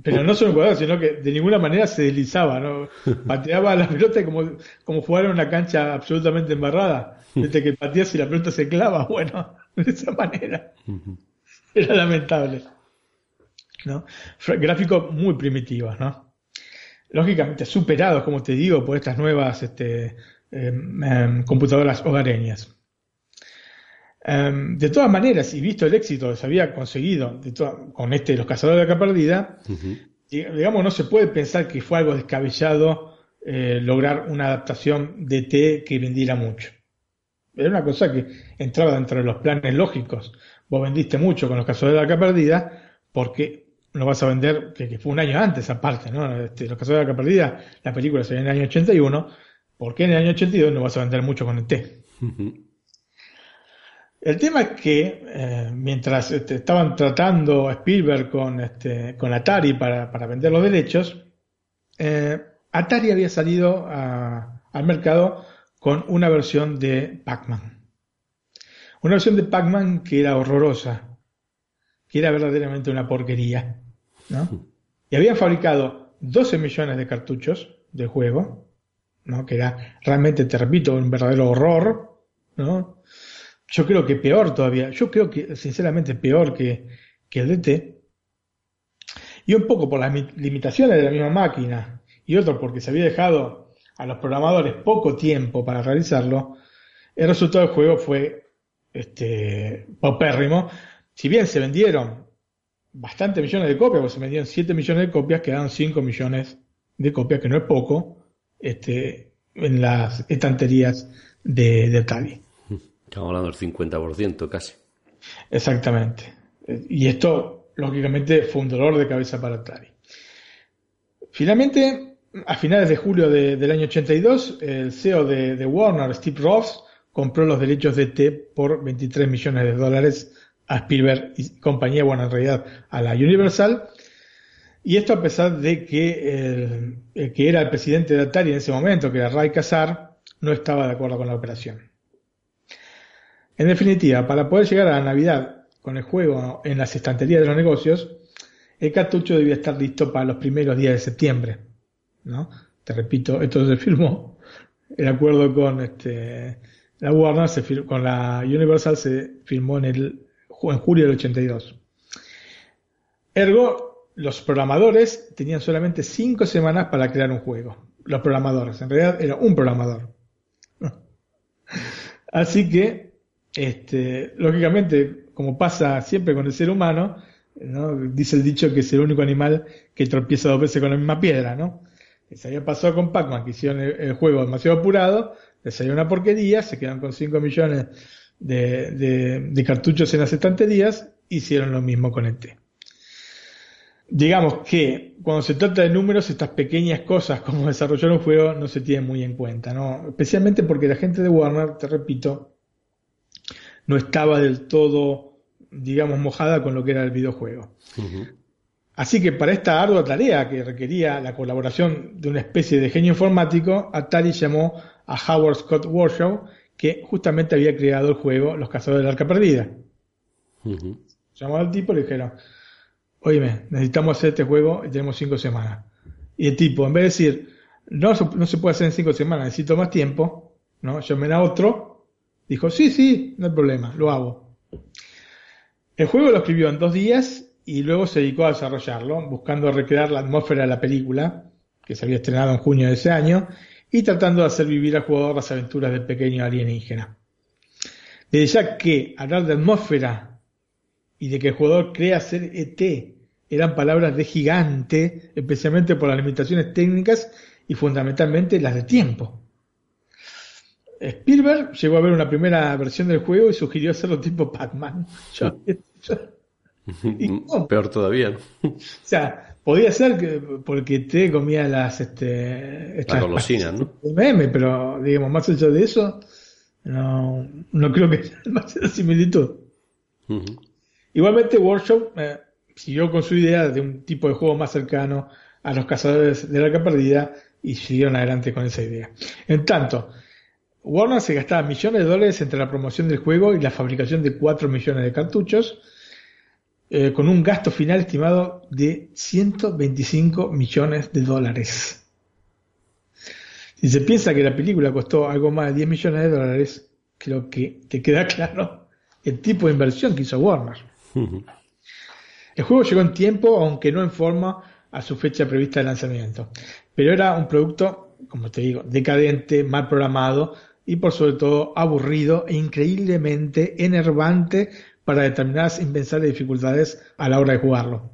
pero no solo cuadrado, sino que de ninguna manera se deslizaba, ¿no? (laughs) Pateaba la pelota como, como jugar en una cancha absolutamente embarrada. Desde que pateas y la pelota se clava, (laughs) bueno, de esa manera. Era lamentable. ¿no? Gráficos muy primitivos, ¿no? Lógicamente superados, como te digo, por estas nuevas este, computadoras hogareñas. Em, de todas maneras, y visto el éxito que se había conseguido con este Los Cazadores de la Perdida, digamos, no se puede pensar que fue algo descabellado eh, lograr una adaptación de T que vendiera mucho. Era una cosa que entraba dentro de los planes lógicos. Vos vendiste mucho con Los Cazadores de la Perdida porque lo vas a vender, que, fue un año antes aparte, ¿no? Este, los Cazadores de la Perdida, la película salió en el año 81, porque en el año 82 no vas a vender mucho con el T? El tema es que eh, mientras este, estaban tratando Spielberg con, este, con Atari para, vender los derechos, eh, Atari había salido al mercado con una versión de Pac-Man. Una versión de Pac-Man que era horrorosa, que era verdaderamente una porquería. ¿no? Y habían fabricado 12 millones de cartuchos de juego, ¿no? que era realmente, te repito, un verdadero horror. ¿no? yo creo que peor todavía, yo creo que sinceramente peor que, que el DT, y un poco por las limitaciones de la misma máquina, y otro porque se había dejado a los programadores poco tiempo para realizarlo, el resultado del juego fue este, paupérrimo. Si bien se vendieron bastantes millones de copias, porque se vendieron 7 millones de copias, quedaron 5 millones de copias, que no es poco, este, en las estanterías de, de Atari. Estamos hablando del 50% casi. Exactamente. Y esto, lógicamente, fue un dolor de cabeza para Atari. Finalmente, a finales de julio del año 82, el CEO de, Warner, Steve Ross, compró los derechos de T por 23 millones de dólares a Spielberg y compañía, bueno, en realidad a la Universal. Y esto a pesar de que el, que era el presidente de Atari en ese momento, que era Ray Kazar, no estaba de acuerdo con la operación. En definitiva, para poder llegar a la Navidad con el juego en las estanterías de los negocios, el cartucho debía estar listo para los primeros días de septiembre. ¿no? Te repito, esto se firmó. El acuerdo con este, la Warner, se con la Universal, se firmó en, en julio del 82. Ergo, los programadores tenían solamente cinco semanas para crear un juego. Los programadores, en realidad era un programador. (laughs) Así que este, lógicamente, como pasa siempre con el ser humano, ¿no? dice el dicho que es el único animal que tropieza dos veces con la misma piedra, ¿no? Se había pasado con Pac-Man, que hicieron el, juego demasiado apurado, les salió una porquería, se quedan con 5 millones de, cartuchos en las estanterías, hicieron lo mismo con ET. Digamos que cuando se trata de números, estas pequeñas cosas como desarrollar un juego no se tienen muy en cuenta, ¿no? Especialmente porque la gente de Warner, te repito, no estaba del todo, digamos, mojada con lo que era el videojuego. Así que para esta ardua tarea que requería la colaboración de una especie de genio informático, Atari llamó a Howard Scott Warshaw, que justamente había creado el juego Los Cazadores del Arca Perdida. Llamó al tipo y le dijeron, oíme, necesitamos hacer este juego y tenemos cinco semanas. Y el tipo, en vez de decir, no, no se puede hacer en cinco semanas, necesito más tiempo, ¿no? Llamen a otro, dijo, sí, sí, no hay problema, lo hago. El juego lo escribió en dos días y luego se dedicó a desarrollarlo, buscando recrear la atmósfera de la película, que se había estrenado en junio de ese año, y tratando de hacer vivir al jugador las aventuras del pequeño alienígena. Desde ya que hablar de atmósfera y de que el jugador crea ser ET eran palabras de gigante, especialmente por las limitaciones técnicas y fundamentalmente las de tiempo. Spielberg llegó a ver una primera versión del juego y sugirió hacerlo tipo Pac-Man. (laughs) Peor todavía. O sea, podía ser que porque te comía las este las golosinas, ¿no? Meme, pero digamos, más allá de eso, no, no creo que (laughs) haya demasiada similitud. Igualmente, Workshop eh, siguió con su idea de un tipo de juego más cercano a los cazadores de la arca perdida y siguieron adelante con esa idea. En tanto, Warner se gastaba millones de dólares entre la promoción del juego y la fabricación de 4 millones de cartuchos, eh, con un gasto final estimado de 125 millones de dólares. Si se piensa que la película costó algo más de 10 millones de dólares, creo que te queda (laughs) claro el tipo de inversión que hizo Warner. El juego llegó en tiempo, aunque no en forma a su fecha prevista de lanzamiento, pero era un producto, como te digo, decadente, mal programado y por sobre todo aburrido e increíblemente enervante para determinadas impensables dificultades a la hora de jugarlo.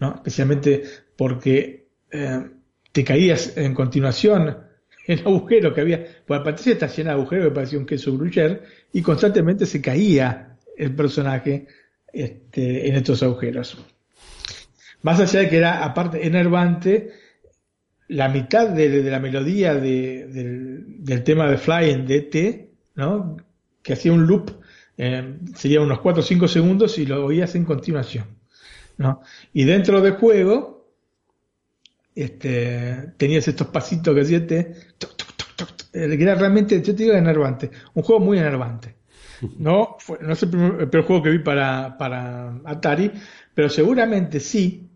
¿No? Especialmente porque eh, te caías en continuación en (laughs) el agujero que había, pues la pantalla está llena de agujeros que parecía un queso gruyere y constantemente se caía el personaje este, en estos agujeros. Más allá de que era aparte enervante, la mitad de, la melodía del, tema de Flying de T, ¿no? que hacía un loop eh, sería unos 4 o 5 segundos y lo oías en continuación. ¿no? Y dentro del juego, este, tenías estos pasitos que hacía este, que era realmente, yo te digo, enervante. Un juego muy enervante. No, fue, no es el primer, juego que vi para, para Atari, pero seguramente sí.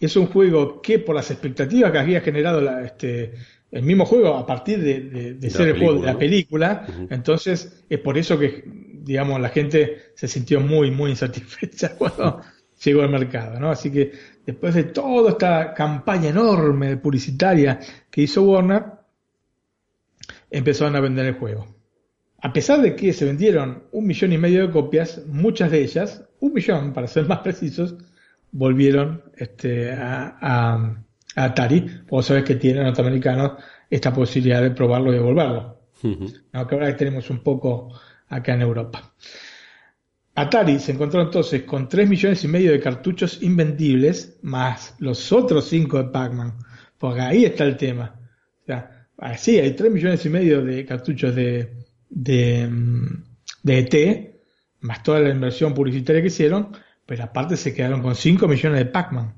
Es un juego que por las expectativas que había generado la, este, el mismo juego a partir de, ser el juego de la película, entonces es por eso que digamos, la gente se sintió muy, muy insatisfecha (laughs) cuando llegó al mercado, ¿no? Así que después de toda esta campaña enorme publicitaria que hizo Warner, empezaron a vender el juego. A pesar de que se vendieron un millón y medio de copias, muchas de ellas, un millón para ser más precisos, volvieron este, a, a, Atari. Vos sabés que tienen norteamericanos esta posibilidad de probarlo y devolverlo. Aunque ahora tenemos un poco acá en Europa. Atari se encontró entonces con 3 millones y medio de cartuchos invendibles, más los otros 5 de Pac-Man. Porque ahí está el tema. O sea, sí, hay 3 millones y medio de cartuchos de, de, mm, de ET, más toda la inversión publicitaria que hicieron, pero aparte se quedaron con 5 millones de Pac-Man.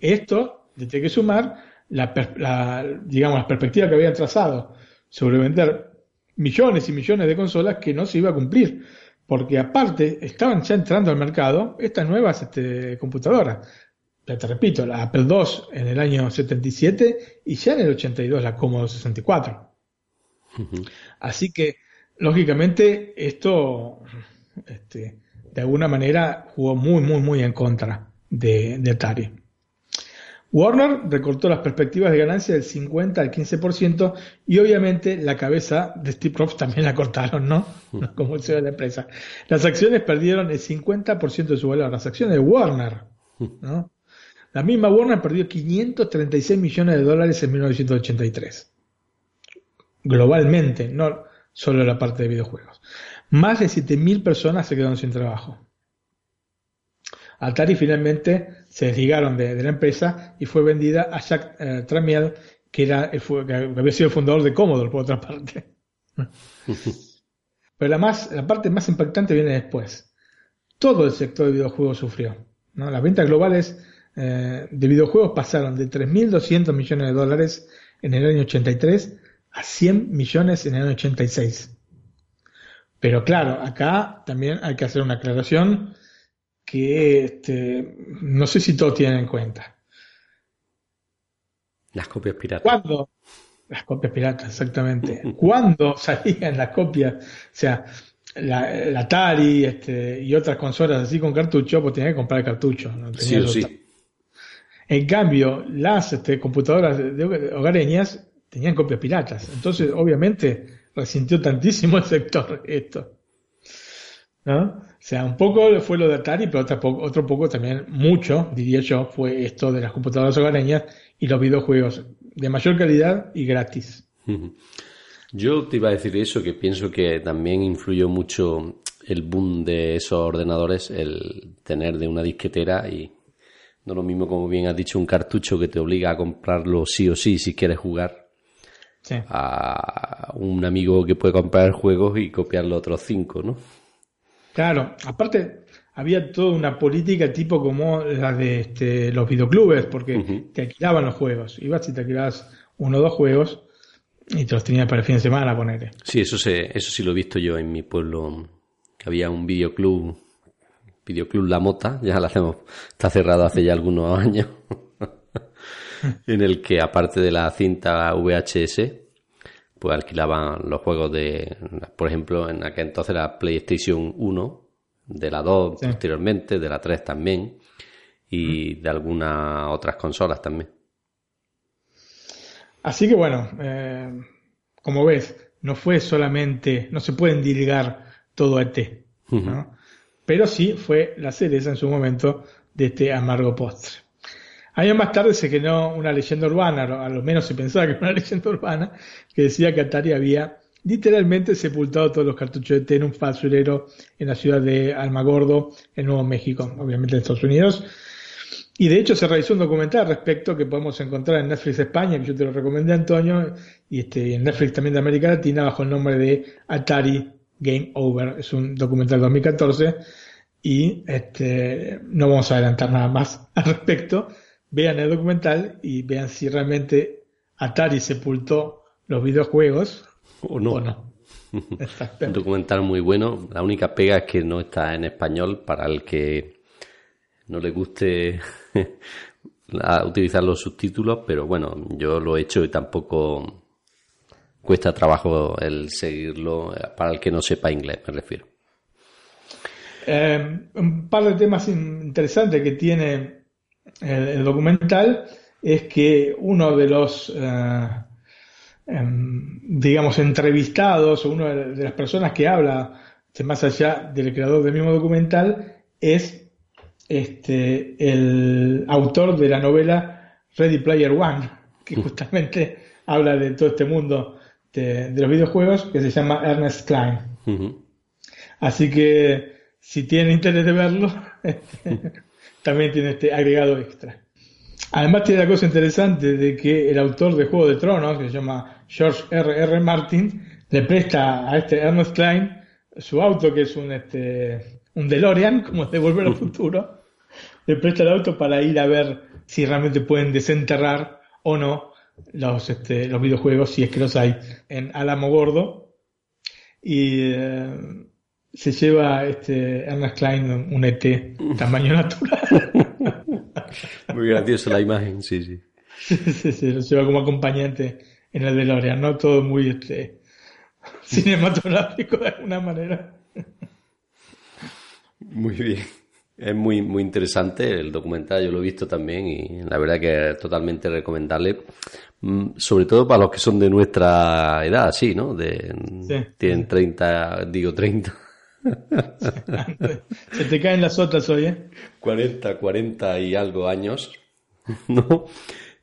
Esto le tiene que sumar la, digamos, las perspectivas que habían trazado sobre vender millones y millones de consolas que no se iba a cumplir. Porque aparte estaban ya entrando al mercado estas nuevas este, computadoras. Ya te repito, la Apple II en el año 77 y ya en el 82 la Commodore 64. Así que, lógicamente, esto este, de alguna manera jugó muy, muy, muy en contra de, de Atari. Warner recortó las perspectivas de ganancia del 50 al 15% y obviamente la cabeza de Steve Jobs también la cortaron, ¿no? (laughs) Como el CEO de la empresa. Las acciones perdieron el 50% de su valor, las acciones de Warner, ¿no? La misma Warner perdió 536 millones de dólares en 1983. Globalmente, no solo la parte de videojuegos. Más de 7.000 personas se quedaron sin trabajo. Atari finalmente se desligaron de, la empresa y fue vendida a Jacques eh, Tramiel, que, era que había sido el fundador de Commodore, por otra parte. (laughs) Pero la, más, la parte más impactante viene después. Todo el sector de videojuegos sufrió. Las ventas globales eh, de videojuegos pasaron de 3.200 millones de dólares en el año 83 a 100 millones en el año 86. Pero claro, acá también hay que hacer una aclaración que este, no sé si todos tienen en cuenta. Las copias piratas. ¿Cuándo? Las copias piratas, exactamente. (laughs) ¿Cuándo salían las copias? O sea, la, Atari este, y otras consolas así con cartucho, pues tenían que comprar el cartucho. sí sí. En cambio, las este, computadoras hogareñas tenían copias piratas. Entonces, obviamente, resintió tantísimo el sector esto. ¿no? O sea, un poco fue lo de Atari, pero otro poco, otro poco también, mucho, diría yo, fue esto de las computadoras hogareñas y los videojuegos de mayor calidad y gratis. Yo te iba a decir eso, que pienso que también influyó mucho el boom de esos ordenadores, el tener de una disquetera y no lo mismo como bien has dicho un cartucho que te obliga a comprarlo sí o sí si quieres jugar. A un amigo que puede comprar juegos y copiarlo otros cinco, ¿no? Claro, aparte había toda una política tipo como la de este, los videoclubes, porque te alquilaban los juegos. Ibas y te alquilabas uno o dos juegos y te los tenías para el fin de semana, poner. Sí, eso, se, eso sí lo he visto yo en mi pueblo, que había un videoclub, videoclub La Mota, ya la hacemos, está cerrado hace ya algunos años, (laughs) en el que aparte de la cinta VHS, pues alquilaban los juegos de, por ejemplo, en aquel entonces la PlayStation 1, de la 2 posteriormente, de la 3 también, y de algunas otras consolas también. Así que bueno, eh, como ves, no fue solamente, no se pueden dilgar todo a ET, pero sí fue la cereza en su momento de este amargo postre. Años más tarde se generó una leyenda urbana, a lo menos se pensaba que era una (laughs) leyenda urbana, que decía que Atari había literalmente sepultado todos los cartuchos de T en un basurero en la ciudad de Almagordo, en Nuevo México, obviamente en Estados Unidos. Y de hecho se realizó un documental al respecto que podemos encontrar en Netflix España, que yo te lo recomendé Antonio, y este, en Netflix también de América Latina, bajo el nombre de Atari Game Over. Es un documental 2014 y este, no vamos a adelantar nada más al respecto vean el documental y vean si realmente Atari sepultó los videojuegos o no. (laughs) Un documental muy bueno. La única pega es que no está en español para el que no le guste (laughs) utilizar los subtítulos, pero bueno, yo lo he hecho y tampoco cuesta trabajo el seguirlo para el que no sepa inglés, me refiero. Eh, un par de temas interesantes que tiene el, documental es que uno de los, eh, em, digamos, entrevistados o una de las personas que habla más allá del creador del mismo documental es este, el autor de la novela Ready Player One, que justamente habla de todo este mundo de, los videojuegos, que se llama Ernest Klein. Así que si tienen interés de verlo, (laughs) este, (laughs) también tiene este agregado extra. Además tiene la cosa interesante de que el autor de Juego de Tronos, que se llama George R. R. Martin, le presta a este Ernest Klein su auto, que es un, este, un DeLorean, como de Volver al (laughs) Futuro, le presta el auto para ir a ver si realmente pueden desenterrar o no los, este, los videojuegos, si es que los hay, en Álamo Gordo. Y eh, se lleva este Ernest Klein un ET tamaño natural. (laughs) Muy graciosa la imagen, sí, sí. sí, sí, lo lleva como acompañante en el DeLorean, ¿no? Todo muy este, (laughs) cinematográfico de alguna manera. Muy bien. Es muy, muy interesante el documental, yo lo he visto también y la verdad que es totalmente recomendable, mm, sobre todo para los que son de nuestra edad, sí, ¿no? De, Tienen 30, digo 30. (laughs) Se te caen las otras hoy, ¿eh? 40, 40 y algo años, (laughs) ¿no?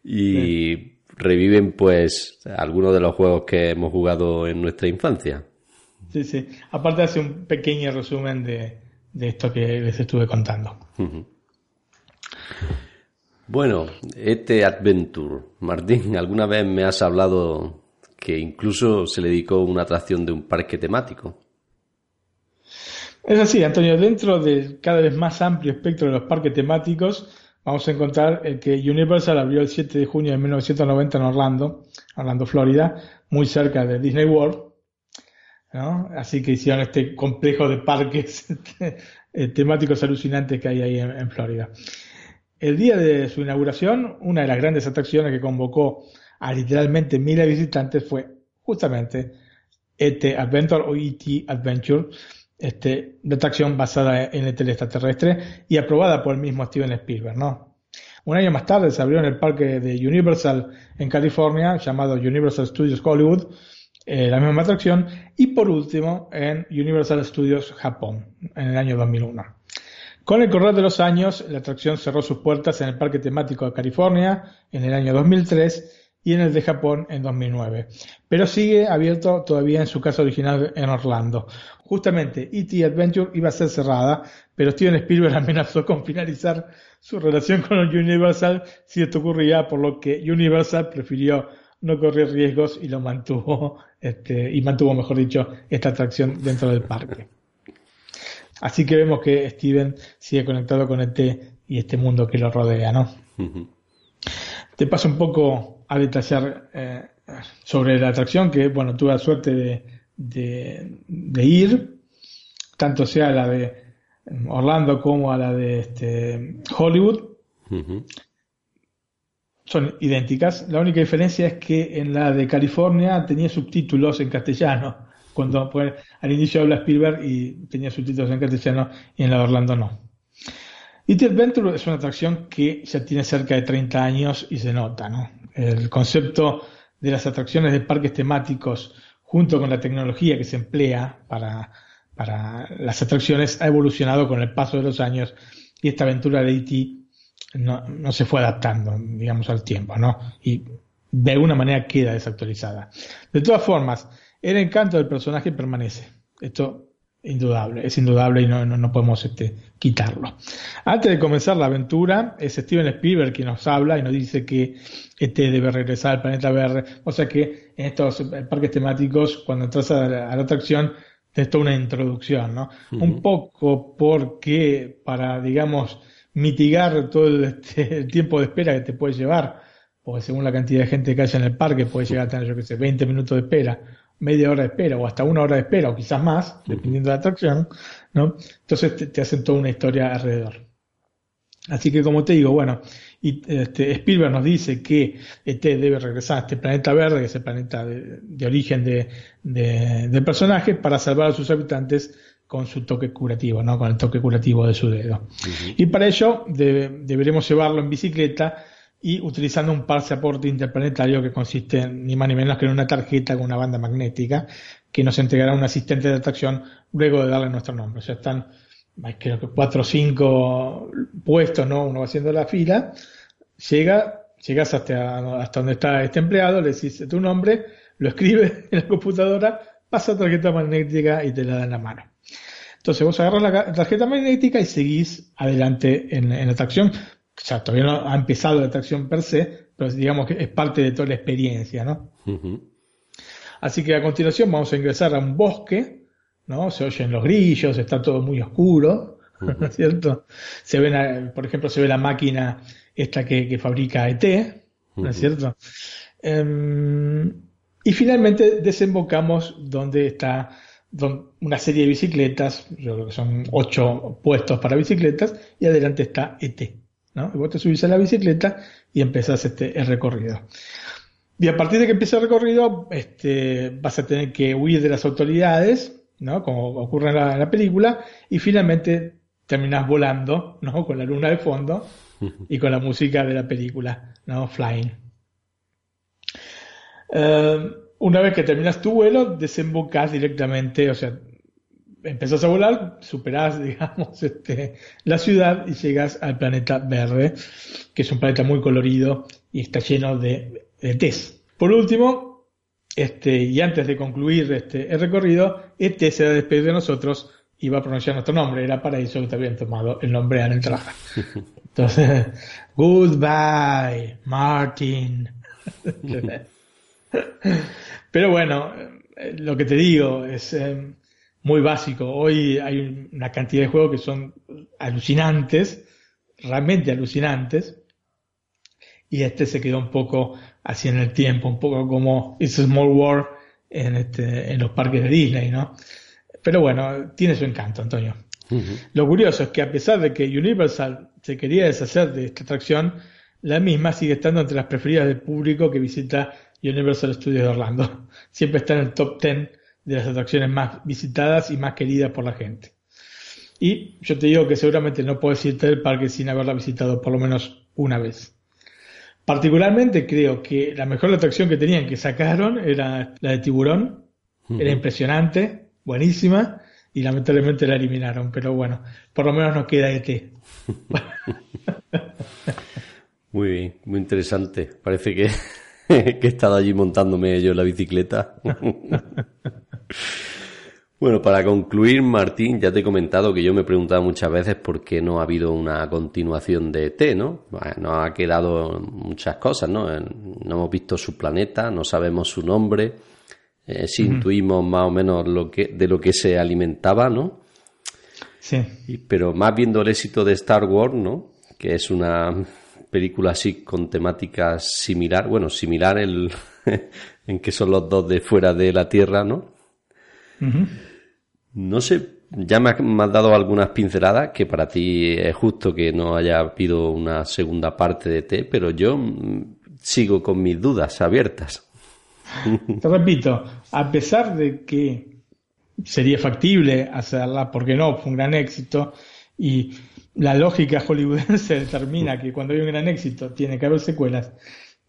Y reviven pues algunos de los juegos que hemos jugado en nuestra infancia. Sí, sí. Aparte hace un pequeño resumen de, de esto que les estuve contando. Bueno, este Adventure, Martín, (laughs) alguna vez me has hablado que incluso se le dedicó una atracción de un parque temático. Es así, Antonio, dentro del cada vez más amplio espectro de los parques temáticos, vamos a encontrar el que Universal abrió el 7 de junio de 1990 en Orlando, Orlando, Florida, muy cerca de Disney World, Así que hicieron este complejo de parques (laughs) eh, temáticos alucinantes que hay ahí en, Florida. El día de su inauguración, una de las grandes atracciones que convocó a literalmente miles de visitantes fue justamente ET Adventure o ET Adventure, este, atracción basada en el extraterrestre y aprobada por el mismo Steven Spielberg, ¿no? Un año más tarde se abrió en el parque de Universal en California, llamado Universal Studios Hollywood, eh, la misma atracción, y por último en Universal Studios Japón, en el año 2001. Con el correr de los años, la atracción cerró sus puertas en el Parque Temático de California en el año 2003 y en el de Japón en 2009, pero sigue abierto todavía en su casa original en Orlando. Justamente, E.T. Adventure iba a ser cerrada, pero Steven Spielberg (laughs) amenazó con finalizar su relación con Universal si esto ocurría, por lo que Universal prefirió no corrió riesgos y lo mantuvo, este, y mantuvo, mejor dicho, esta atracción dentro del parque. Así que vemos que Steven sigue conectado con este y este mundo que lo rodea, ¿no? Te paso un poco a detallar eh, sobre la atracción, que bueno, tuve la suerte de, de, ir, tanto sea la de Orlando como a la de este, Hollywood son idénticas. La única diferencia es que en la de California tenía subtítulos en castellano. Cuando pues, al inicio habla Spielberg y tenía subtítulos en castellano y en la de Orlando no. E.T. Adventure es una atracción que ya tiene cerca de 30 años y se nota, ¿no? El concepto de las atracciones de parques temáticos junto con la tecnología que se emplea para, para las atracciones ha evolucionado con el paso de los años y esta aventura de E.T no, no se fue adaptando, digamos, al tiempo, ¿no? Y de alguna manera queda desactualizada. De todas formas, el encanto del personaje permanece. Esto indudable, es indudable y no, no, podemos este, quitarlo. Antes de comenzar la aventura, es Steven Spielberg quien nos habla y nos dice que este debe regresar al planeta verde. O sea que en estos parques temáticos, cuando entras a la, atracción, te está una introducción, ¿no? Un poco porque para, digamos, mitigar todo este, el, tiempo de espera que te puede llevar, porque según la cantidad de gente que haya en el parque puede llegar a tener, yo que sé, 20 minutos de espera, media hora de espera o hasta una hora de espera o quizás más, dependiendo de la atracción, ¿no? Entonces te, hacen toda una historia alrededor. Así que como te digo, bueno, y este, Spielberg nos dice que este debe regresar a este planeta verde, que es el planeta de, origen de, del personaje, para salvar a sus habitantes con su toque curativo, ¿no? Con el toque curativo de su dedo. Y para ello deberemos llevarlo en bicicleta y utilizando un pasaporte interplanetario que consiste ni más ni menos que en una tarjeta con una banda magnética que nos entregará un asistente de atracción luego de darle nuestro nombre. O sea, están, creo que cuatro o cinco puestos, ¿no? Uno va haciendo la fila, llega, llegas hasta, hasta donde está este empleado, le dices tu nombre, lo escribe (laughs) en la computadora, pasa tarjeta magnética y te la da en la mano. Entonces vos agarras la tarjeta magnética y seguís adelante en, la atracción. O sea, todavía no ha empezado la atracción per se, pero digamos que es parte de toda la experiencia, ¿no? Así que a continuación vamos a ingresar a un bosque, ¿no? Se oyen los grillos, está todo muy oscuro, ¿no es cierto? Se ven, por ejemplo, se ve la máquina esta que, fabrica ET, ¿no es cierto? Em, y finalmente desembocamos donde está una serie de bicicletas, yo creo que son ocho puestos para bicicletas, y adelante está ET. ¿No? Y vos te subís a la bicicleta y empezás este, el recorrido. Y a partir de que empieza el recorrido, este, vas a tener que huir de las autoridades, ¿no? como ocurre en la, película, y finalmente terminas volando, ¿no? Con la luna de fondo y con la música de la película, ¿no? Flying. Eh, una vez que terminas tu vuelo, desembocas directamente, o sea, empezás a volar, superás, (laughs) digamos, este, la ciudad y llegas al planeta verde, que es un planeta muy colorido y está lleno de, de Por último, este, y antes de concluir este, el recorrido, este se va a despedir de nosotros y va a pronunciar nuestro nombre. Era para eso que te habían tomado el nombre en el traje. (laughs) Entonces, (laughs) goodbye, Martin. Pero bueno, eh, lo que te digo es eh, muy básico. Hoy hay una cantidad de juegos que son alucinantes, realmente alucinantes. Y este se quedó un poco así en el tiempo, un poco como It's a Small World en, este, en los parques de Disney, ¿no? Pero bueno, tiene su encanto, Antonio. Lo curioso es que a pesar de que Universal se quería deshacer de esta atracción, la misma sigue estando entre las preferidas del público que visita Universal Studios de Orlando. (laughs) Siempre está en el top 10 de las atracciones más visitadas y más queridas por la gente. Y yo te digo que seguramente no puedes irte del parque sin haberla visitado por lo menos una vez. Particularmente creo que la mejor atracción que tenían que sacaron era la de tiburón. Era impresionante, buenísima, y lamentablemente la eliminaron. Pero bueno, por lo menos nos queda ET. (laughs) muy bien, muy interesante. Parece que (laughs) que he estado allí montándome yo la bicicleta. (laughs) bueno, para concluir, Martín, ya te he comentado que yo me he preguntado muchas veces por qué no ha habido una continuación de T, ¿no? Bueno, ha quedado muchas cosas, ¿no? No hemos visto su planeta, no sabemos su nombre, eh, si intuimos más o menos lo que, de lo que se alimentaba, ¿no? Sí. pero más viendo el éxito de Star Wars, ¿no? Que es una película así con temáticas similar, bueno, similar el, (laughs) en que son los dos de fuera de la Tierra, ¿no? No sé, ya me has, dado algunas pinceladas que para ti es justo que no haya habido una segunda parte de T, pero yo mm, sigo con mis dudas abiertas. (laughs) Te repito, a pesar de que sería factible hacerla, porque no, fue un gran éxito y la lógica hollywoodense (laughs) determina que cuando hay un gran éxito tiene que haber secuelas,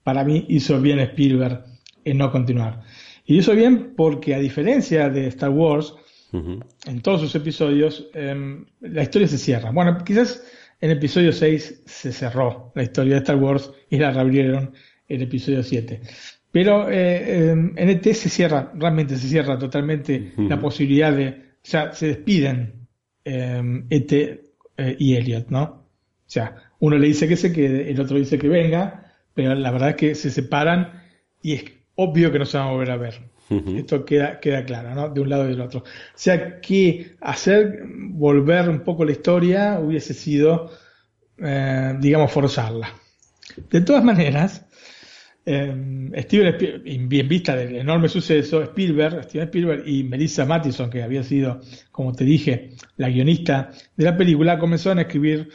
para mí hizo bien Spielberg en no continuar. Y hizo bien porque a diferencia de Star Wars, en todos sus episodios, em, la historia se cierra. Bueno, quizás en episodio 6 se cerró la historia de Star Wars y la reabrieron en episodio 7. Pero eh, em, en ET se cierra, realmente se cierra totalmente la posibilidad de, o sea, se despiden ET em, eh, y Elliot, ¿no? O sea, uno le dice que se quede, el otro dice que venga, pero la verdad es que se separan y es obvio que no se van a volver a ver. Esto queda, queda claro, ¿no? De un lado y del otro. O sea que hacer volver un poco la historia hubiese sido, eh, digamos, forzarla. De todas maneras, eh, Steven bien vista del enorme suceso, Spielberg, Steven Spielberg y Melissa Mattison, que había sido, como te dije, la guionista de la película, comenzaron a escribir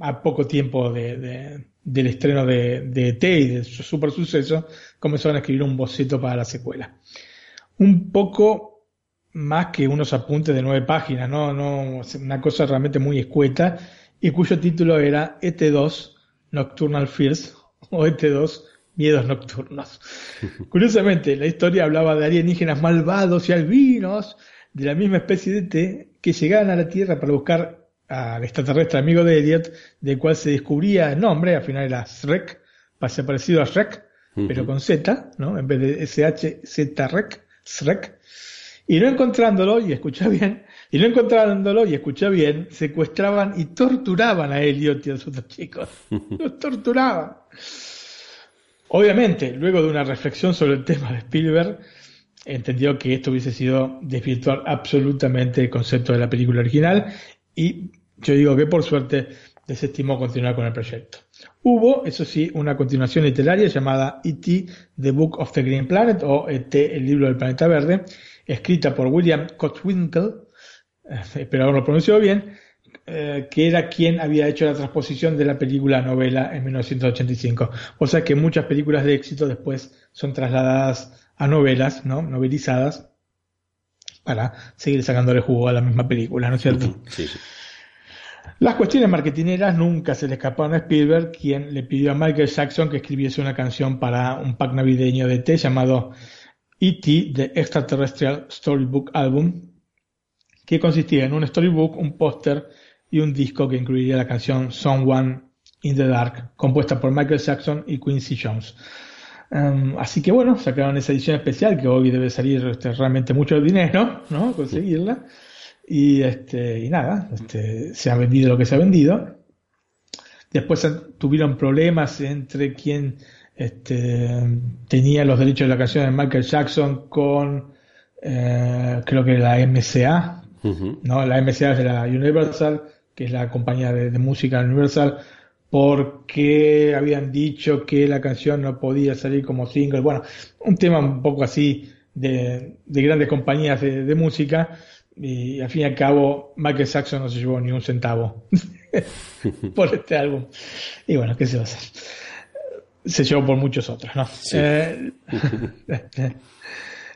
a poco tiempo de, del estreno de, de T y de su super suceso, comenzaron a escribir un boceto para la secuela. Un poco más que unos apuntes de nueve páginas, no, no, una cosa realmente muy escueta, y cuyo título era ET2 Nocturnal Fears (laughs) o ET2 miedos nocturnos. (laughs) Curiosamente, la historia hablaba de alienígenas malvados y albinos de la misma especie de T que llegaban a la Tierra para buscar al extraterrestre amigo de Elliot, del cual se descubría el nombre, al final era Shrek, parece parecido a Shrek, pero con Z, ¿no? En vez de SH, Z Rek, Shrek. Y no encontrándolo, y escucha bien, y no encontrándolo, y escucha bien, secuestraban y torturaban a Elliot y a los otros chicos. Los torturaban. Obviamente, luego de una reflexión sobre el tema de Spielberg, entendió que esto hubiese sido desvirtuar absolutamente el concepto de la película original y yo digo que por suerte desestimó continuar con el proyecto. Hubo, eso sí, una continuación literaria llamada E.T. The Book of the Green Planet o E.T. El libro del planeta verde, escrita por William Cotwinkle, eh, espero haberlo pronunciado bien, eh, que era quien había hecho la transposición de la película novela en 1985. O sea que muchas películas de éxito después son trasladadas a novelas, ¿no? Novelizadas para seguir sacándole jugo a la misma película, ¿no es cierto? Sí, sí. Las cuestiones marketineras nunca se le escaparon a Spielberg, quien le pidió a Michael Jackson que escribiese una canción para un pack navideño de E.T. llamado E.T. The Extraterrestrial Storybook Album, que consistía en un storybook, un póster y un disco que incluiría la canción Someone in the Dark, compuesta por Michael Jackson y Quincy Jones. Um, así que bueno, sacaron esa edición especial que hoy debe salir este, realmente mucho dinero, ¿no? Conseguirla. Y, este, y nada, este, se ha vendido lo que se ha vendido. Después tuvieron problemas entre quien este, tenía los derechos de la canción de Michael Jackson con, eh, creo que la MCA, ¿no? La MCA es de la Universal, que es la compañía de, de música Universal, porque habían dicho que la canción no podía salir como single. Bueno, un tema un poco así de, de grandes compañías de, de música y al fin y al cabo Michael Jackson no se llevó ni un centavo (laughs) por este álbum. Y bueno, ¿qué se va a hacer? Se llevó por muchos otros, ¿no? Eh, (laughs)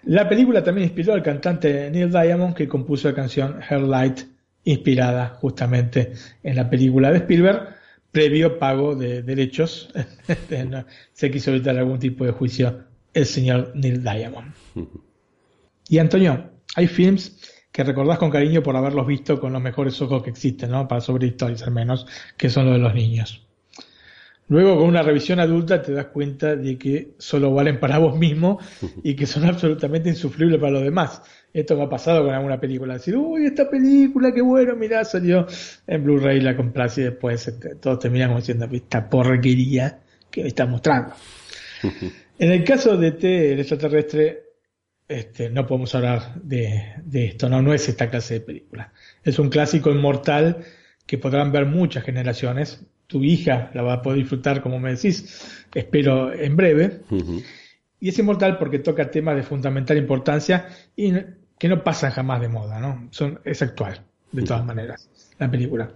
la película también inspiró al cantante Neil Diamond que compuso la canción Her Light, inspirada justamente en la película de Spielberg, previo pago de derechos. (laughs) se quiso evitar algún tipo de juicio el señor Neil Diamond. Y Antonio, hay films que recordás con cariño por haberlos visto con los mejores ojos que existen, ¿no? Para sobre historias al menos, que son los de los niños. Luego, con una revisión adulta, te das cuenta de que solo valen para vos mismo y que son absolutamente insufribles para los demás. Esto me ha pasado con alguna película. Decir, uy, esta película, qué bueno, mirá, salió en Blu-ray, la compras y después todos terminan como diciendo, esta porquería que me está mostrando. (laughs) en el caso de T, el extraterrestre, este, no podemos hablar de, de, esto, no, no es esta clase de película. Es un clásico inmortal que podrán ver muchas generaciones. Tu hija la va a poder disfrutar, como me decís, espero en breve. Uh -huh. Y es inmortal porque toca temas de fundamental importancia y que no pasan jamás de moda, ¿no? Son, es actual, de todas uh -huh. maneras, la película.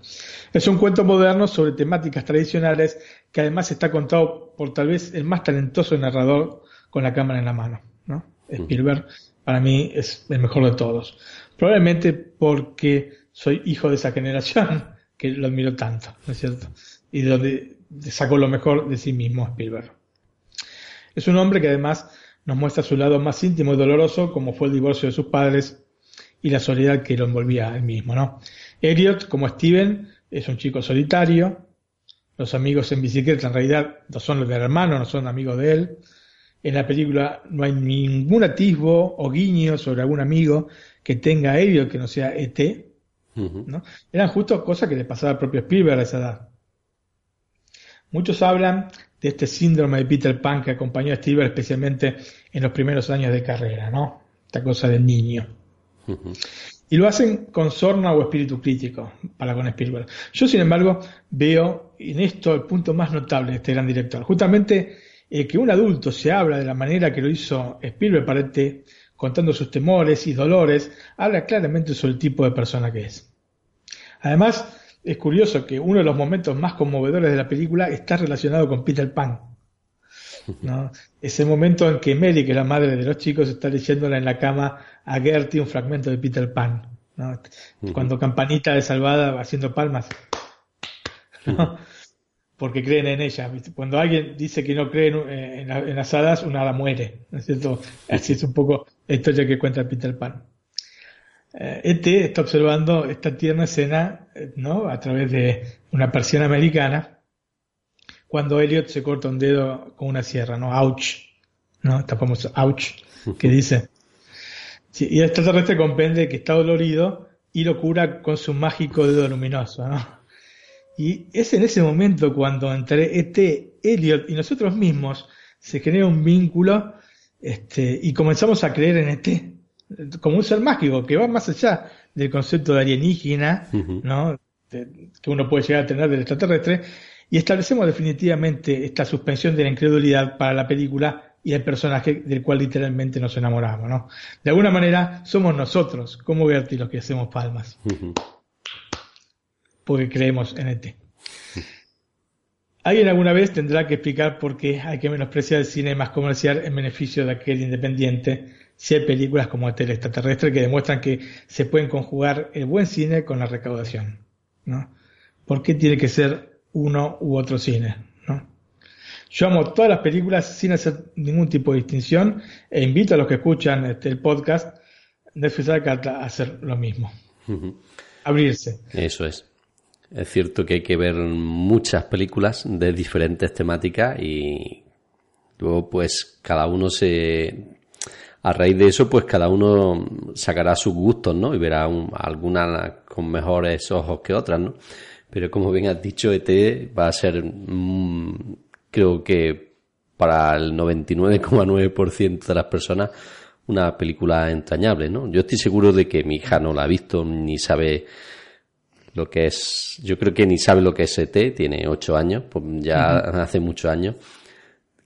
Es un cuento moderno sobre temáticas tradicionales que además está contado por tal vez el más talentoso narrador con la cámara en la mano, ¿no? Spielberg, para mí es el mejor de todos. Probablemente porque soy hijo de esa generación (laughs) que lo admiro tanto, ¿no es cierto? Y de donde sacó lo mejor de sí mismo Spielberg. Es un hombre que además nos muestra su lado más íntimo y doloroso, como fue el divorcio de sus padres y la soledad que lo envolvía él mismo, ¿no? Elliot, como Steven, es un chico solitario. Los amigos en bicicleta en realidad no son los del hermano, no son amigos de él. En la película no hay ningún atisbo o guiño sobre algún amigo que tenga a Elliot que no sea ET. Uh -huh. ¿no? Eran justo cosas que le pasaba al propio Spielberg a esa edad. Muchos hablan de este síndrome de Peter Pan que acompañó a Spielberg especialmente en los primeros años de carrera, ¿no? Esta cosa del niño. Uh -huh. Y lo hacen con sorna o espíritu crítico para con Spielberg. Yo, sin embargo, veo en esto el punto más notable de este gran director. Justamente eh, que un adulto se habla de la manera que lo hizo Spielberg para este, contando sus temores y dolores, habla claramente sobre el tipo de persona que es. Además, es curioso que uno de los momentos más conmovedores de la película está relacionado con Peter Pan. ¿no? (laughs) Ese momento en que Mary, que es la madre de los chicos, está leyéndola en la cama a Gertie un fragmento de Peter Pan. ¿no? Cuando Campanita de Salvada va haciendo palmas. ¿no? (laughs) Porque creen en ella. Cuando alguien dice que no cree en, las hadas, una hada muere. ¿no es cierto? Así es un poco la historia que cuenta Peter Pan. Eh, este está observando esta tierna escena ¿no? a través de una persiana americana cuando Elliot se corta un dedo con una sierra, ¿no? Ouch, ¿no? Esta famosa ouch que dice. Sí, y el extraterrestre comprende que está dolorido y lo cura con su mágico dedo luminoso, ¿no? Y es en ese momento cuando entre este Elliot y nosotros mismos se genera un vínculo este, y comenzamos a creer en este como un ser mágico que va más allá del concepto de alienígena, uh -huh. ¿no? De, que uno puede llegar a tener del extraterrestre, y establecemos definitivamente esta suspensión de la incredulidad para la película y el personaje del cual literalmente nos enamoramos, ¿no? De alguna manera somos nosotros, como Bertie, los que hacemos palmas. Uh -huh. Porque creemos en ET. Alguien alguna vez tendrá que explicar por qué hay que menospreciar el cine más comercial en beneficio de aquel independiente si hay películas como El extraterrestre que demuestran que se pueden conjugar el buen cine con la recaudación. ¿no? por qué tiene que ser uno u otro cine. ¿no? Yo amo todas las películas sin hacer ningún tipo de distinción e invito a los que escuchan este, el podcast Netflix a hacer lo mismo. Abrirse. Eso es. Es cierto que hay que ver muchas películas de diferentes temáticas y luego pues cada uno se a raíz de eso, pues cada uno sacará sus gustos, ¿no? Y verá algunas con mejores ojos que otras, ¿no? Pero como bien has dicho, ET va a ser, mm, creo que para el 99,9% de las personas, una película entrañable, ¿no? Yo estoy seguro de que mi hija no la ha visto ni sabe lo que es, yo creo que ni sabe lo que es ET, tiene ocho años, pues ya hace muchos años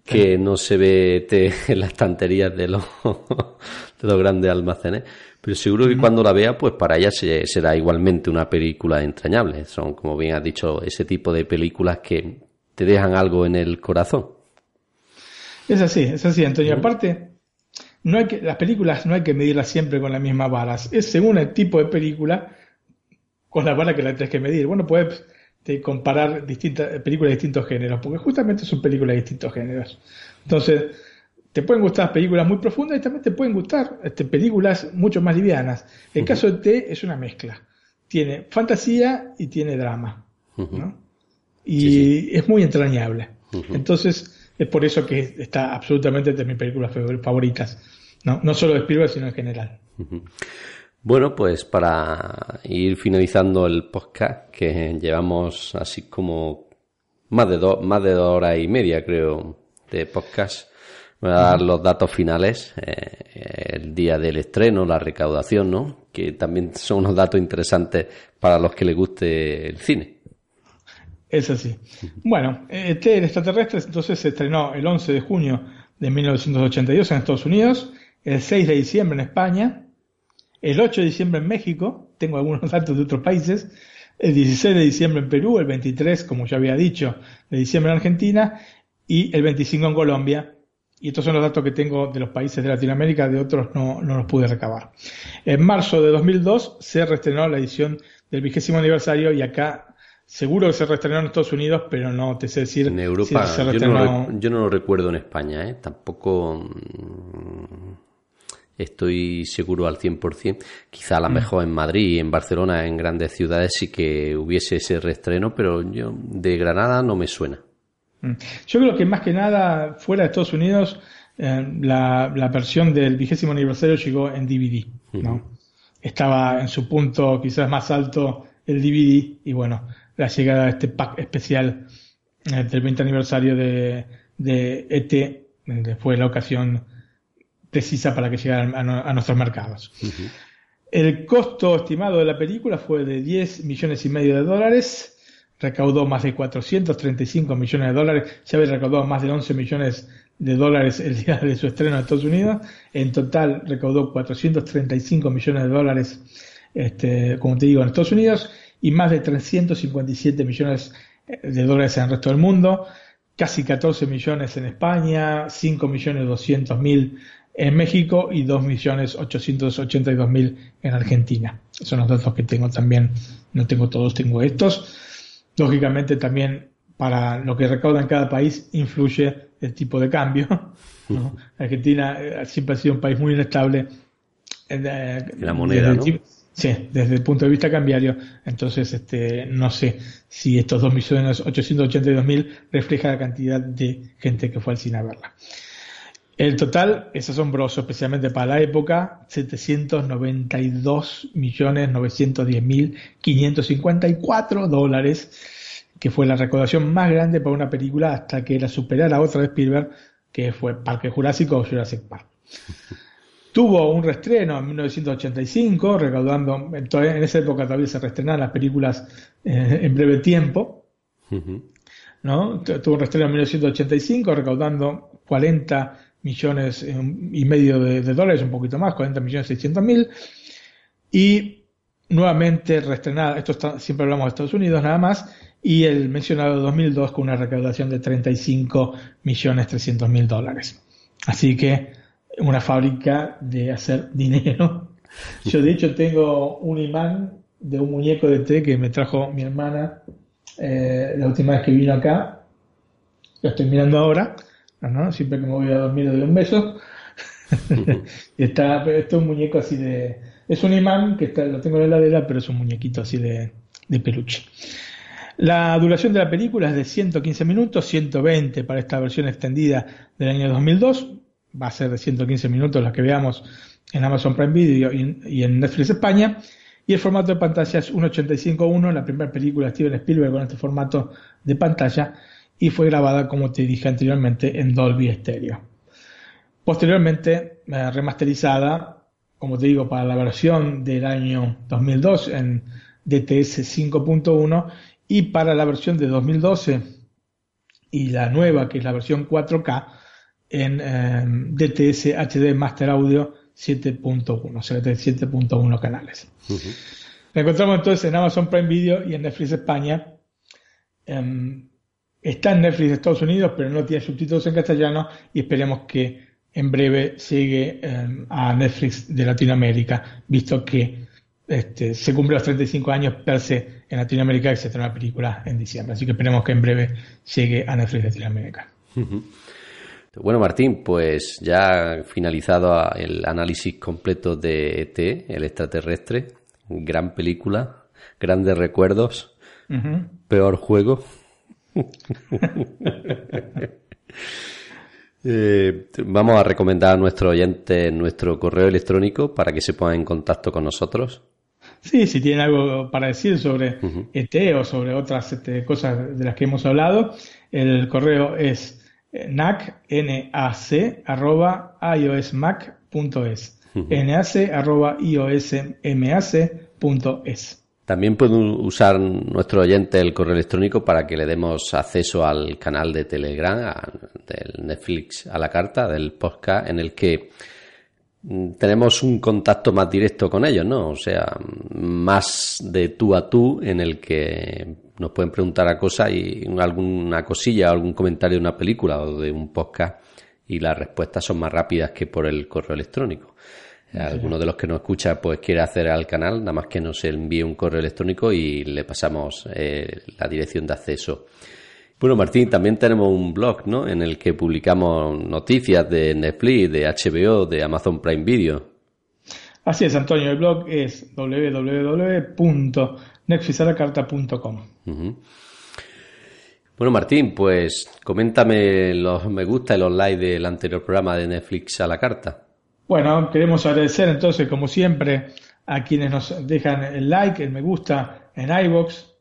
que no se ve en las estanterías de los, (laughs) de los grandes almacenes. Pero seguro que cuando la vea, pues para ella será igualmente una película entrañable. Son, como bien has dicho, ese tipo de películas que te dejan algo en el corazón. Es así, es así, Antonio. Aparte, no hay que, las películas no hay que medirlas siempre con las mismas varas. Es según el tipo de película con la vara que la tienes que medir. Bueno, puedes de comparar distintas películas de distintos géneros, porque justamente son películas de distintos géneros. Entonces, te pueden gustar películas muy profundas y también te pueden gustar este, películas mucho más livianas. El caso de T es una mezcla. Tiene fantasía y tiene drama. Y es muy entrañable. Entonces, es por eso que está absolutamente entre mis películas favoritas. No, no solo de Spielberg, sino en general. Bueno, pues para ir finalizando el podcast, que llevamos así como más de, dos más de dos horas y media, creo, de podcast, voy a dar los datos finales, eh, el día del estreno, la recaudación, ¿no? Que también son unos datos interesantes para los que les guste el cine. Es así. Bueno, este el extraterrestre entonces se estrenó el 11 de junio de 1982 en Estados Unidos, el 6 de diciembre en España, el 8 de diciembre en México, tengo algunos (laughs) datos de otros países, el 16 de diciembre en Perú, el 23, como ya había dicho, de diciembre en Argentina y el 25 en Colombia. Y estos son los datos que tengo de los países de Latinoamérica, de otros no, no los pude recabar. En marzo de 2002 se reestrenó la edición del vigésimo aniversario y acá seguro que se reestrenó en Estados Unidos, pero no te sé decir en Europa. Si se reestrenó... yo, no, yo no lo recuerdo en España, ¿eh? tampoco mm, estoy seguro al 100%. Quizá a lo mejor en Madrid, en Barcelona, en grandes ciudades sí que hubiese ese reestreno, pero yo de Granada no me suena. Mm. Yo creo que más que nada fuera de Estados Unidos eh, la, la, versión del vigésimo aniversario llegó en DVD, ¿no? Estaba en su punto quizás más alto el DVD y bueno, la llegada de este pack especial eh, del 20 aniversario de, de ET fue la ocasión precisa para que llegara a, nuestros mercados. El costo estimado de la película fue de 10 millones y medio de dólares, recaudó más de 435 millones de dólares, ya había recaudado más de 11 millones de dólares el día de su estreno en Estados Unidos, en total recaudó 435 millones de dólares, este, como te digo, en Estados Unidos, y más de 357 millones de dólares en el resto del mundo, casi 14 millones en España, 5 millones 200 mil en México y 2.882.000 en Argentina. Son los datos que tengo también, no tengo todos, tengo estos. Lógicamente también para lo que recauda en cada país influye el tipo de cambio. (laughs) Argentina eh, siempre ha sido un país muy inestable. Eh, la moneda, ¿no? Sí, desde el punto de vista cambiario. Entonces, este, no sé si estos 2.882.000 refleja la cantidad de gente que fue al cine a verla. El total es asombroso, especialmente para la época, 792.910.554 dólares, que fue la recaudación más grande para una película hasta que la superara otra de Spielberg, que fue Parque Jurásico o Jurassic Park. Tuvo un restreno en 1985, recaudando, en esa época todavía se reestrenaban las películas eh, en breve tiempo. ¿no? Tuvo un restreno en 1985, recaudando 40 millones y medio de, dólares, un poquito más, 40 millones 600 mil. Y nuevamente reestrenada, esto siempre hablamos de Estados Unidos nada más, y el mencionado 2002 con una recaudación de 35 millones 300 mil dólares. Así que una fábrica de hacer (laughs) dinero. Yo de hecho tengo un imán de un muñeco de té que me trajo mi hermana eh, la última vez que vino acá. Lo estoy mirando ahora. ¿No? Siempre que me voy a dormir le doy un beso. (laughs) y está, esto es un muñeco así de. Es un imán que está, lo tengo en la heladera, pero es un muñequito así de, de peluche. La duración de la película es de 115 minutos, 120 para esta versión extendida del año 2002. Va a ser de 115 minutos la que veamos en Amazon Prime Video y en Netflix España. Y el formato de pantalla es 1.85.1, la primera película de Steven Spielberg con este formato de pantalla y fue grabada, como te dije anteriormente, en Dolby Stereo. Posteriormente, eh, remasterizada, como te digo, para la versión del año 2002 en DTS 5.1 y para la versión de 2012 y la nueva, que es la versión 4K, en eh, DTS HD Master Audio 7.1, o sea, de 7.1 canales. La encontramos entonces en Amazon Prime Video y en Netflix España. Em, está en Netflix de Estados Unidos, pero no tiene subtítulos en castellano y esperemos que en breve llegue em, a Netflix de Latinoamérica, visto que este, se cumple los 35 años per se en Latinoamérica y se trae una película en diciembre. Así que esperemos que en breve llegue a Netflix de Latinoamérica. Bueno, Martín, pues ya finalizado el análisis completo de ET, el extraterrestre, gran película, grandes recuerdos, peor juego. Eh, vamos a recomendar a nuestro oyente nuestro correo electrónico para que se pongan en contacto con nosotros. Sí, si tienen algo para decir sobre ET o sobre otras este, cosas de las que hemos hablado, el correo es nac, nac, arroba iosmac.es. nac, arroba iosmac.es. También pueden usar nuestro oyente el correo electrónico para que le demos acceso al canal de Telegram, del Netflix a la carta, del podcast, en el que mm, tenemos un contacto más directo con ellos, ¿no? O sea, más de tú a tú, en el que nos pueden preguntar a cosas y alguna cosilla, algún comentario de una película o de un podcast y las respuestas son más rápidas que por el correo electrónico. Alguno de los que nos escucha pues quiere hacer al canal, nada más que nos envíe un correo electrónico y le pasamos eh, la dirección de acceso. Bueno, Martín, también tenemos un blog, ¿no? En el que publicamos noticias de Netflix, de HBO, de Amazon Prime Video. Así es, Antonio. El blog es www.netflixalacarta.com. Bueno, Martín, pues coméntame los me gusta y los likes del anterior programa de Netflix a la carta. Bueno, queremos agradecer entonces, como siempre, a quienes nos dejan el like, el me gusta en iBox,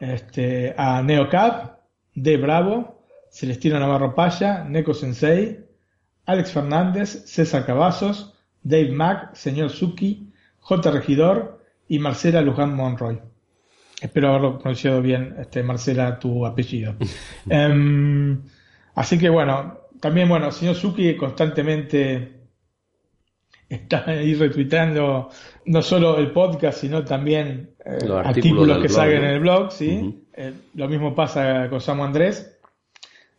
este, a NeoCap, De Bravo, Celestino Navarro Paya, Neko Sensei, Alex Fernández, César Cavazos, Dave Mack, Señor Suki, J. Regidor y Marcela Luján Monroy. Espero haberlo pronunciado bien, este, Marcela, tu apellido. (laughs) Em, así que bueno, también bueno, señor Suki constantemente está ahí retuiteando no solo el podcast, sino también eh, artículos, que salgan en el blog, ¿sí? Eh, lo mismo pasa con Samu Andrés,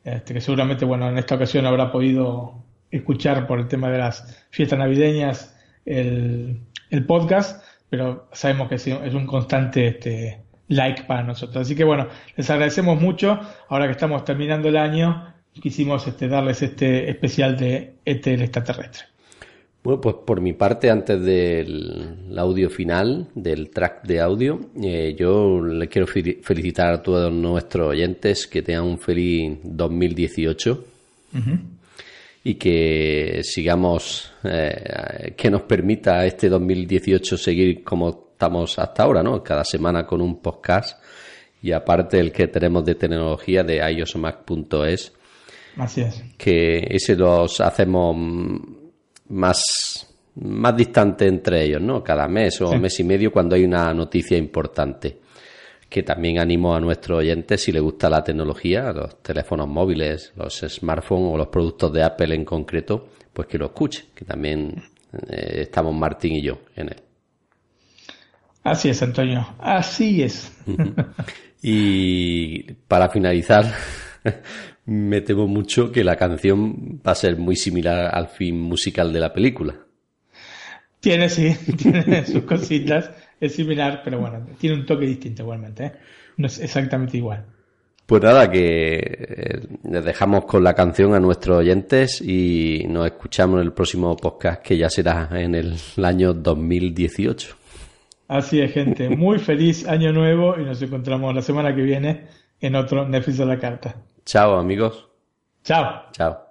este, que seguramente, bueno, en esta ocasión habrá podido escuchar por el tema de las fiestas navideñas el, podcast, pero sabemos que es un constante este, like para nosotros. Así que bueno, les agradecemos mucho. Ahora que estamos terminando el año, quisimos este, darles este especial de ET el extraterrestre. Bueno, pues por mi parte, antes del audio final, del track de audio, eh, yo le quiero felicitar a todos nuestros oyentes que tengan un feliz 2018 y que sigamos, eh, que nos permita este 2018 seguir como estamos hasta ahora, ¿no? Cada semana con un podcast y aparte el que tenemos de tecnología de iosmac.es. Así es. Que ese los hacemos más, más distante entre ellos, ¿no? Cada mes o mes y medio cuando hay una noticia importante. Que también animo a nuestros oyentes, si les gusta la tecnología, los teléfonos móviles, los smartphones o los productos de Apple en concreto, pues que lo escuchen, que también eh, estamos Martín y yo en él. Así es, Antonio, así es. y para finalizar, (laughs) me temo mucho que la canción va a ser muy similar al fin musical de la película. Tiene, sí, (laughs) tiene sus cositas, es similar, pero bueno, tiene un toque distinto igualmente. ¿eh? no es exactamente igual. Pues nada, que eh, les dejamos con la canción a nuestros oyentes y nos escuchamos en el próximo podcast que ya será en el año 2018. Así es, gente. Muy feliz año nuevo y nos encontramos la semana que viene en otro Netflix a la carta. Chao, amigos. Chao. Chao.